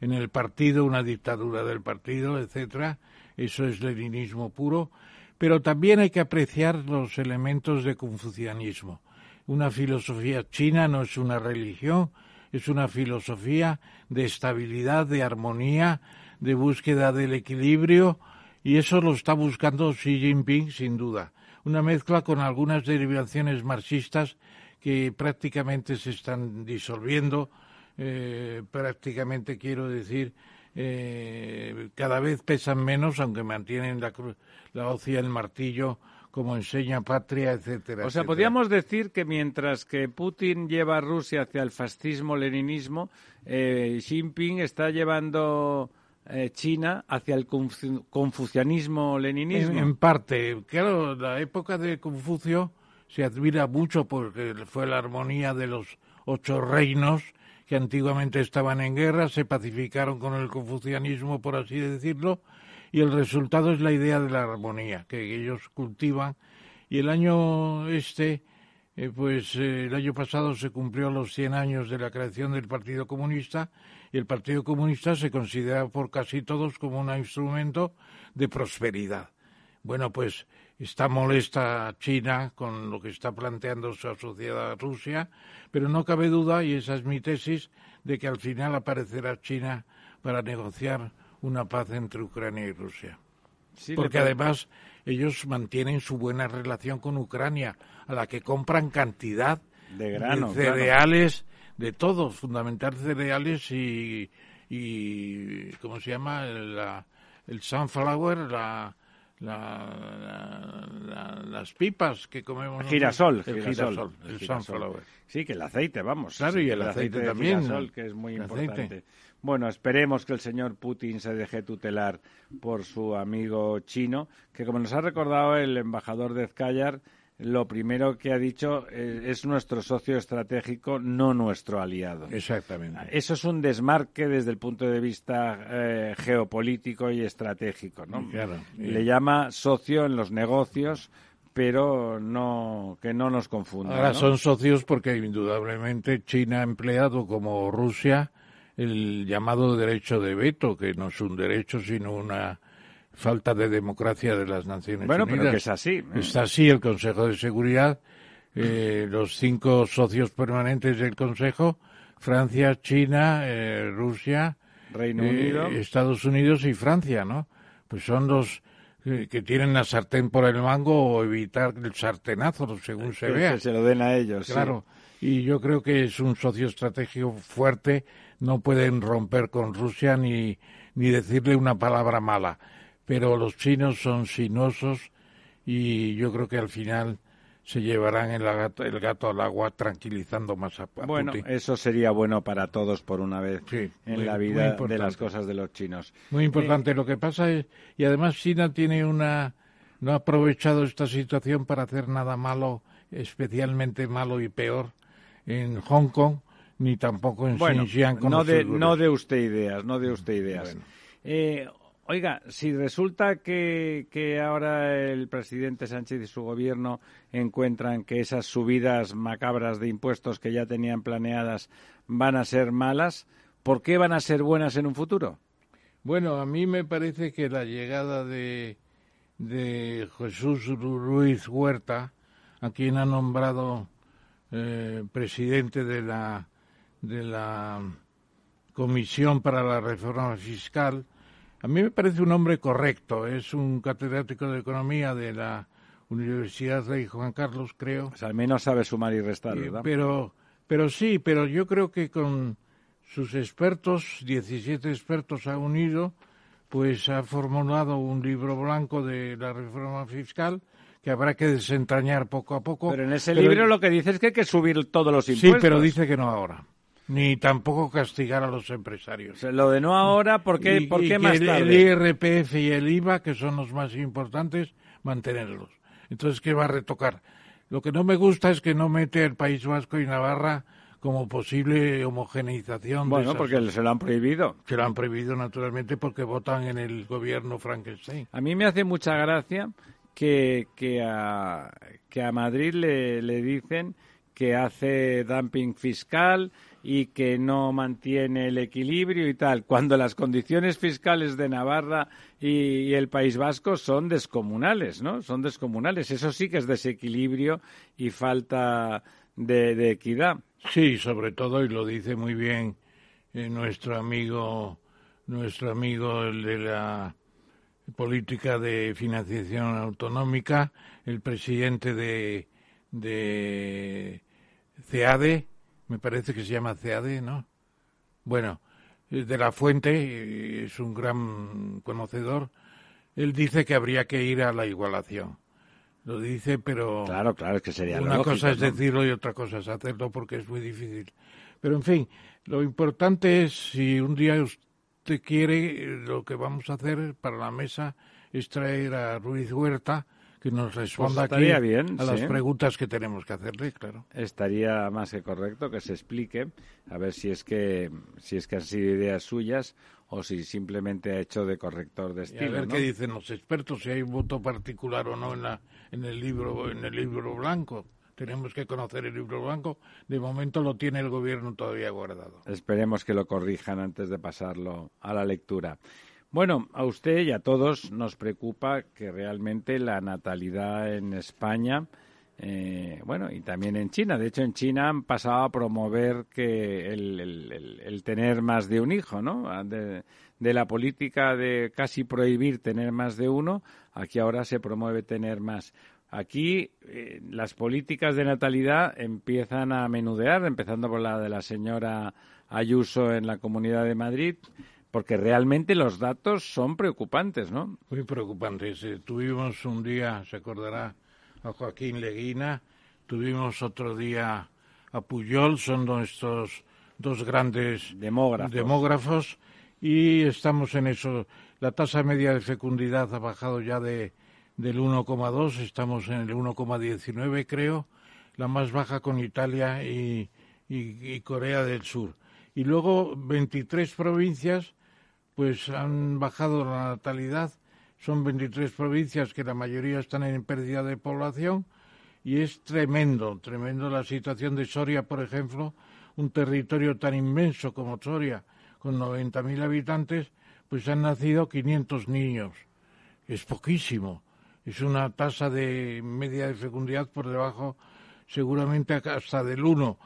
en el partido, una dictadura del partido, etcétera, eso es leninismo puro, pero también hay que apreciar los elementos de confucianismo. Una filosofía china no es una religión, es una filosofía de estabilidad, de armonía, de búsqueda del equilibrio, y eso lo está buscando Xi Jinping sin duda. Una mezcla con algunas derivaciones marxistas que prácticamente se están disolviendo, eh, prácticamente quiero decir, eh, cada vez pesan menos, aunque mantienen la, la hoz y el martillo como enseña patria, etcétera. O sea, podríamos decir que mientras que Putin lleva a Rusia hacia el fascismo-leninismo, eh, Xi Jinping está llevando eh, China hacia el confucianismo-leninismo. En, parte, claro, la época de Confucio se admira mucho porque fue la armonía de los ocho reinos que antiguamente estaban en guerra, se pacificaron con el confucianismo, por así decirlo, y el resultado es la idea de la armonía que ellos cultivan. Y el año este, eh, pues eh, el año pasado se cumplió los 100 años de la creación del Partido Comunista y el Partido Comunista se considera por casi todos como un instrumento de prosperidad. Bueno, pues está molesta China con lo que está planteando su sociedad a Rusia, pero no cabe duda, y esa es mi tesis, de que al final aparecerá China para negociar una paz entre Ucrania y Rusia. Porque además ellos mantienen su buena relación con Ucrania, a la que compran cantidad de, cereales, de todo, fundamental cereales y, y ¿cómo se llama? el sunflower, la, la, las pipas que comemos. Girasol, el girasol, el, sunflower. Sí, que el aceite, vamos. Claro, y el, aceite, también. Girasol, que es muy importante. Bueno, esperemos que el señor Putin se deje tutelar por su amigo chino, que como nos ha recordado el embajador de Zcayar, lo primero que ha dicho eh, es nuestro socio estratégico, no nuestro aliado. Exactamente. Eso es un desmarque desde el punto de vista eh, geopolítico y estratégico, ¿no? Le llama socio en los negocios, pero no que no nos confunda. Ahora son socios porque indudablemente China ha empleado como Rusia el llamado derecho de veto, que no es un derecho sino una falta de democracia de las Naciones bueno, Unidas. Bueno, pero que es así. Está así el Consejo de Seguridad, eh, los cinco socios permanentes del Consejo, Francia, China, eh, Rusia, Reino Unido, eh, Estados Unidos y Francia, ¿no? Pues son los que tienen la sartén por el mango o evitar el sartenazo, según se vea. Que se lo den a ellos. Claro. Y yo creo que es un socio estratégico fuerte. No pueden romper con Rusia ni, ni decirle una palabra mala pero los chinos son sinuosos y yo creo que al final se llevarán el gato, el gato al agua tranquilizando más a, Bueno, eso sería bueno para todos por una vez en la vida de las cosas de los chinos. Muy importante. Eh, Lo que pasa es, y además China tiene una, no ha aprovechado esta situación para hacer nada malo, especialmente malo y peor en Hong Kong, ni tampoco en Xinjiang. no de, no de usted ideas, no de usted ideas. Eh, Oiga, si resulta que, ahora el presidente Sánchez y su gobierno encuentran que esas subidas macabras de impuestos que ya tenían planeadas van a ser malas, ¿por qué van a ser buenas en un futuro? Bueno, a mí me parece que la llegada de, de Jesús Ruiz Huerta, a quien ha nombrado eh, presidente de la, de la Comisión para la Reforma Fiscal, A mí me parece un hombre correcto. Es un catedrático de economía de la Universidad Rey Juan Carlos, creo. Pues al menos sabe sumar y restar, ¿verdad? Pero, pero sí, pero yo creo que con sus expertos, 17 expertos ha unido, pues ha formulado un libro blanco de la reforma fiscal que habrá que desentrañar poco a poco. Pero en ese libro lo que dice es que hay que subir todos los impuestos. Sí, pero dice que no ahora. Ni tampoco castigar a los empresarios. lo de no ahora, ¿por qué, ¿por qué más tarde? El IRPF y el IVA, que son los más importantes, mantenerlos. Entonces, ¿qué va a retocar? Lo que no me gusta es que no mete el País Vasco y Navarra como posible homogeneización. Bueno, porque se lo han prohibido. Se lo han prohibido, naturalmente, porque votan en el gobierno Frankenstein. A mí me hace mucha gracia que, que, a, que a Madrid le, le dicen que hace dumping fiscal y que no mantiene el equilibrio y tal, cuando las condiciones fiscales de Navarra y, el País Vasco son descomunales, ¿no? Son descomunales. Eso sí que es desequilibrio y falta de, equidad. Sí, sobre todo, y lo dice muy bien eh, nuestro amigo, nuestro amigo el de la política de financiación autonómica, el presidente de, de CEADE, me parece que se llama CEADE, ¿no? Bueno, eh, de la fuente, eh, es un gran conocedor, él dice que habría que ir a la igualación. Lo dice, pero... Claro, claro, es que sería Una cosa es decirlo y otra cosa es hacerlo porque es muy difícil. Pero, en fin, lo importante es, si un día usted quiere, lo que vamos a hacer para la mesa es traer a Ruiz Huerta, que nos responda pues aquí bien, a las preguntas que tenemos que hacerle, claro. Estaría más que correcto que se explique, a ver si es que si es que han sido ideas suyas o si simplemente ha hecho de corrector de estilo. Y a ver qué dicen los expertos, si hay voto particular o no en, la, en el libro en el libro blanco. Tenemos que conocer el libro blanco. De momento lo tiene el gobierno todavía guardado. Esperemos que lo corrijan antes de pasarlo a la lectura. Bueno, a usted y a todos nos preocupa que realmente la natalidad en España, eh, bueno, y también en China. De hecho, en China han pasado a promover que el, tener más de un hijo, ¿no? De, la política de casi prohibir tener más de uno, aquí ahora se promueve tener más. Aquí eh, las políticas de natalidad empiezan a menudear, empezando por la de la señora Ayuso en la Comunidad de Madrid porque realmente los datos son preocupantes, ¿no? Muy preocupantes. Eh, tuvimos un día, se acordará, a Joaquín Leguina, tuvimos otro día a Puyol, son nuestros dos grandes demógrafos. demógrafos y estamos en eso. La tasa media de fecundidad ha bajado ya de, del 1,2, estamos en el 1,19 creo, la más baja con Italia y, y Corea del Sur. Y luego 23 provincias pues han bajado la natalidad. Son 23 provincias que la mayoría están en pérdida de población y es tremendo, tremendo la situación de Soria, por ejemplo, un territorio tan inmenso como Soria, con 90.000 habitantes, pues han nacido 500 niños. Es poquísimo. Es una tasa de media de fecundidad por debajo, seguramente hasta del 1.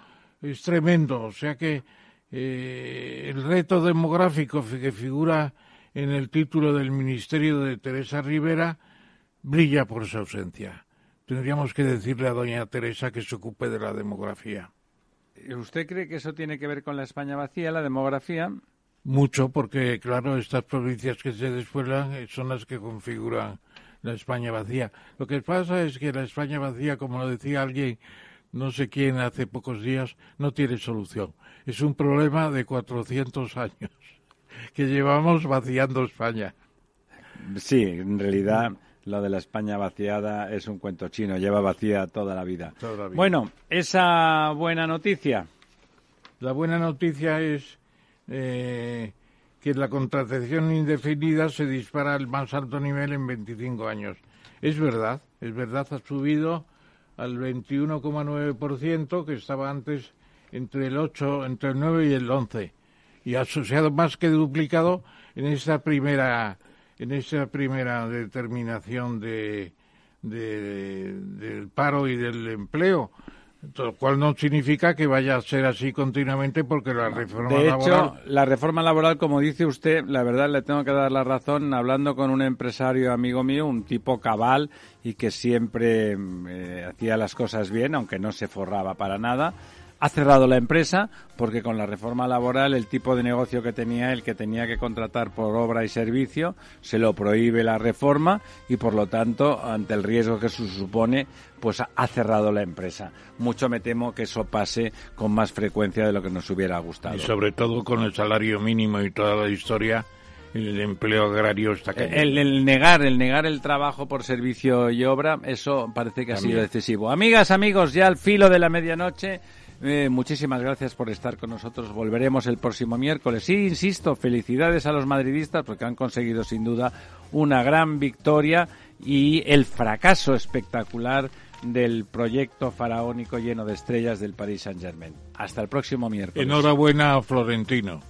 Es tremendo. O sea que eh, el reto demográfico que figura en el título del ministerio de Teresa Rivera brilla por su ausencia. Tendríamos que decirle a doña Teresa que se ocupe de la demografía. ¿Usted cree que eso tiene que ver con la España vacía, la demografía? Mucho, porque claro, estas provincias que se despueblan eh, son las que configuran la España vacía. Lo que pasa es que la España vacía, como lo decía alguien, no sé quién hace pocos días, no tiene solución es un problema de 400 años que llevamos vaciando España. Sí, en realidad lo de la España vaciada es un cuento chino, lleva vacía toda la vida. Bueno, esa buena noticia. La buena noticia es eh, que la contratación indefinida se dispara al más alto nivel en 25 años. Es verdad, es verdad, ha subido al 21,9%, que estaba antes entre el 8, entre el 9 y el 11 y asociado más que duplicado en esa primera en esa primera determinación de, del paro y del empleo Lo cual no significa que vaya a ser así continuamente porque la reforma de laboral... hecho, la reforma laboral, como dice usted, la verdad le tengo que dar la razón, hablando con un empresario amigo mío, un tipo cabal y que siempre eh, hacía las cosas bien, aunque no se forraba para nada, ha cerrado la empresa porque con la reforma laboral el tipo de negocio que tenía él, que tenía que contratar por obra y servicio, se lo prohíbe la reforma y por lo tanto, ante el riesgo que se supone, pues ha cerrado la empresa. Mucho me temo que eso pase con más frecuencia de lo que nos hubiera gustado. Y sobre todo con el salario mínimo y toda la historia el empleo agrario está cayendo. El, negar, el negar el trabajo por servicio y obra, eso parece que ha sido excesivo. Amigas, amigos, ya al filo de la medianoche, eh, muchísimas gracias por estar con nosotros. Volveremos el próximo miércoles. Sí, insisto, felicidades a los madridistas porque han conseguido sin duda una gran victoria y el fracaso espectacular del proyecto faraónico lleno de estrellas del Paris Saint-Germain. Hasta el próximo miércoles. Enhorabuena Florentino.